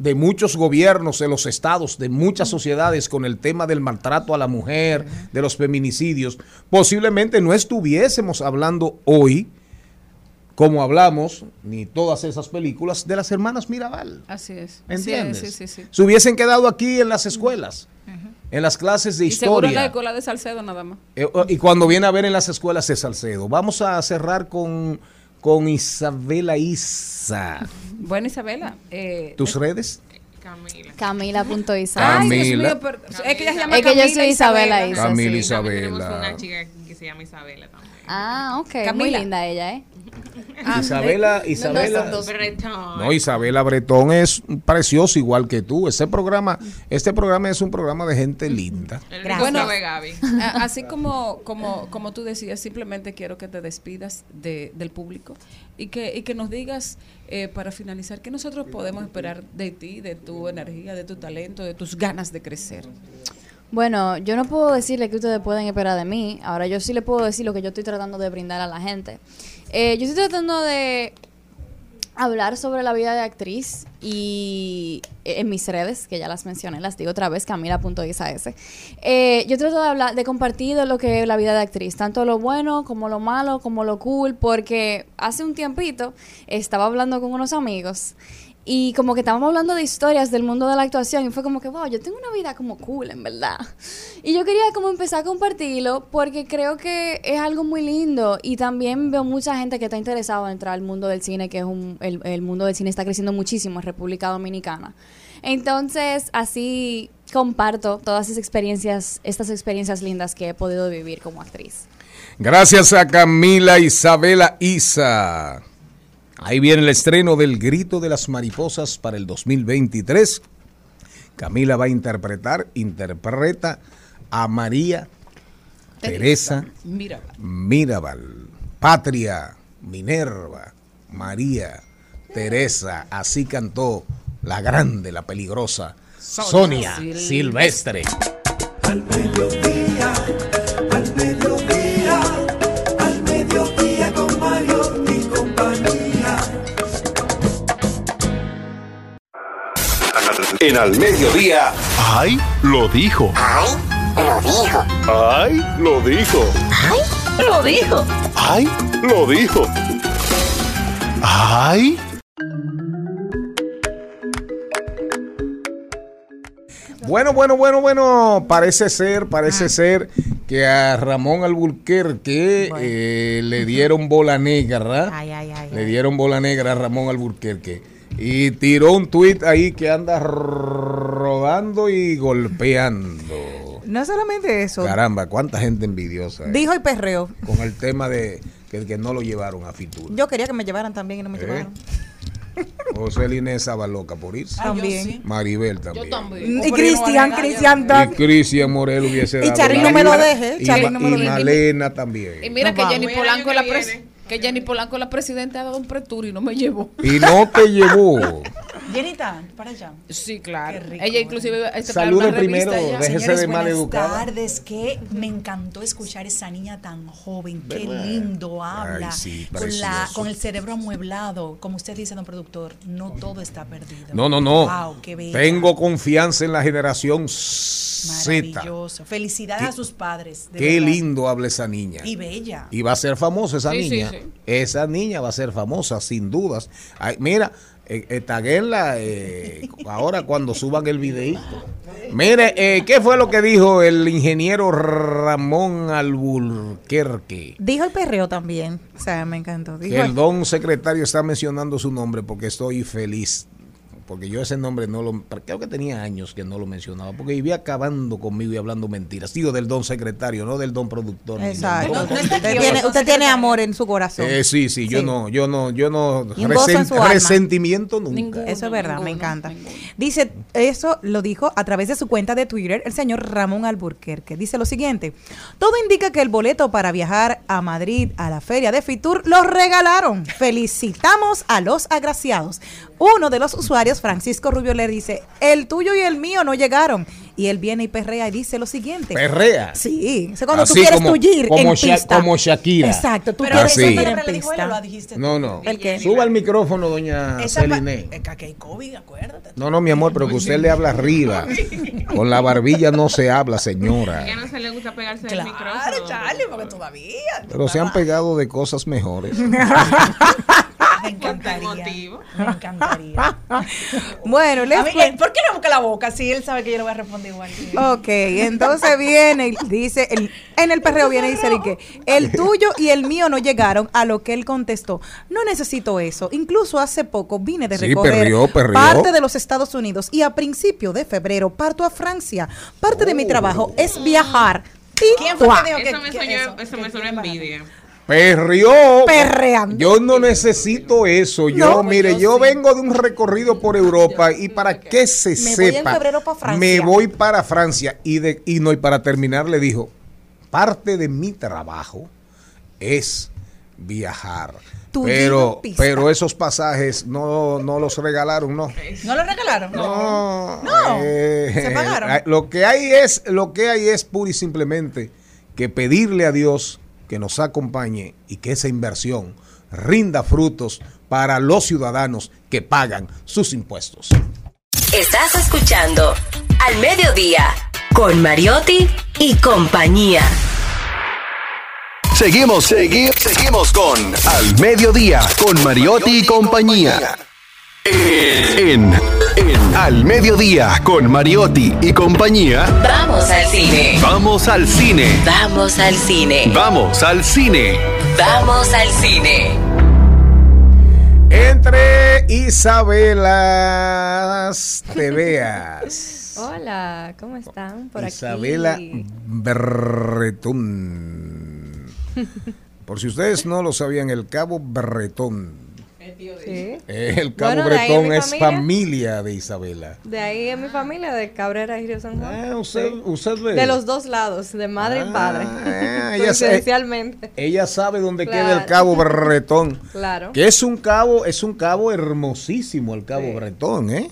[SPEAKER 2] de muchos gobiernos, de los estados, de muchas sociedades con el tema del maltrato a la mujer, de los feminicidios, posiblemente no estuviésemos hablando hoy, como hablamos, ni todas esas películas, de las hermanas Mirabal.
[SPEAKER 7] Así es.
[SPEAKER 2] ¿Me
[SPEAKER 7] Así es,
[SPEAKER 2] entiendes?
[SPEAKER 7] Sí, sí, sí.
[SPEAKER 2] Se hubiesen quedado aquí en las escuelas, en las clases de
[SPEAKER 7] Y seguro en la
[SPEAKER 2] historia.
[SPEAKER 7] escuela de Salcedo nada más.
[SPEAKER 2] Eh, oh, Y cuando viene a ver en las escuelas de Salcedo. Vamos a cerrar con, con Isabela Isa.
[SPEAKER 7] Bueno, Isabela. Eh,
[SPEAKER 2] ¿Tus redes?
[SPEAKER 8] Camila.
[SPEAKER 15] Camila.isa.
[SPEAKER 7] Ay, Dios
[SPEAKER 2] Camila.
[SPEAKER 7] mío, pero- es que ella se llama
[SPEAKER 15] Es que yo
[SPEAKER 7] Camila
[SPEAKER 15] soy Isabela Isa.
[SPEAKER 2] Camila
[SPEAKER 15] sí.
[SPEAKER 8] También tenemos
[SPEAKER 2] Isabela.
[SPEAKER 8] una chica que se llama Isabela también.
[SPEAKER 15] Ah, ok. Muy
[SPEAKER 7] Camila.
[SPEAKER 15] linda ella, ¿eh?
[SPEAKER 2] Isabela, Isabela.
[SPEAKER 8] No,
[SPEAKER 2] Isabela Bretón es preciosa igual que tú. Este programa, este programa es un programa de gente linda.
[SPEAKER 7] Gracias.
[SPEAKER 8] bueno, Gaby.
[SPEAKER 7] así como, como, como tú decías, simplemente quiero que te despidas de- del público y que, y que nos digas, eh, para finalizar, qué nosotros podemos esperar de ti, de tu energía, de tu talento, de tus ganas de crecer.
[SPEAKER 15] Bueno, yo no puedo decirle que ustedes pueden esperar de mí. Ahora, yo sí le puedo decir lo que yo estoy tratando de brindar a la gente. Eh, yo estoy tratando de hablar sobre la vida de actriz y eh, en mis redes, que ya las mencioné, las digo otra vez, camila.isas. Eh, yo trato de hablar, de compartir lo que es la vida de actriz, tanto lo bueno como lo malo, como lo cool, porque hace un tiempito estaba hablando con unos amigos y como que estábamos hablando de historias del mundo de la actuación y fue como que, wow, yo tengo una vida como cool, en verdad. Y yo quería como empezar a compartirlo porque creo que es algo muy lindo y también veo mucha gente que está interesada en entrar al mundo del cine, que es un, el, el mundo del cine está creciendo muchísimo en República Dominicana. Entonces, así comparto todas esas experiencias, estas experiencias lindas que he podido vivir como actriz.
[SPEAKER 2] Gracias a Camila Isabela Isa. Ahí viene el estreno del Grito de las Mariposas para el 2023. Camila va a interpretar, interpreta a María Teresa
[SPEAKER 7] Mira.
[SPEAKER 2] Mirabal, Patria, Minerva, María, Teresa, así cantó la grande, la peligrosa Sonia,
[SPEAKER 1] Sonia
[SPEAKER 2] Silvestre.
[SPEAKER 1] Al mediodía,
[SPEAKER 10] En al mediodía. ¡Ay! Lo dijo. ¡Ay! Lo dijo. ¡Ay! Lo dijo.
[SPEAKER 16] ¡Ay! Lo dijo.
[SPEAKER 10] ¡Ay! Lo dijo. ¡Ay!
[SPEAKER 2] Bueno, bueno, bueno, bueno, parece ser, parece ser que a Ramón Alburquerque eh, le dieron bola negra,
[SPEAKER 3] Ay, ay, ay.
[SPEAKER 2] le dieron bola negra a Ramón Alburquerque y tiró un tuit ahí que anda rodando y golpeando.
[SPEAKER 3] No solamente eso.
[SPEAKER 2] Caramba, cuánta gente envidiosa. eh,
[SPEAKER 3] Dijo y perreo.
[SPEAKER 2] Con el tema de que, que no lo llevaron a Fitur.
[SPEAKER 3] Yo quería que me llevaran también y no me
[SPEAKER 2] ¿Eh?
[SPEAKER 3] llevaron.
[SPEAKER 2] José Inés estaba loca por irse.
[SPEAKER 3] Ah, yo También. sí.
[SPEAKER 2] Maribel también.
[SPEAKER 3] Y Cristian, Cristian
[SPEAKER 2] Y
[SPEAKER 3] también.
[SPEAKER 2] Cristian Morel hubiese
[SPEAKER 3] Y
[SPEAKER 2] dado
[SPEAKER 3] Charín
[SPEAKER 2] la
[SPEAKER 3] no me lo deje,
[SPEAKER 2] Y,
[SPEAKER 3] Charín
[SPEAKER 2] Ma-
[SPEAKER 3] no me lo
[SPEAKER 2] y
[SPEAKER 3] deje.
[SPEAKER 2] Malena también.
[SPEAKER 7] Y mira que
[SPEAKER 3] vamos.
[SPEAKER 7] Jenny
[SPEAKER 8] el
[SPEAKER 7] Polanco, la
[SPEAKER 8] que
[SPEAKER 7] pres-
[SPEAKER 8] viene.
[SPEAKER 7] Que Jenny Polanco, la presidenta, ha dado un pretur y no me llevó.
[SPEAKER 2] Y no te llevó.
[SPEAKER 17] Jenita, para allá.
[SPEAKER 7] Sí, claro.
[SPEAKER 17] Qué rico,
[SPEAKER 7] Ella inclusive este, una
[SPEAKER 2] primero,
[SPEAKER 7] ya.
[SPEAKER 2] déjese
[SPEAKER 17] Señores,
[SPEAKER 2] de
[SPEAKER 17] buenas
[SPEAKER 2] maleducada.
[SPEAKER 17] tardes, que me encantó escuchar esa niña tan joven, qué lindo habla,
[SPEAKER 2] Ay, sí,
[SPEAKER 17] con, la, con el cerebro amueblado, como usted dice, don productor, no todo está perdido.
[SPEAKER 2] No, no, no.
[SPEAKER 17] Wow, qué bella.
[SPEAKER 2] Tengo confianza en la generación Z.
[SPEAKER 17] Maravilloso. Felicidades
[SPEAKER 2] Qué-
[SPEAKER 17] a sus padres. de
[SPEAKER 2] Qué
[SPEAKER 17] verdad.
[SPEAKER 2] lindo habla esa niña.
[SPEAKER 17] Y bella.
[SPEAKER 2] Y va a ser famosa esa
[SPEAKER 17] Sí, sí,
[SPEAKER 2] niña.
[SPEAKER 17] sí.
[SPEAKER 2] Esa niña va a ser famosa, sin dudas. Ay, mira, eh, eh, taguenla, eh, ahora cuando suban el videíto. Mire, eh, ¿qué fue lo que dijo el ingeniero Ramón Alburquerque?
[SPEAKER 3] Dijo el perreo también. O sea, me encantó. Dijo
[SPEAKER 2] Que el don secretario está mencionando su nombre porque estoy feliz. Porque yo ese nombre no lo. Creo que tenía años que no lo mencionaba. Porque vivía acabando conmigo y hablando mentiras. Digo del don secretario, no del don productor.
[SPEAKER 3] Exacto.
[SPEAKER 2] don
[SPEAKER 3] usted, tiene, usted tiene amor en su corazón.
[SPEAKER 2] Eh, sí, sí, yo
[SPEAKER 3] Sí.
[SPEAKER 2] no, yo no, yo no resentimiento nunca.
[SPEAKER 3] Eso es verdad, me encanta. Dice, eso lo dijo a través de su cuenta de Twitter el señor Ramón Alburquerque. Dice lo siguiente, todo indica que el boleto para viajar a Madrid a la feria de Fitur lo regalaron. Felicitamos a los agraciados. Uno de los usuarios, Francisco Rubio, le dice, el tuyo y el mío no llegaron. Y él viene y perrea y dice lo siguiente.
[SPEAKER 2] ¿Perrea?
[SPEAKER 3] Sí, es cuando tú
[SPEAKER 2] Así
[SPEAKER 3] quieres
[SPEAKER 2] como-
[SPEAKER 3] tullir
[SPEAKER 2] como
[SPEAKER 3] en
[SPEAKER 2] Sha-
[SPEAKER 3] pista.
[SPEAKER 2] como Shakira.
[SPEAKER 3] Exacto, tú
[SPEAKER 2] Pero
[SPEAKER 3] quieres
[SPEAKER 2] Así.
[SPEAKER 3] tullir
[SPEAKER 2] ¿Esa
[SPEAKER 3] en
[SPEAKER 17] o
[SPEAKER 3] pista.
[SPEAKER 17] la dijiste
[SPEAKER 2] No, no.
[SPEAKER 3] ¿El qué?
[SPEAKER 2] Suba el micrófono, doña Celine.
[SPEAKER 17] eh, que hay COVID, acuérdate.
[SPEAKER 2] No, no, mi amor, pero que usted le habla arriba. Con la barbilla no se habla, señora.
[SPEAKER 8] Ya no se le gusta pegarse del
[SPEAKER 17] Claro,
[SPEAKER 8] micrófono.
[SPEAKER 17] Charlie, porque todavía.
[SPEAKER 2] Pero se han pegado de cosas mejores.
[SPEAKER 17] Me encantaría. Me encantaría.
[SPEAKER 3] Bueno, les
[SPEAKER 17] mí, eh, ¿Por qué no busca la boca? Si él sabe que yo le voy a responder igual.
[SPEAKER 3] Ok, entonces viene y dice, el- en el perreo viene y dice que el tuyo y el mío no llegaron, a lo que él contestó, no necesito eso. Incluso hace poco vine de
[SPEAKER 2] Sí,
[SPEAKER 3] recorrer
[SPEAKER 2] perrió, perrió.
[SPEAKER 3] parte de los Estados Unidos y a principio de febrero parto a Francia. Parte de mi trabajo es viajar.
[SPEAKER 17] ¿Quién fue que dijo que,
[SPEAKER 8] Eso me
[SPEAKER 17] que
[SPEAKER 8] soñó,
[SPEAKER 17] eso?
[SPEAKER 8] eso me envidia.
[SPEAKER 2] Perrió.
[SPEAKER 3] Perreando.
[SPEAKER 2] Yo no necesito eso. Yo,
[SPEAKER 3] No,
[SPEAKER 2] mire, yo, vengo de un recorrido por Europa y para que se
[SPEAKER 3] Me voy en
[SPEAKER 2] sepa,
[SPEAKER 3] febrero pa' Francia.
[SPEAKER 2] me voy para Francia y de y no y para terminar le dijo, parte de mi trabajo es viajar. Pero, pero esos pasajes no, no los regalaron, no.
[SPEAKER 17] ¿No lo regalaron?
[SPEAKER 2] No.
[SPEAKER 17] No.
[SPEAKER 2] Eh,
[SPEAKER 17] ¿Se pagaron?
[SPEAKER 2] eh, Lo que hay es, lo que hay es pura y simplemente que pedirle a Dios que nos acompañe y que esa inversión rinda frutos para los ciudadanos que pagan sus impuestos.
[SPEAKER 12] Estás escuchando Al Mediodía con Mariotti y compañía.
[SPEAKER 10] Seguimos, seguimos, seguimos con Al Mediodía, con Mariotti y compañía. En, en Al Mediodía, con Mariotti y compañía.
[SPEAKER 12] Vamos al cine.
[SPEAKER 10] Vamos al cine.
[SPEAKER 12] Vamos al cine.
[SPEAKER 10] Vamos al cine.
[SPEAKER 12] Vamos al cine.
[SPEAKER 2] Entre Isabelas te veas.
[SPEAKER 18] Hola, ¿cómo están? Por
[SPEAKER 2] Isabela
[SPEAKER 18] aquí.
[SPEAKER 2] Berretón. Por si ustedes no lo sabían, el Cabo Berretón.
[SPEAKER 18] Sí.
[SPEAKER 2] eh, El Cabo
[SPEAKER 18] Bueno,
[SPEAKER 2] Bretón es
[SPEAKER 18] familia.
[SPEAKER 2] de Isabela.
[SPEAKER 18] De ahí es mi familia, de Cabrera y Río San Juan.
[SPEAKER 2] Ah, usted, usted ve.
[SPEAKER 18] De los dos lados, de madre y padre.
[SPEAKER 2] Ah, ella sa-
[SPEAKER 18] Coincidencialmente.
[SPEAKER 2] Ella sabe dónde queda el. Cabo Bretón.
[SPEAKER 18] Claro.
[SPEAKER 2] Que es un cabo, es un cabo hermosísimo el Cabo Bretón, ¿eh?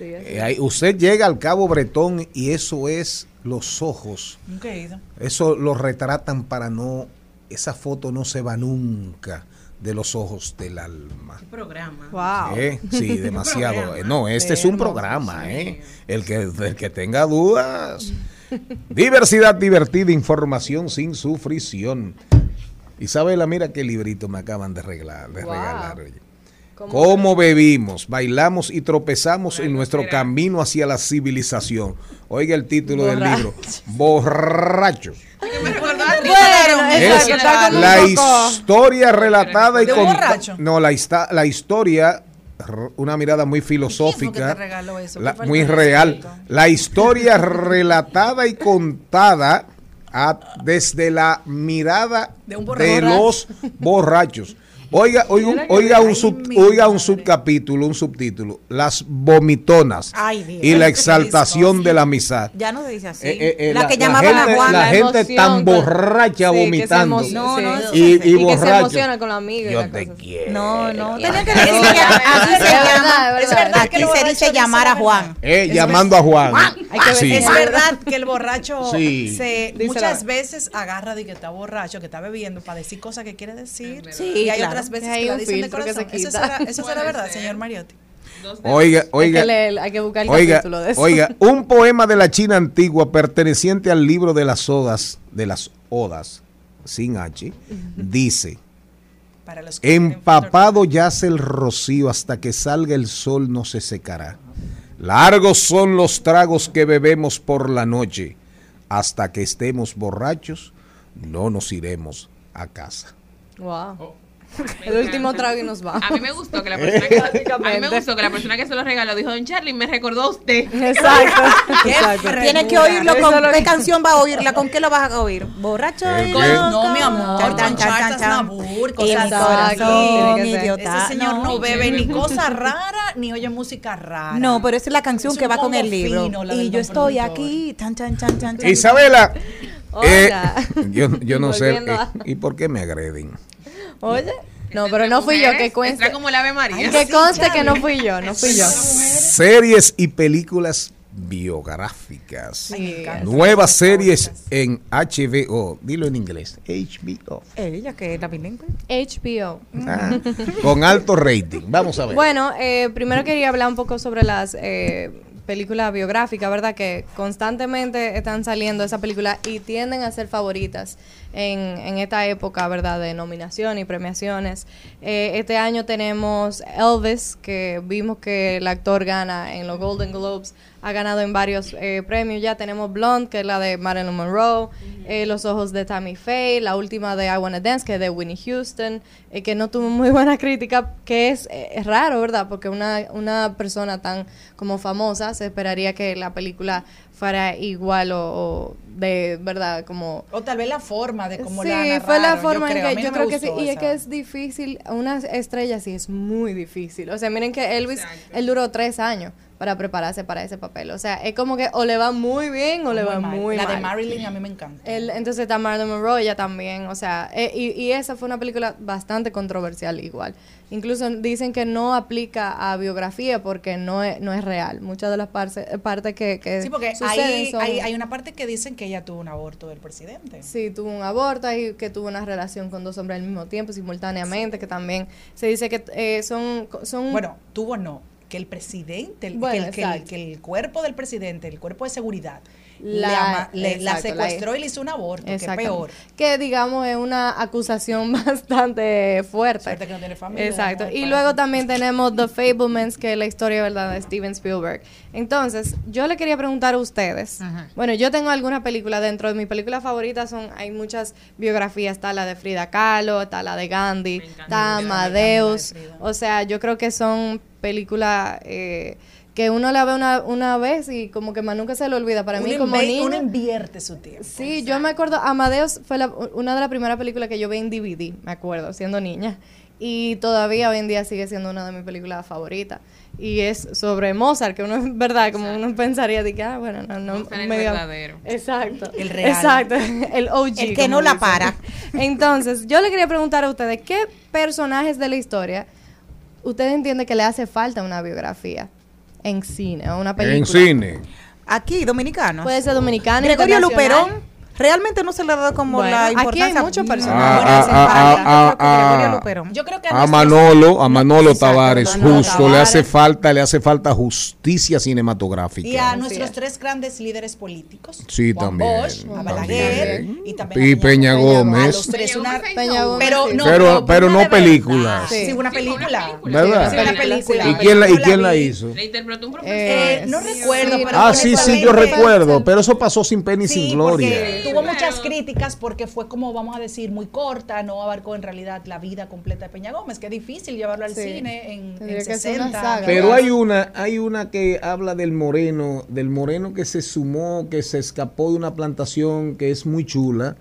[SPEAKER 2] Eh, usted llega al Cabo Bretón y eso es los ojos.
[SPEAKER 17] Ido.
[SPEAKER 2] Eso lo retratan para no, esa foto no se va nunca de los ojos del alma.
[SPEAKER 17] programa.
[SPEAKER 18] Wow.
[SPEAKER 2] ¿Eh? Sí, demasiado.
[SPEAKER 17] programa.
[SPEAKER 2] No, este es un programa,
[SPEAKER 17] sí.
[SPEAKER 2] ¿eh? El que, el que tenga dudas. Diversidad divertida, información sin sufrición. Isabela, mira qué librito me acaban de, regalar, de
[SPEAKER 18] Wow.
[SPEAKER 2] regalar. oye.
[SPEAKER 18] ¿Cómo
[SPEAKER 2] Cómo bebimos, bailamos y tropezamos en nuestro camino hacia la civilización. Oiga el título del
[SPEAKER 18] Borracho.
[SPEAKER 2] libro. Borracho. Es la historia relatada y
[SPEAKER 17] ¿De un
[SPEAKER 2] con no la, la historia una mirada muy filosófica
[SPEAKER 17] eso?
[SPEAKER 2] la- muy real. la historia relatada y contada a- desde la mirada
[SPEAKER 17] De un
[SPEAKER 2] de los borrachos oiga oiga, un- oiga un sub- oiga un subcapítulo un subtítulo. Las vomitonas
[SPEAKER 3] Ay, Dios.
[SPEAKER 2] y la exaltación de la amistad.
[SPEAKER 3] Ya no se dice así.
[SPEAKER 2] Eh, eh, eh,
[SPEAKER 3] la, que llamaban
[SPEAKER 2] gente,
[SPEAKER 3] a Juan.
[SPEAKER 2] la
[SPEAKER 3] la
[SPEAKER 2] gente
[SPEAKER 3] emoción
[SPEAKER 2] tan borracha
[SPEAKER 18] Sí, que se
[SPEAKER 2] vomitando.
[SPEAKER 3] No, no,
[SPEAKER 2] y,
[SPEAKER 18] Y
[SPEAKER 2] y
[SPEAKER 18] que se emociona con la amiga y
[SPEAKER 2] yo
[SPEAKER 18] la
[SPEAKER 2] te
[SPEAKER 18] cosa.
[SPEAKER 2] quiero.
[SPEAKER 3] No, no, tenía que decir así
[SPEAKER 18] es
[SPEAKER 3] se llama.
[SPEAKER 18] es verdad
[SPEAKER 3] Aquí se dice llamar
[SPEAKER 17] la
[SPEAKER 3] a Juan.
[SPEAKER 2] Eh, llamando a Juan.
[SPEAKER 17] Es verdad que el borracho se muchas veces agarra de que está borracho, que está bebiendo para decir cosas que quiere decir.
[SPEAKER 3] Sí,
[SPEAKER 17] hay otras veces
[SPEAKER 18] Hay
[SPEAKER 17] que la dicen de
[SPEAKER 18] que se
[SPEAKER 17] corazón. Eso será, eso será verdad,
[SPEAKER 8] ser.
[SPEAKER 17] señor Mariotti.
[SPEAKER 2] Oiga, oiga.
[SPEAKER 18] hay que leer, hay que buscar el
[SPEAKER 2] Oiga,
[SPEAKER 18] capítulo de eso.
[SPEAKER 2] oiga, un poema de la China antigua perteneciente al libro de las odas, de las odas, sin H, dice,
[SPEAKER 17] Para los que tienen
[SPEAKER 2] empapado yace el rocío hasta que salga el sol no se secará. Largos son los tragos que bebemos por la noche, hasta que estemos borrachos, no nos iremos a casa.
[SPEAKER 18] Wow. El último trago y nos vamos.
[SPEAKER 8] A mí me gustó que la persona que, a mí me gustó que la persona que se lo regaló dijo, Don Charlie, me recordó a usted.
[SPEAKER 18] Exacto. Exacto.
[SPEAKER 3] Tienes que oírlo con qué canción va a oírla, con qué lo vas a oír. Borracho loco.
[SPEAKER 17] No, mi amor,
[SPEAKER 3] Chan, chan,
[SPEAKER 17] con
[SPEAKER 3] chan, chan.
[SPEAKER 17] Cosas
[SPEAKER 3] corazón, idiota.
[SPEAKER 17] Ese señor no,
[SPEAKER 3] No.
[SPEAKER 17] bebe ni cosa rara ni oye música rara.
[SPEAKER 3] No, pero esa es la canción
[SPEAKER 17] Es
[SPEAKER 3] que va con el libro.
[SPEAKER 17] fino,
[SPEAKER 3] y yo estoy
[SPEAKER 17] productor.
[SPEAKER 3] aquí. Chan, chan, chan, chan.
[SPEAKER 2] Isabela, eh,
[SPEAKER 18] Hola.
[SPEAKER 2] yo, yo no sé, eh,
[SPEAKER 18] a-
[SPEAKER 2] ¿y por qué me agreden?
[SPEAKER 18] Oye. No, pero no fui yo, que cuente.
[SPEAKER 8] Como el Ave María.
[SPEAKER 18] Que conste que no fui yo, no fui yo.
[SPEAKER 2] Series y películas biográficas.
[SPEAKER 18] Sí.
[SPEAKER 2] Nuevas series en HBO. Dilo en inglés. HBO.
[SPEAKER 3] Ella que es la bilingüe.
[SPEAKER 18] HBO.
[SPEAKER 2] Ah, con alto rating. Vamos a ver.
[SPEAKER 18] Bueno, eh, primero quería hablar un poco sobre las eh, películas biográficas, ¿verdad? Que constantemente están saliendo esas películas y tienden a ser favoritas en, en esta época, ¿verdad? De nominación y premiaciones. Eh, este año tenemos Elvis, que vimos que el actor gana en los Golden Globes, ha ganado en varios eh, premios. Ya tenemos Blonde, que es la de Marilyn Monroe, eh, Los Ojos de Tammy Faye, la última de I Wanna Dance, que es de Winnie Houston, eh, que no tuvo muy buena crítica, que es, eh, es raro, ¿verdad? Porque una, una persona tan como famosa se esperaría que la película fuera igual o, o de, ¿verdad? Como...
[SPEAKER 17] O tal vez la forma de cómo
[SPEAKER 18] sí,
[SPEAKER 17] la
[SPEAKER 18] fue la
[SPEAKER 17] narraron,
[SPEAKER 18] forma
[SPEAKER 17] yo creo. A
[SPEAKER 18] en que yo creo que sí. Y es que es difícil, una estrella sí es muy difícil. O sea, miren que Elvis, él duró tres años para prepararse para ese papel. O sea, es como que o le va muy bien o le va
[SPEAKER 17] mal.
[SPEAKER 18] muy
[SPEAKER 17] La
[SPEAKER 18] mal.
[SPEAKER 17] de Marilyn a mí me encanta.
[SPEAKER 18] El- entonces está Marilyn Monroe ella también, o sea, eh, y, y esa fue una película bastante controversial igual. Incluso dicen que no aplica a biografía porque no es, no es real. Muchas de las partes partes que, que
[SPEAKER 17] Sí, porque
[SPEAKER 18] son-
[SPEAKER 17] hay, hay una parte que dicen que ella tuvo un aborto del presidente.
[SPEAKER 18] Sí, tuvo un aborto y que tuvo una relación con dos hombres al mismo tiempo, simultáneamente, que también se dice que eh, son, son...
[SPEAKER 17] Bueno, tuvo no. Que el presidente, el-
[SPEAKER 18] Bueno,
[SPEAKER 17] que, el, que, el,
[SPEAKER 18] exacto.
[SPEAKER 17] que el cuerpo del presidente, el cuerpo de seguridad,
[SPEAKER 18] La-
[SPEAKER 17] le
[SPEAKER 18] exacto, la-
[SPEAKER 17] secuestró y le hizo un aborto, que peor.
[SPEAKER 18] Que digamos es una acusación bastante fuerte.
[SPEAKER 17] Suerte que no tiene familia,
[SPEAKER 18] Exacto. Y
[SPEAKER 17] Para-
[SPEAKER 18] luego también tenemos The Fablemans, que es la historia verdad de Steven Spielberg. Entonces, yo le quería preguntar a ustedes. Bueno, yo tengo alguna película dentro de mis películas favoritas son hay muchas biografías, está la de Frida Kahlo, está la de Gandhi, está Amadeus. O sea, yo creo que son películas eh, que uno la ve una, una vez y como que más nunca se le olvida. Para mí
[SPEAKER 17] Uno
[SPEAKER 18] como
[SPEAKER 17] inve-
[SPEAKER 18] niña...
[SPEAKER 17] uno invierte su tiempo.
[SPEAKER 18] Sí, yo me acuerdo, Amadeus fue la- una de las primeras películas que yo vi en DVD, me acuerdo, siendo niña. Y todavía hoy en día sigue siendo una de mis películas favoritas. Y es sobre Mozart, que uno es verdad, como uno pensaría de que, ah, bueno, no, no.
[SPEAKER 8] Mozart el verdadero.
[SPEAKER 18] Exacto.
[SPEAKER 17] El real.
[SPEAKER 18] Exacto, el OG.
[SPEAKER 17] El que
[SPEAKER 18] como
[SPEAKER 17] no la
[SPEAKER 18] dicen.
[SPEAKER 17] para.
[SPEAKER 18] Entonces, yo le quería preguntar a ustedes, ¿qué personajes de la historia ustedes entienden que le hace falta una biografía en cine una película?
[SPEAKER 2] En cine.
[SPEAKER 3] Aquí, dominicanos.
[SPEAKER 18] Puede ser dominicano,
[SPEAKER 3] Gregorio. Luperón. Realmente no se le ha dado como
[SPEAKER 18] Bueno,
[SPEAKER 3] la
[SPEAKER 18] aquí hay
[SPEAKER 3] importancia.
[SPEAKER 18] muchos personajes.
[SPEAKER 2] Ah, ah, ah,
[SPEAKER 3] Yo creo que
[SPEAKER 17] que
[SPEAKER 2] A Manolo, a Manolo Tavares,
[SPEAKER 17] Manolo
[SPEAKER 2] justo, le hace falta, le hace falta justicia cinematográfica.
[SPEAKER 17] Y a nuestros tres grandes líderes políticos.
[SPEAKER 2] Sí,
[SPEAKER 17] Juan
[SPEAKER 2] también.
[SPEAKER 17] Bosch, a Balaguer
[SPEAKER 2] también.
[SPEAKER 17] y también
[SPEAKER 2] Y Peña Gómez.
[SPEAKER 17] los tres una
[SPEAKER 18] Peña Gómez,
[SPEAKER 17] pero no,
[SPEAKER 2] Pero- pero no películas.
[SPEAKER 17] Sí, una película.
[SPEAKER 2] ¿Verdad?
[SPEAKER 17] Sí, una película.
[SPEAKER 2] ¿Y quién la, y quién la hizo?
[SPEAKER 8] Le interpretó un profesor.
[SPEAKER 17] Eh, no recuerdo, pero
[SPEAKER 2] Ah, sí, sí, yo recuerdo, pero eso pasó sin pena y sin gloria.
[SPEAKER 17] Tuvo muchas críticas porque fue como, vamos a decir, muy corta, no abarcó en realidad la vida completa de Peña Gómez, que es difícil llevarlo al
[SPEAKER 18] Sí.
[SPEAKER 17] cine en, en
[SPEAKER 18] que ser una
[SPEAKER 17] 60.
[SPEAKER 18] saga.
[SPEAKER 2] Pero hay una, hay una que habla del moreno, del moreno que se sumó, que se escapó de una plantación que es muy chula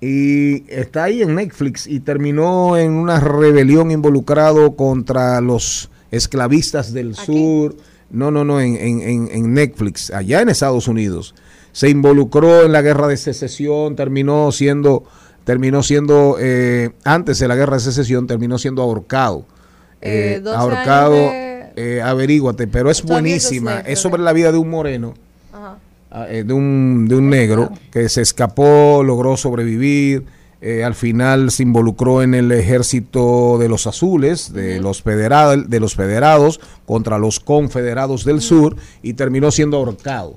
[SPEAKER 2] y está ahí en Netflix y terminó en una rebelión involucrado contra los esclavistas del sur. No, no, no, en, en- en- en Netflix, allá en Estados Unidos. Se involucró en la guerra de secesión, terminó siendo, terminó siendo, eh, antes de la guerra de secesión, terminó siendo ahorcado.
[SPEAKER 18] Eh,
[SPEAKER 2] Eh,
[SPEAKER 18] 12
[SPEAKER 2] ahorcado,
[SPEAKER 18] de-
[SPEAKER 2] eh, averíguate, pero es
[SPEAKER 18] 12 years a
[SPEAKER 2] buenísima. Es sobre la vida de un moreno,
[SPEAKER 18] Ajá.
[SPEAKER 2] ah, eh, de, un, de un negro que se escapó, logró sobrevivir. al final se involucró en el ejército de los azules, de, los federal, de los federados contra los confederados del sur y terminó siendo ahorcado.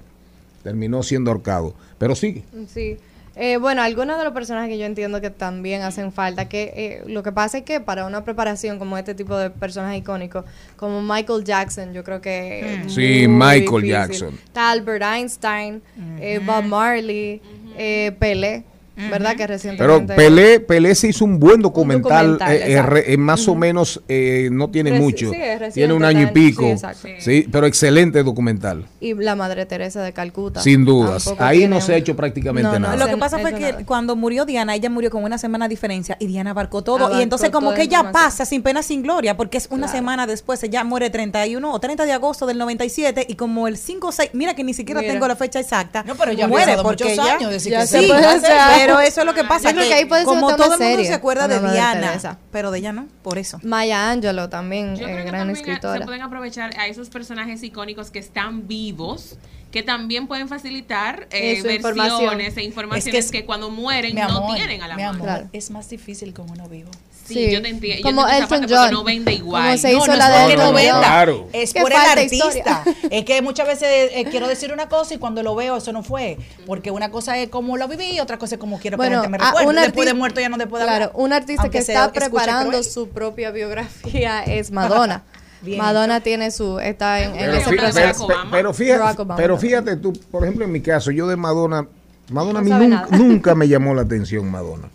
[SPEAKER 2] Terminó siendo ahorcado. Pero sigue.
[SPEAKER 18] Sí. Eh, bueno, algunos de los personajes que yo entiendo que también hacen falta, que eh, lo que pasa es que para una preparación como este tipo de personajes icónicos, como Michael Jackson, yo creo que... es
[SPEAKER 2] Sí, Michael
[SPEAKER 18] difícil.
[SPEAKER 2] Jackson.
[SPEAKER 18] Está Albert Einstein, eh, Bob Marley, eh, Pelé, ¿verdad? Que
[SPEAKER 2] Pero
[SPEAKER 18] recientemente...
[SPEAKER 2] Pelé, Pelé se hizo un buen documental,
[SPEAKER 18] documental,
[SPEAKER 2] eh, eh, eh, más o menos eh, no tiene
[SPEAKER 18] Reci-
[SPEAKER 2] mucho,
[SPEAKER 18] sí,
[SPEAKER 2] tiene un año y
[SPEAKER 18] sí,
[SPEAKER 2] pico,
[SPEAKER 18] exacto.
[SPEAKER 2] sí, pero excelente documental,
[SPEAKER 18] Y la Madre Teresa de Calcuta.
[SPEAKER 2] sin dudas. Ahí no se ha
[SPEAKER 18] un-
[SPEAKER 2] hecho prácticamente
[SPEAKER 18] No, no,
[SPEAKER 2] nada.
[SPEAKER 3] Lo que pasa fue que
[SPEAKER 18] nada.
[SPEAKER 3] cuando murió Diana, ella murió con una semana de diferencia y Diana abarcó todo.
[SPEAKER 18] Abarcó
[SPEAKER 3] y entonces como que ella pasa sin pena, sin gloria, porque es una semana después, ella muere 31 o 30 de agosto del 97 y como el 5 o 6, mira que ni siquiera
[SPEAKER 17] Mira.
[SPEAKER 3] tengo la fecha exacta.
[SPEAKER 17] No, pero ya
[SPEAKER 3] muere porque
[SPEAKER 17] muchos años
[SPEAKER 18] Ya
[SPEAKER 17] que
[SPEAKER 18] se
[SPEAKER 3] Sí,
[SPEAKER 18] puede hacer.
[SPEAKER 3] Pero eso es lo que pasa.
[SPEAKER 18] Yo creo que ahí puede ser
[SPEAKER 3] como todo el mundo se acuerda de Diana, pero de ella no, por eso.
[SPEAKER 18] Maya Angelou también,
[SPEAKER 8] Yo
[SPEAKER 18] eh,
[SPEAKER 8] creo que
[SPEAKER 18] gran
[SPEAKER 8] también a- se
[SPEAKER 18] escritora.
[SPEAKER 8] pueden aprovechar a esos personajes icónicos que están vivos, que también pueden facilitar eh,
[SPEAKER 18] información.
[SPEAKER 8] versiones e informaciones
[SPEAKER 17] Es que es-
[SPEAKER 8] que, cuando mueren
[SPEAKER 17] Mi
[SPEAKER 8] no
[SPEAKER 17] amor,
[SPEAKER 8] tienen a la mano.
[SPEAKER 17] amor,
[SPEAKER 18] Claro.
[SPEAKER 17] es más difícil con uno vivo.
[SPEAKER 8] Sí,
[SPEAKER 18] Sí.
[SPEAKER 8] yo te entiendo.
[SPEAKER 18] Como
[SPEAKER 8] yo
[SPEAKER 18] Elton John.
[SPEAKER 8] no vende igual.
[SPEAKER 18] Como se
[SPEAKER 17] No,
[SPEAKER 18] hizo
[SPEAKER 17] no
[SPEAKER 18] la
[SPEAKER 17] es
[SPEAKER 18] de
[SPEAKER 17] porque no
[SPEAKER 18] Elton
[SPEAKER 17] venda.
[SPEAKER 2] Claro.
[SPEAKER 17] es
[SPEAKER 18] Que
[SPEAKER 17] por el artista. es que muchas veces eh, quiero decir una cosa y cuando lo veo eso no fue. Porque una cosa es como lo viví y otra cosa es como quiero
[SPEAKER 18] Bueno,
[SPEAKER 17] que la gente me recuerde.
[SPEAKER 18] un
[SPEAKER 17] Después de muerto ya no te puede
[SPEAKER 18] Claro,
[SPEAKER 17] hablar.
[SPEAKER 18] un artista
[SPEAKER 17] Aunque
[SPEAKER 18] que está preparando su propia biografía es Madonna.
[SPEAKER 17] Bien
[SPEAKER 18] Madonna tiene su, está en, en
[SPEAKER 2] Pero,
[SPEAKER 18] ese
[SPEAKER 2] fí-
[SPEAKER 18] proceso.
[SPEAKER 2] pero- fíjate, pero fíjate tú, por ejemplo, en mi caso, yo de Madonna, Madonna a
[SPEAKER 18] No
[SPEAKER 2] mí nunca, nunca me llamó la atención Madonna.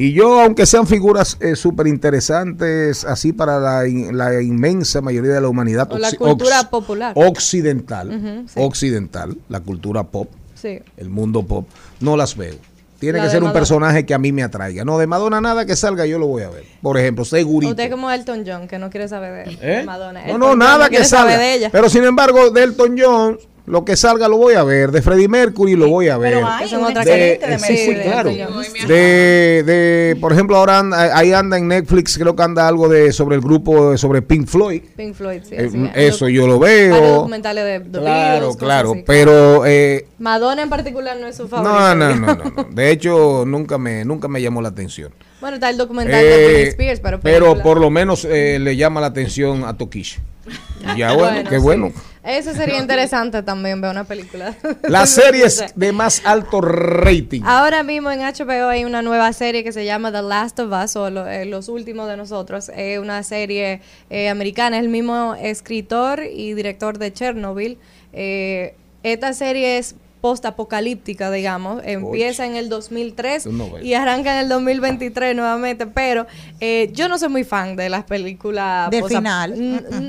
[SPEAKER 2] Y yo, aunque sean figuras eh, súper interesantes, así para la, in- la inmensa mayoría de la humanidad
[SPEAKER 18] O la cultura popular.
[SPEAKER 2] occidental,
[SPEAKER 18] sí.
[SPEAKER 2] occidental, la cultura pop,
[SPEAKER 18] Sí.
[SPEAKER 2] el mundo pop, no las veo. Tiene
[SPEAKER 18] La
[SPEAKER 2] que ser un personaje que a mí me atraiga. No, de Madonna nada que salga yo lo voy a ver. Por ejemplo, segurito.
[SPEAKER 18] Usted como Elton John, que no quiere saber de
[SPEAKER 2] ¿Eh?
[SPEAKER 18] Madonna.
[SPEAKER 2] No, no, nada que salga.
[SPEAKER 18] de ella.
[SPEAKER 2] Pero sin embargo, de Elton John, lo que salga lo voy a ver. De Freddie Mercury lo voy a ver.
[SPEAKER 17] Pero hay
[SPEAKER 18] otra
[SPEAKER 2] de,
[SPEAKER 17] de
[SPEAKER 2] eh, sí, sí, claro. De, de, por ejemplo, ahora anda- ahí anda en Netflix, creo que anda algo de sobre el grupo, sobre Pink Floyd.
[SPEAKER 18] Pink Floyd, sí.
[SPEAKER 2] Eh,
[SPEAKER 18] así.
[SPEAKER 2] eso yo lo veo.
[SPEAKER 18] documentales de The
[SPEAKER 2] Claro,
[SPEAKER 18] Beatles,
[SPEAKER 2] claro.
[SPEAKER 18] así.
[SPEAKER 2] Pero eh,
[SPEAKER 18] Madonna en particular no es su favorito.
[SPEAKER 2] no, no, no, no, no. De hecho, nunca me, nunca me llamó la atención.
[SPEAKER 18] Bueno, está el documental de
[SPEAKER 2] Eh,
[SPEAKER 18] Britney Spears, pero
[SPEAKER 2] pero por lo menos eh, le llama la atención a Tokish. Ya bueno, qué
[SPEAKER 18] sí. Eso sería interesante también ver una película.
[SPEAKER 2] Las series de más alto rating.
[SPEAKER 18] Ahora mismo en HBO hay una nueva serie que se llama The Last of Us o lo- eh, Los Últimos de Nosotros. Es una serie eh, americana, es el mismo escritor y director de Chernobyl. Eh, esta serie es post-apocalíptica, digamos. Empieza en el 2003
[SPEAKER 2] Tú no ves.
[SPEAKER 18] y arranca en el 2023 nuevamente, pero eh, yo no soy muy fan de las películas
[SPEAKER 3] Del
[SPEAKER 18] post-
[SPEAKER 3] final.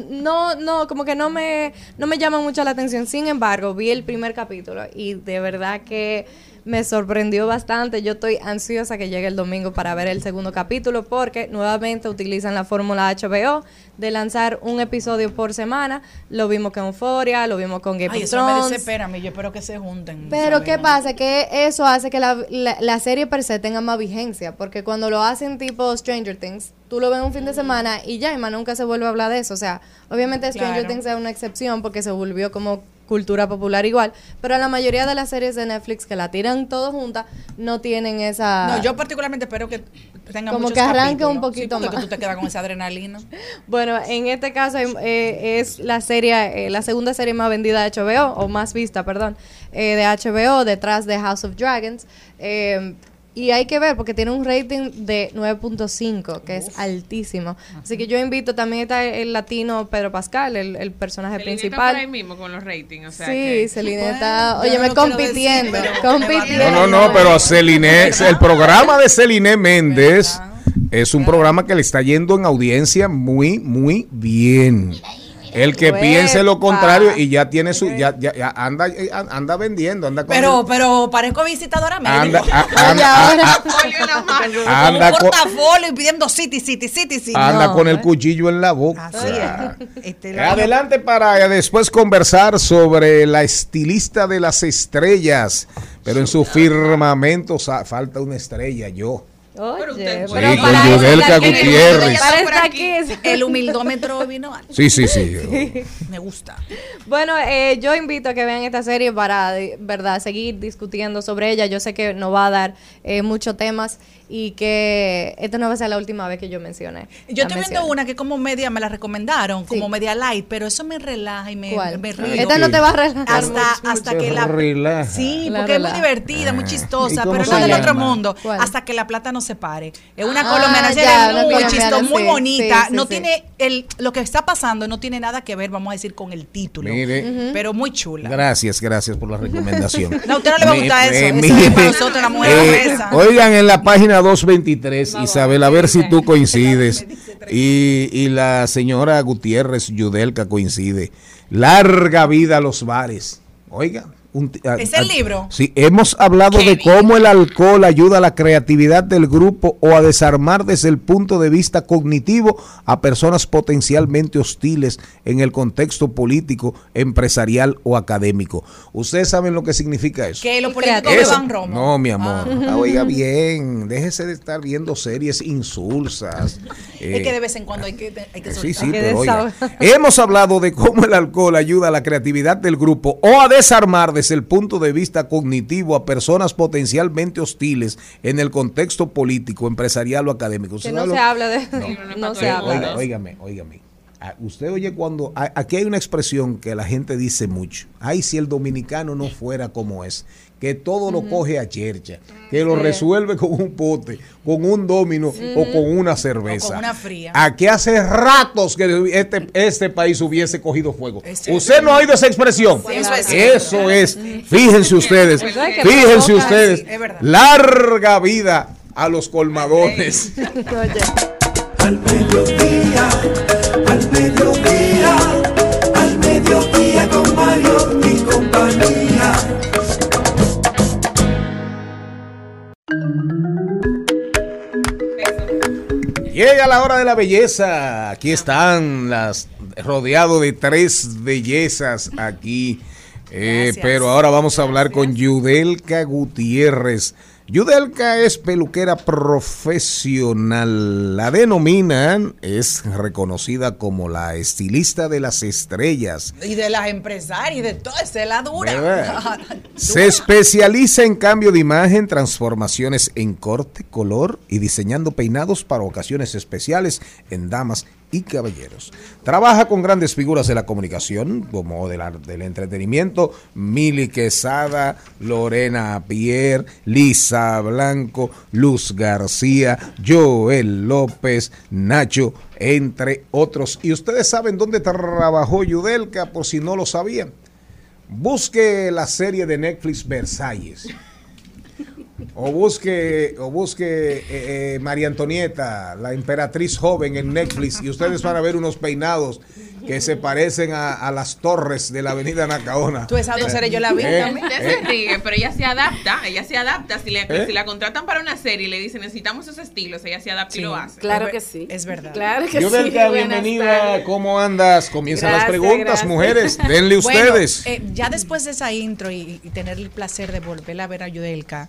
[SPEAKER 18] No, no, como que no me, no me llama mucho la atención. Sin embargo, vi el primer capítulo y de verdad que me sorprendió bastante. Yo estoy ansiosa que llegue el domingo para ver el segundo capítulo porque nuevamente utilizan la fórmula HBO de lanzar un episodio por semana. Lo vimos con Euphoria, lo vimos con Game
[SPEAKER 17] Ay,
[SPEAKER 18] of
[SPEAKER 17] eso me
[SPEAKER 18] Thrones.
[SPEAKER 17] desespera a mí. Yo espero que se junten.
[SPEAKER 18] Pero. ¿qué pasa? Que eso hace que la, la- la serie per se tenga más vigencia, porque cuando lo hacen tipo Stranger Things, tú lo ves un fin de semana y ya, y más nunca se vuelve a hablar de eso. O sea, obviamente Stranger
[SPEAKER 17] Claro.
[SPEAKER 18] Things es una excepción porque se volvió como cultura popular igual, pero la mayoría de las series de Netflix que la tiran todas juntas no tienen esa...
[SPEAKER 17] No, yo particularmente espero que tenga
[SPEAKER 18] Como
[SPEAKER 17] muchos
[SPEAKER 18] que arranque
[SPEAKER 17] capítulos.
[SPEAKER 18] un poquito
[SPEAKER 17] Sí, porque
[SPEAKER 18] más.
[SPEAKER 17] tú te quedas con esa adrenalina.
[SPEAKER 18] Bueno, en este caso eh, es la serie, eh, la segunda serie más vendida de HBO, o más vista, perdón, eh, de HBO, detrás de House of Dragons. Y hay que ver, porque tiene un rating de 9.5, que es altísimo. Así que yo invito, también está el latino Pedro Pascal, el, el personaje
[SPEAKER 8] Celine está por ahí
[SPEAKER 18] principal.
[SPEAKER 8] mismo con los ratings, o sea
[SPEAKER 18] Sí,
[SPEAKER 8] que-
[SPEAKER 18] Celine está, oye, me
[SPEAKER 17] no
[SPEAKER 18] compitiendo,
[SPEAKER 17] decir, pero
[SPEAKER 18] compitiendo.
[SPEAKER 2] No, no, no, pero Celine, el programa de Celine Méndez es un programa que le está yendo en audiencia muy, muy bien. El que
[SPEAKER 17] Uepa.
[SPEAKER 2] piense lo contrario y ya tiene su, ya, ya, ya anda, eh, anda vendiendo, anda con
[SPEAKER 17] Pero, pero parezco visitadora médica.
[SPEAKER 2] Anda, a- anda, a- anda
[SPEAKER 17] un
[SPEAKER 2] con-
[SPEAKER 17] portafolio y pidiendo city, city, city, city.
[SPEAKER 2] anda
[SPEAKER 17] No,
[SPEAKER 2] con el cuchillo en la boca.
[SPEAKER 17] Así es. Este,
[SPEAKER 2] Adelante para después conversar sobre la estilista de las estrellas, pero en su firmamento falta una estrella, yo.
[SPEAKER 18] Oye,
[SPEAKER 2] Sí,
[SPEAKER 18] pero
[SPEAKER 2] con
[SPEAKER 18] para
[SPEAKER 2] Yudelka. Gutiérrez.
[SPEAKER 18] Aquí es-
[SPEAKER 17] El humildómetro vino alto.
[SPEAKER 2] Sí, sí, sí.
[SPEAKER 17] Me gusta.
[SPEAKER 18] Bueno, eh, yo invito a que vean esta serie para, de verdad, seguir discutiendo sobre ella. Yo sé que nos va a dar eh, muchos temas y que esta no va a ser la última vez que yo mencione.
[SPEAKER 17] Yo estoy viendo una que como media me la recomendaron, como media light, pero eso me relaja y me,
[SPEAKER 18] ¿Cuál?
[SPEAKER 17] me río.
[SPEAKER 18] Esta no te va a relajar
[SPEAKER 17] Hasta,
[SPEAKER 18] mucho,
[SPEAKER 17] hasta
[SPEAKER 18] mucho.
[SPEAKER 17] que la...
[SPEAKER 2] Relaja.
[SPEAKER 17] Sí,
[SPEAKER 18] La
[SPEAKER 17] porque es muy divertida, muy
[SPEAKER 2] ¿Y
[SPEAKER 17] chistosa, pero no del otro mundo.
[SPEAKER 18] ¿Cuál?
[SPEAKER 17] Hasta que la plata no se pare. Es una
[SPEAKER 18] Ah,
[SPEAKER 17] colombiana,
[SPEAKER 18] ya,
[SPEAKER 17] muy
[SPEAKER 18] colombiana,
[SPEAKER 17] chistosa, muy
[SPEAKER 18] sí,
[SPEAKER 17] bonita.
[SPEAKER 18] sí, sí,
[SPEAKER 17] no
[SPEAKER 18] sí.
[SPEAKER 17] tiene el lo que está pasando no tiene nada que ver, vamos a decir, con el título.
[SPEAKER 2] Mire.
[SPEAKER 17] Pero muy chula.
[SPEAKER 2] Gracias, gracias por la recomendación.
[SPEAKER 17] No, a usted no le va a gustar eso.
[SPEAKER 2] eh,
[SPEAKER 17] Eso es para nosotros, la mujer
[SPEAKER 2] eh. Oigan, en la página 223, Isabel, a ver si tú coincides. Y, y la señora Gutiérrez Yudelka coincide. Larga vida a los bares. Oigan. Un ti- a-
[SPEAKER 17] ¿Es el
[SPEAKER 2] a-
[SPEAKER 17] libro?
[SPEAKER 2] Sí, hemos hablado de cómo el alcohol ayuda a la creatividad del grupo o a desarmar desde el punto de vista cognitivo a personas potencialmente hostiles en el contexto político, empresarial o académico. ¿Ustedes saben lo que significa eso?
[SPEAKER 17] Que los políticos
[SPEAKER 2] Eso.
[SPEAKER 17] beban romo.
[SPEAKER 2] No, mi amor.
[SPEAKER 17] Ah.
[SPEAKER 2] Ah, Oiga bien, déjese de estar viendo series insulsas.
[SPEAKER 17] es
[SPEAKER 2] Eh,
[SPEAKER 17] que de vez en cuando hay que, hay que
[SPEAKER 2] Sí,
[SPEAKER 17] soltar.
[SPEAKER 2] sí, pero oiga, hemos hablado de cómo el alcohol ayuda a la creatividad del grupo o a desarmar desde el punto de vista cognitivo a personas potencialmente hostiles en el contexto político, empresarial o académico.
[SPEAKER 18] Que
[SPEAKER 2] ¿Usted
[SPEAKER 18] no se habla de... No, se habla de
[SPEAKER 2] Oiga,
[SPEAKER 18] eso.
[SPEAKER 2] óigame, óigame. Ah, Usted oye cuando aquí hay una expresión que la gente dice mucho. Ay, si el dominicano no fuera como es, que todo lo coge a chercha, que lo
[SPEAKER 17] Sí.
[SPEAKER 2] resuelve con un pote, con un domino o con una cerveza.
[SPEAKER 17] O con una fría.
[SPEAKER 2] Aquí hace ratos que este, este país hubiese cogido fuego.
[SPEAKER 17] Es cierto.
[SPEAKER 2] ¿Usted no ha oído esa expresión?
[SPEAKER 17] Sí, eso es.
[SPEAKER 2] Eso es. Fíjense ustedes, fíjense ustedes.
[SPEAKER 17] sí, es verdad.
[SPEAKER 2] Larga vida a los colmadones.
[SPEAKER 1] Al mediodía, al mediodía, al mediodía con Mario
[SPEAKER 2] Llega la hora de la belleza. Aquí están las rodeado de tres bellezas aquí. Eh, pero ahora vamos a hablar con Yudelka Gutiérrez. Yudelka es peluquera profesional. La denominan, es reconocida como la estilista de las estrellas.
[SPEAKER 17] Y de las empresarias y de toda esa la dura.
[SPEAKER 2] Se especializa en cambio de imagen, transformaciones en corte, color y diseñando peinados para ocasiones especiales en damas y caballeros. Trabaja con grandes figuras de la comunicación, como de la- del entretenimiento, Mili Quesada, Lorena Pierre, Lisa Blanco, Luz García, Joel López, Nacho, entre otros. Y ustedes saben dónde trabajó Yudelka, por si no lo sabían. busque la serie de Netflix Versalles. O busque, o busque eh, eh, María Antonieta, la emperatriz joven en Netflix, y ustedes van a ver unos peinados que se parecen a, a las torres de la avenida Nacaona.
[SPEAKER 17] Tú esa dos series yo la vi
[SPEAKER 2] Eh,
[SPEAKER 17] también.
[SPEAKER 8] Usted se ríe, pero ella se adapta, ella se adapta. Si, le,
[SPEAKER 2] ¿Eh?
[SPEAKER 8] si la contratan para una serie y le dicen necesitamos esos estilos, ella se adapta y lo hace.
[SPEAKER 15] Claro que sí.
[SPEAKER 17] Es verdad.
[SPEAKER 15] Claro que
[SPEAKER 2] Yudelka,
[SPEAKER 15] sí.
[SPEAKER 2] Bienvenida. ¿Cómo andas? Comienzan las preguntas,
[SPEAKER 15] gracias.
[SPEAKER 2] mujeres. Denle
[SPEAKER 17] Bueno,
[SPEAKER 2] ustedes.
[SPEAKER 17] eh, ya después de esa intro y, y tener el placer de volver a ver a Yudelka,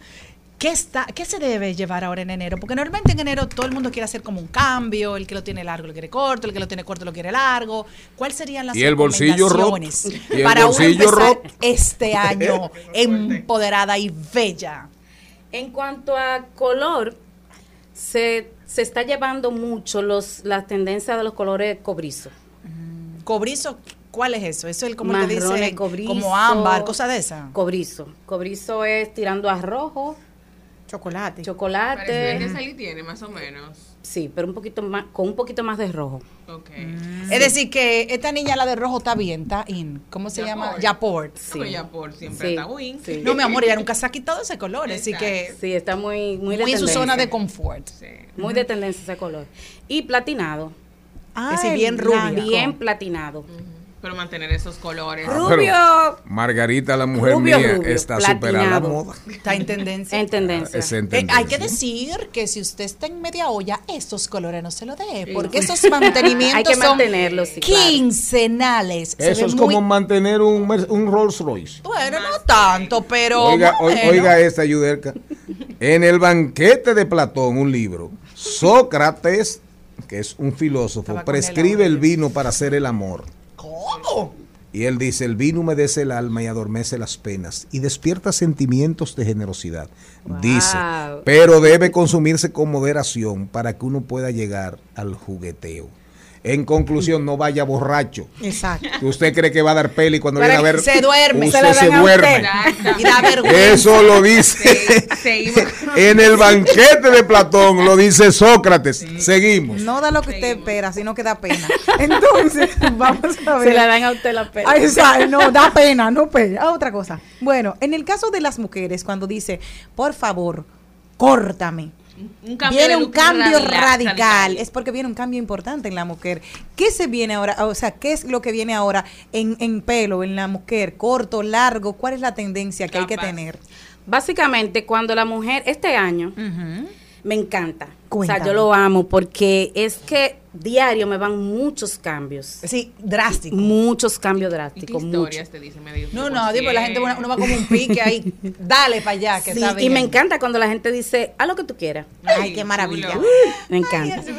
[SPEAKER 17] ¿qué, está, ¿qué se debe llevar ahora en enero? Porque normalmente en enero todo el mundo quiere hacer como un cambio, el que lo tiene largo lo quiere corto, el que lo tiene corto lo quiere largo. ¿Cuáles serían las
[SPEAKER 2] Y el bolsillo roto.
[SPEAKER 17] recomendaciones
[SPEAKER 2] Y el
[SPEAKER 17] para uno
[SPEAKER 2] bolsillo
[SPEAKER 17] empezar
[SPEAKER 2] roto.
[SPEAKER 17] este año empoderada y bella?
[SPEAKER 19] En cuanto a color, se, se está llevando mucho los las tendencias de los colores cobrizo.
[SPEAKER 17] Cobrizo, ¿cuál es eso? Eso es el como te
[SPEAKER 19] Marrones,
[SPEAKER 17] dice
[SPEAKER 19] cobrizo,
[SPEAKER 17] como ámbar, cosa de esa.
[SPEAKER 19] Cobrizo. Cobrizo es tirando a rojo.
[SPEAKER 17] Chocolate.
[SPEAKER 19] Chocolate.
[SPEAKER 8] Que Sally tiene, más o menos.
[SPEAKER 19] Sí, pero un poquito más, con un poquito más de rojo.
[SPEAKER 8] Ok.
[SPEAKER 17] Es decir, que esta niña, la de rojo, está bien, está in. ¿Cómo se llama? Yaport.
[SPEAKER 8] Sí. ya por siempre
[SPEAKER 19] Sí,
[SPEAKER 8] está win.
[SPEAKER 19] sí.
[SPEAKER 17] No, mi amor, ella nunca se ha quitado ese color, así que
[SPEAKER 19] Sí, está muy, muy de
[SPEAKER 17] muy en su zona de confort.
[SPEAKER 19] Muy de tendencia ese color. Y platinado.
[SPEAKER 17] Ah, Es decir, bien el blanco.
[SPEAKER 19] Bien platinado.
[SPEAKER 8] Pero mantener esos colores.
[SPEAKER 2] Ah,
[SPEAKER 19] Rubio.
[SPEAKER 2] Margarita, la mujer
[SPEAKER 19] Rubio,
[SPEAKER 2] mía,
[SPEAKER 19] rubio,
[SPEAKER 2] está superada la moda.
[SPEAKER 17] Está en tendencia.
[SPEAKER 19] En tendencia.
[SPEAKER 2] Es en
[SPEAKER 17] Eh, hay que decir que si usted está en media olla, estos colores no se lo dé,
[SPEAKER 19] Sí.
[SPEAKER 17] porque esos mantenimientos
[SPEAKER 19] Hay que
[SPEAKER 17] son
[SPEAKER 19] mantenerlos, sí, claro.
[SPEAKER 17] quincenales.
[SPEAKER 2] Eso es
[SPEAKER 17] muy-
[SPEAKER 2] como mantener un, un Rolls Royce.
[SPEAKER 17] Bueno, no tanto, pero
[SPEAKER 2] Oiga, oiga esta, Yudelka. En el banquete de Platón, un libro, Sócrates, que es un filósofo, prescribe el vino para hacer el amor. Y él dice, el vino humedece el alma y adormece las penas y despierta sentimientos de generosidad. Dice, pero debe consumirse con moderación para que uno pueda llegar al jugueteo. En conclusión, no vaya borracho.
[SPEAKER 17] Exacto.
[SPEAKER 2] Usted cree que va a dar peli cuando
[SPEAKER 17] Para
[SPEAKER 2] viene a ver.
[SPEAKER 17] se duerme.
[SPEAKER 2] Usted
[SPEAKER 17] Se
[SPEAKER 2] duerme.
[SPEAKER 17] usted. Y da vergüenza.
[SPEAKER 2] Eso lo dice en el banquete de Platón, lo dice Sócrates. Seguimos.
[SPEAKER 3] No da lo que usted espera, sino que da pena. Entonces, vamos a ver.
[SPEAKER 19] Se la dan a usted la pena.
[SPEAKER 3] Ay, o sea, no, da pena, no pena. Ah, otra cosa. Bueno, en el caso de las mujeres, cuando dice, por favor, córtame.
[SPEAKER 8] Un cambio
[SPEAKER 3] viene un cambio
[SPEAKER 8] radical-
[SPEAKER 3] radical,
[SPEAKER 8] radical.
[SPEAKER 3] Es porque viene un cambio importante en la mujer. ¿Qué se viene ahora? O sea, ¿qué es lo que viene ahora en, en pelo, en la mujer? ¿Corto, largo? ¿Cuál es la tendencia que hay que tener?
[SPEAKER 19] Básicamente, cuando la mujer, este año, me encanta. O sea, yo lo amo porque es que diario me van muchos cambios.
[SPEAKER 17] Sí, drásticos.
[SPEAKER 19] Muchos cambios
[SPEAKER 8] ¿Y qué
[SPEAKER 19] drásticos.
[SPEAKER 8] historias te dicen? Me dijo,
[SPEAKER 17] No, no, digo, la gente uno, uno va como un pique ahí. Dale para allá, que
[SPEAKER 19] Sí,
[SPEAKER 17] está bien.
[SPEAKER 19] y me encanta cuando la gente dice, haz lo que tú quieras.
[SPEAKER 3] Ay, qué maravilla.
[SPEAKER 19] Me encanta.
[SPEAKER 17] hacer,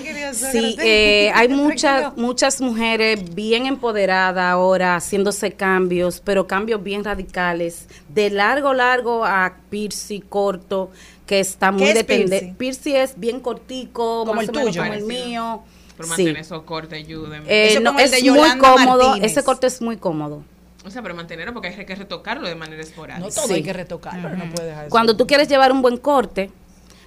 [SPEAKER 19] Sí,
[SPEAKER 17] sí.
[SPEAKER 19] eh, hay muchas muchas mujeres bien empoderadas ahora haciéndose cambios, pero cambios bien radicales, de largo largo a piercing corto, que está muy
[SPEAKER 17] ¿Qué es
[SPEAKER 19] de tende-
[SPEAKER 17] piercing?
[SPEAKER 19] Es bien cortico,
[SPEAKER 17] Como
[SPEAKER 19] más
[SPEAKER 17] el
[SPEAKER 19] o menos
[SPEAKER 17] tuyo.
[SPEAKER 19] como el mío. Sí.
[SPEAKER 8] mantener esos cortes, ayúdenme.
[SPEAKER 19] Eh, no, es
[SPEAKER 17] de
[SPEAKER 19] muy cómodo,
[SPEAKER 17] Martínez.
[SPEAKER 19] ese corte es muy cómodo.
[SPEAKER 8] o sea, pero mantenerlo porque hay que retocarlo de manera esporádica.
[SPEAKER 17] No todo
[SPEAKER 19] Sí.
[SPEAKER 17] hay que retocarlo, no puede dejar eso.
[SPEAKER 19] Cuando tú quieres llevar un buen corte,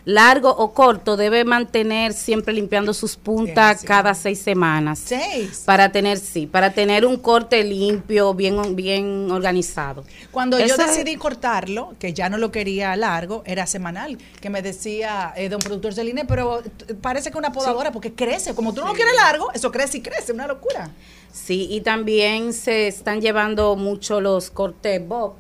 [SPEAKER 19] largo o corto, debe mantener siempre limpiando sus puntas cada seis semanas.
[SPEAKER 17] Seis.
[SPEAKER 19] Para tener, sí, para tener un corte limpio, bien, bien organizado.
[SPEAKER 17] Cuando yo
[SPEAKER 19] es-
[SPEAKER 17] decidí cortarlo, que ya no lo quería largo, era semanal, que me decía eh, don productor Celine, pero parece que una podadora, porque crece, como tú no lo quieres largo, eso crece y crece, una locura.
[SPEAKER 19] Sí, y también se están llevando mucho los cortes bob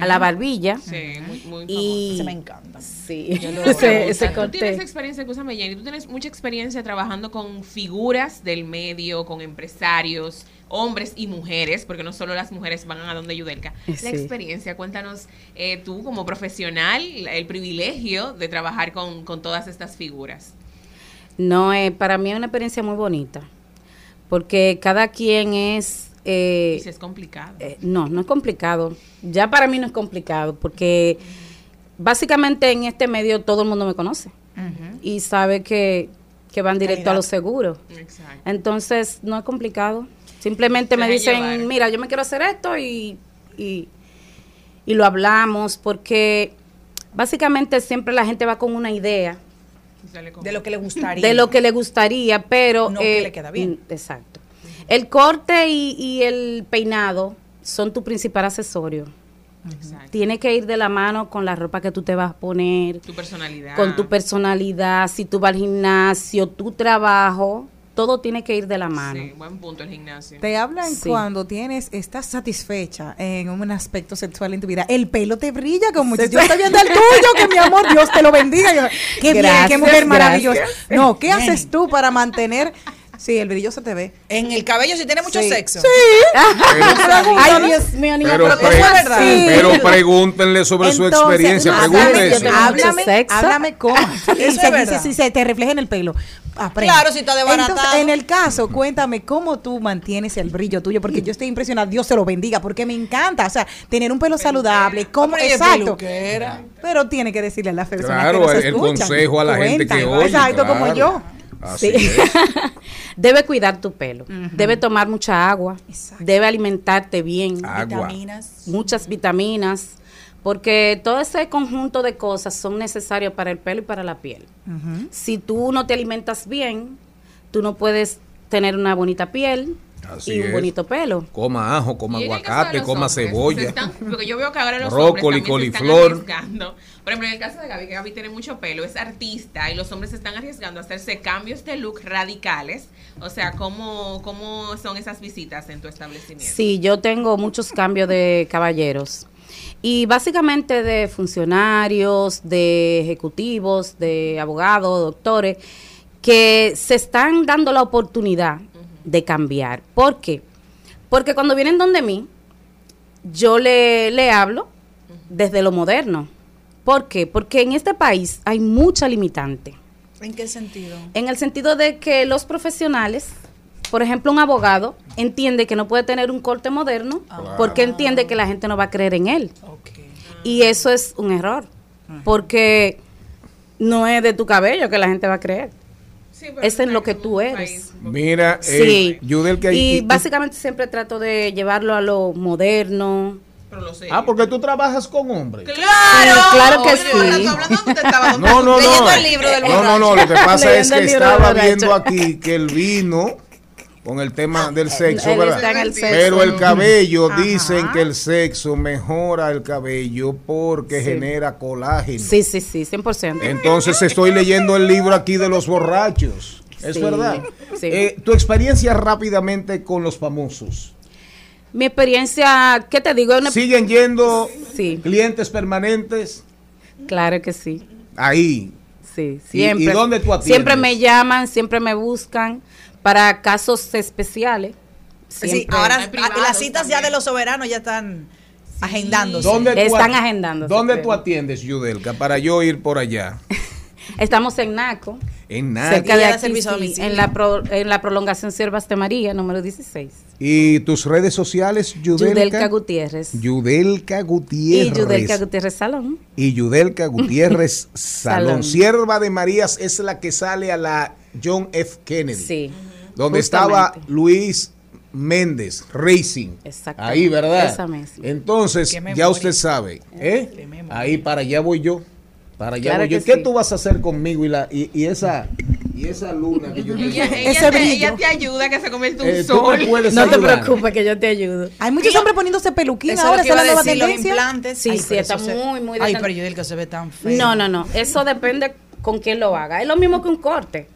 [SPEAKER 19] a la barbilla.
[SPEAKER 8] Sí, muy, muy
[SPEAKER 19] Y
[SPEAKER 17] Se me encanta.
[SPEAKER 19] sí,
[SPEAKER 8] Yo lo-
[SPEAKER 19] ese.
[SPEAKER 8] Tú tienes experiencia, escúchame, Jenny, tú tienes mucha experiencia trabajando con figuras del medio, con empresarios, hombres y mujeres, porque no solo las mujeres van a donde Yudelka. La experiencia, cuéntanos eh, tú como profesional, el privilegio de trabajar con, con todas estas figuras.
[SPEAKER 19] No, eh, para mí es una experiencia muy bonita, porque cada quien es... eh,
[SPEAKER 8] Y si es complicado.
[SPEAKER 19] Eh, no, no es complicado. Ya para mí no es complicado porque básicamente en este medio todo el mundo me conoce y sabe que, que van directo a lo seguro.
[SPEAKER 8] Exacto.
[SPEAKER 19] Entonces no es complicado. Simplemente me dicen,
[SPEAKER 8] llevar.
[SPEAKER 19] mira, yo me quiero hacer esto y, y, y lo hablamos porque básicamente siempre la gente va con una idea
[SPEAKER 17] De lo que le gustaría.
[SPEAKER 19] de lo que le gustaría, pero...
[SPEAKER 17] No que
[SPEAKER 19] eh,
[SPEAKER 17] le queda bien.
[SPEAKER 19] Exacto. El corte y, y el peinado son tu principal accesorio. Tiene que ir de la mano con la ropa que tú te vas a poner,
[SPEAKER 8] Tu personalidad.
[SPEAKER 19] con tu personalidad, si tú vas al gimnasio, tu trabajo, todo tiene que ir de la mano.
[SPEAKER 8] Sí, buen punto el gimnasio.
[SPEAKER 3] Te hablan
[SPEAKER 19] Sí.
[SPEAKER 3] cuando tienes, estás satisfecha en un aspecto sexual en tu vida. El pelo te brilla como
[SPEAKER 7] Sí,
[SPEAKER 3] yo estoy viendo el tuyo, que mi amor, Dios te lo bendiga. Yo, qué bien, qué
[SPEAKER 7] Gracias,
[SPEAKER 3] mujer maravillosa. No, ¿qué
[SPEAKER 7] Bien.
[SPEAKER 3] haces tú para mantener? Sí, el brillo se te ve.
[SPEAKER 17] En el cabello si tiene mucho
[SPEAKER 3] Sí.
[SPEAKER 17] sexo.
[SPEAKER 3] Sí.
[SPEAKER 19] Ay, Dios mío, niña,
[SPEAKER 2] Pero,
[SPEAKER 19] pero
[SPEAKER 2] pre-
[SPEAKER 19] ¿cómo es verdad?
[SPEAKER 2] pero pregúntenle sobre su experiencia.
[SPEAKER 3] háblame,
[SPEAKER 2] Pregúntenle eso.
[SPEAKER 3] háblame, háblame cómo. Y
[SPEAKER 17] es verdad.
[SPEAKER 3] si se te refleja en el pelo. Aprende.
[SPEAKER 17] Claro, si está desbaratado.
[SPEAKER 3] Entonces, en el caso, cuéntame cómo tú mantienes el brillo tuyo, porque yo estoy impresionada. Dios se lo bendiga, porque me encanta. O sea, tener un pelo saludable. ¿Cómo? Exacto.
[SPEAKER 17] peluquera.
[SPEAKER 3] Pero tiene que decirle a las personas
[SPEAKER 2] Claro,
[SPEAKER 3] que nos
[SPEAKER 2] el- consejo a la gente que oye,
[SPEAKER 3] Exacto, como yo.
[SPEAKER 2] Así
[SPEAKER 19] Sí.
[SPEAKER 2] es.
[SPEAKER 19] Debe cuidar tu pelo, debe tomar mucha agua, debe alimentarte bien,
[SPEAKER 2] Agua.
[SPEAKER 17] Vitaminas.
[SPEAKER 19] muchas vitaminas, porque todo ese conjunto de cosas son necesarias para el pelo y para la piel. Si tú no te alimentas bien, tú no puedes tener una bonita piel
[SPEAKER 2] Así
[SPEAKER 19] y un
[SPEAKER 2] es.
[SPEAKER 19] bonito pelo.
[SPEAKER 2] Coma ajo, coma aguacate, coma
[SPEAKER 8] hombres,
[SPEAKER 2] cebolla.
[SPEAKER 8] están- porque yo veo que ahora los
[SPEAKER 2] Brócoli,
[SPEAKER 8] hombres también se
[SPEAKER 2] coliflor.
[SPEAKER 8] están arriesgando. Por ejemplo, en el caso de Gaby, que Gaby tiene mucho pelo, es artista y los hombres se están arriesgando a hacerse cambios de look radicales. O sea, ¿cómo, cómo son esas visitas en tu establecimiento?
[SPEAKER 19] Sí, yo tengo muchos cambios de caballeros. Y básicamente de funcionarios, de ejecutivos, de abogados, doctores, que se están dando la oportunidad de cambiar. ¿Por qué? Porque cuando vienen donde mí, yo le, le hablo desde lo moderno. ¿Por qué? Porque en este país hay mucha limitante.
[SPEAKER 17] ¿En qué sentido?
[SPEAKER 19] En el sentido de que los profesionales, por ejemplo, un abogado entiende que no puede tener un corte moderno porque entiende que la gente no va a creer en él. Y eso es un error, porque no es de tu cabello que la gente va a creer. Es en lo que tú eres.
[SPEAKER 2] Mira,
[SPEAKER 19] Sí.
[SPEAKER 2] eh, Yudel, que
[SPEAKER 19] y
[SPEAKER 2] hay-
[SPEAKER 19] básicamente siempre trato de llevarlo a lo moderno.
[SPEAKER 2] Ah, porque tú trabajas con hombres.
[SPEAKER 19] ¡Claro! claro que sí.
[SPEAKER 2] No, no, no.
[SPEAKER 19] Leyendo el libro del
[SPEAKER 2] no, no, no. Lo que pasa es que estaba viendo aquí que el vino con el tema del sexo,
[SPEAKER 19] él
[SPEAKER 2] ¿verdad?
[SPEAKER 19] el sexo.
[SPEAKER 2] Pero el cabello
[SPEAKER 19] Ajá.
[SPEAKER 2] dicen que el sexo mejora el cabello porque
[SPEAKER 19] Sí.
[SPEAKER 2] genera colágeno.
[SPEAKER 19] Sí, sí, sí, 100%.
[SPEAKER 2] Entonces estoy leyendo el libro aquí de los borrachos. Es
[SPEAKER 19] Sí,
[SPEAKER 2] verdad.
[SPEAKER 19] sí.
[SPEAKER 2] Eh, tu experiencia rápidamente con los famosos.
[SPEAKER 19] Mi experiencia, ¿qué te digo? Una-
[SPEAKER 2] ¿Siguen yendo clientes permanentes?
[SPEAKER 19] Claro que sí.
[SPEAKER 2] Ahí.
[SPEAKER 19] Sí,
[SPEAKER 2] ¿Y-
[SPEAKER 19] siempre.
[SPEAKER 2] y dónde tú atiendes?
[SPEAKER 19] Siempre me llaman, siempre me buscan para casos especiales.
[SPEAKER 17] Sí, ahora las citas ya de los soberanos ya están agendándose.
[SPEAKER 2] ¿Dónde tú
[SPEAKER 19] Están agendándose,
[SPEAKER 2] ¿Dónde
[SPEAKER 19] creo.
[SPEAKER 2] tú atiendes, Yudelka, para yo ir por allá?
[SPEAKER 19] Estamos en Naco.
[SPEAKER 2] En nada.
[SPEAKER 19] Cerca de aquí,
[SPEAKER 17] servicio
[SPEAKER 19] sí, en, la pro- en la prolongación Siervas de María, número 16.
[SPEAKER 2] ¿Y tus redes sociales, Yudelka?
[SPEAKER 19] Yudelka Gutiérrez.
[SPEAKER 2] Yudelka Gutiérrez.
[SPEAKER 19] Y Yudelka Gutiérrez Salón.
[SPEAKER 2] Y Yudelka Gutiérrez Salón.
[SPEAKER 19] Salón.
[SPEAKER 2] Sierva de Marías es la que sale a la John F. Kennedy.
[SPEAKER 19] Sí.
[SPEAKER 2] Donde
[SPEAKER 19] justamente.
[SPEAKER 2] estaba Luis Méndez Racing.
[SPEAKER 19] Exactamente.
[SPEAKER 2] Ahí, ¿verdad?
[SPEAKER 19] Esa misma.
[SPEAKER 2] Entonces, ya usted sabe. ¿eh? Ahí para allá voy yo. Para allá
[SPEAKER 19] Claro
[SPEAKER 2] voy yo.
[SPEAKER 19] que
[SPEAKER 2] ¿Qué
[SPEAKER 19] sí.
[SPEAKER 2] tú vas a hacer conmigo y, la, y, y esa, y esa luna que yo tengo?
[SPEAKER 8] Ella, ella te, ella te ayuda a que se convierta en un
[SPEAKER 2] Eh,
[SPEAKER 8] sol.
[SPEAKER 19] No te preocupes que yo te ayudo.
[SPEAKER 3] Hay muchos hombres poniéndose peluquín
[SPEAKER 17] Eso
[SPEAKER 3] ahora, esa es
[SPEAKER 17] a
[SPEAKER 3] la nueva
[SPEAKER 17] decir, los
[SPEAKER 3] tendencia.
[SPEAKER 17] implantes.
[SPEAKER 19] Sí,
[SPEAKER 17] Ay,
[SPEAKER 19] sí, está
[SPEAKER 17] se-
[SPEAKER 19] muy, muy de
[SPEAKER 17] Ay, pero yo digo que se ve tan feo.
[SPEAKER 19] No, no, no. Eso depende con quién lo haga. Es lo mismo que un corte.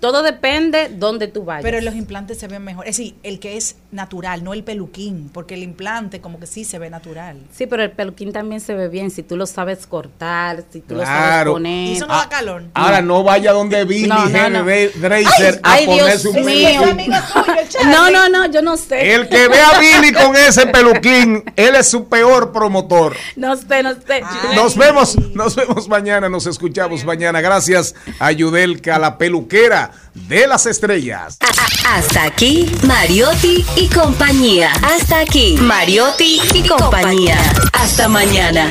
[SPEAKER 19] Todo depende donde tú vayas.
[SPEAKER 17] Pero los implantes se ven mejor. Es decir, el que es natural, no el peluquín, porque el implante como que sí se ve natural.
[SPEAKER 19] Sí, pero el peluquín también se ve bien si tú lo sabes cortar, si tú lo sabes poner.
[SPEAKER 17] Y eso no da calor.
[SPEAKER 2] Ahora no vaya donde Billy
[SPEAKER 19] No, no, no.
[SPEAKER 2] A
[SPEAKER 19] Ay, Dios
[SPEAKER 2] ponerse un
[SPEAKER 19] mío.
[SPEAKER 2] peluquín.
[SPEAKER 19] No, no, no, yo no sé.
[SPEAKER 2] El que ve a Billy con ese peluquín, él es su peor promotor.
[SPEAKER 19] No sé, no sé.
[SPEAKER 2] Nos vemos, nos vemos mañana, nos escuchamos mañana. Gracias a Yudelka, la peluquera de las estrellas.
[SPEAKER 12] Hasta aquí, Mariotti y compañía. Hasta aquí, Mariotti y compañía. Hasta mañana.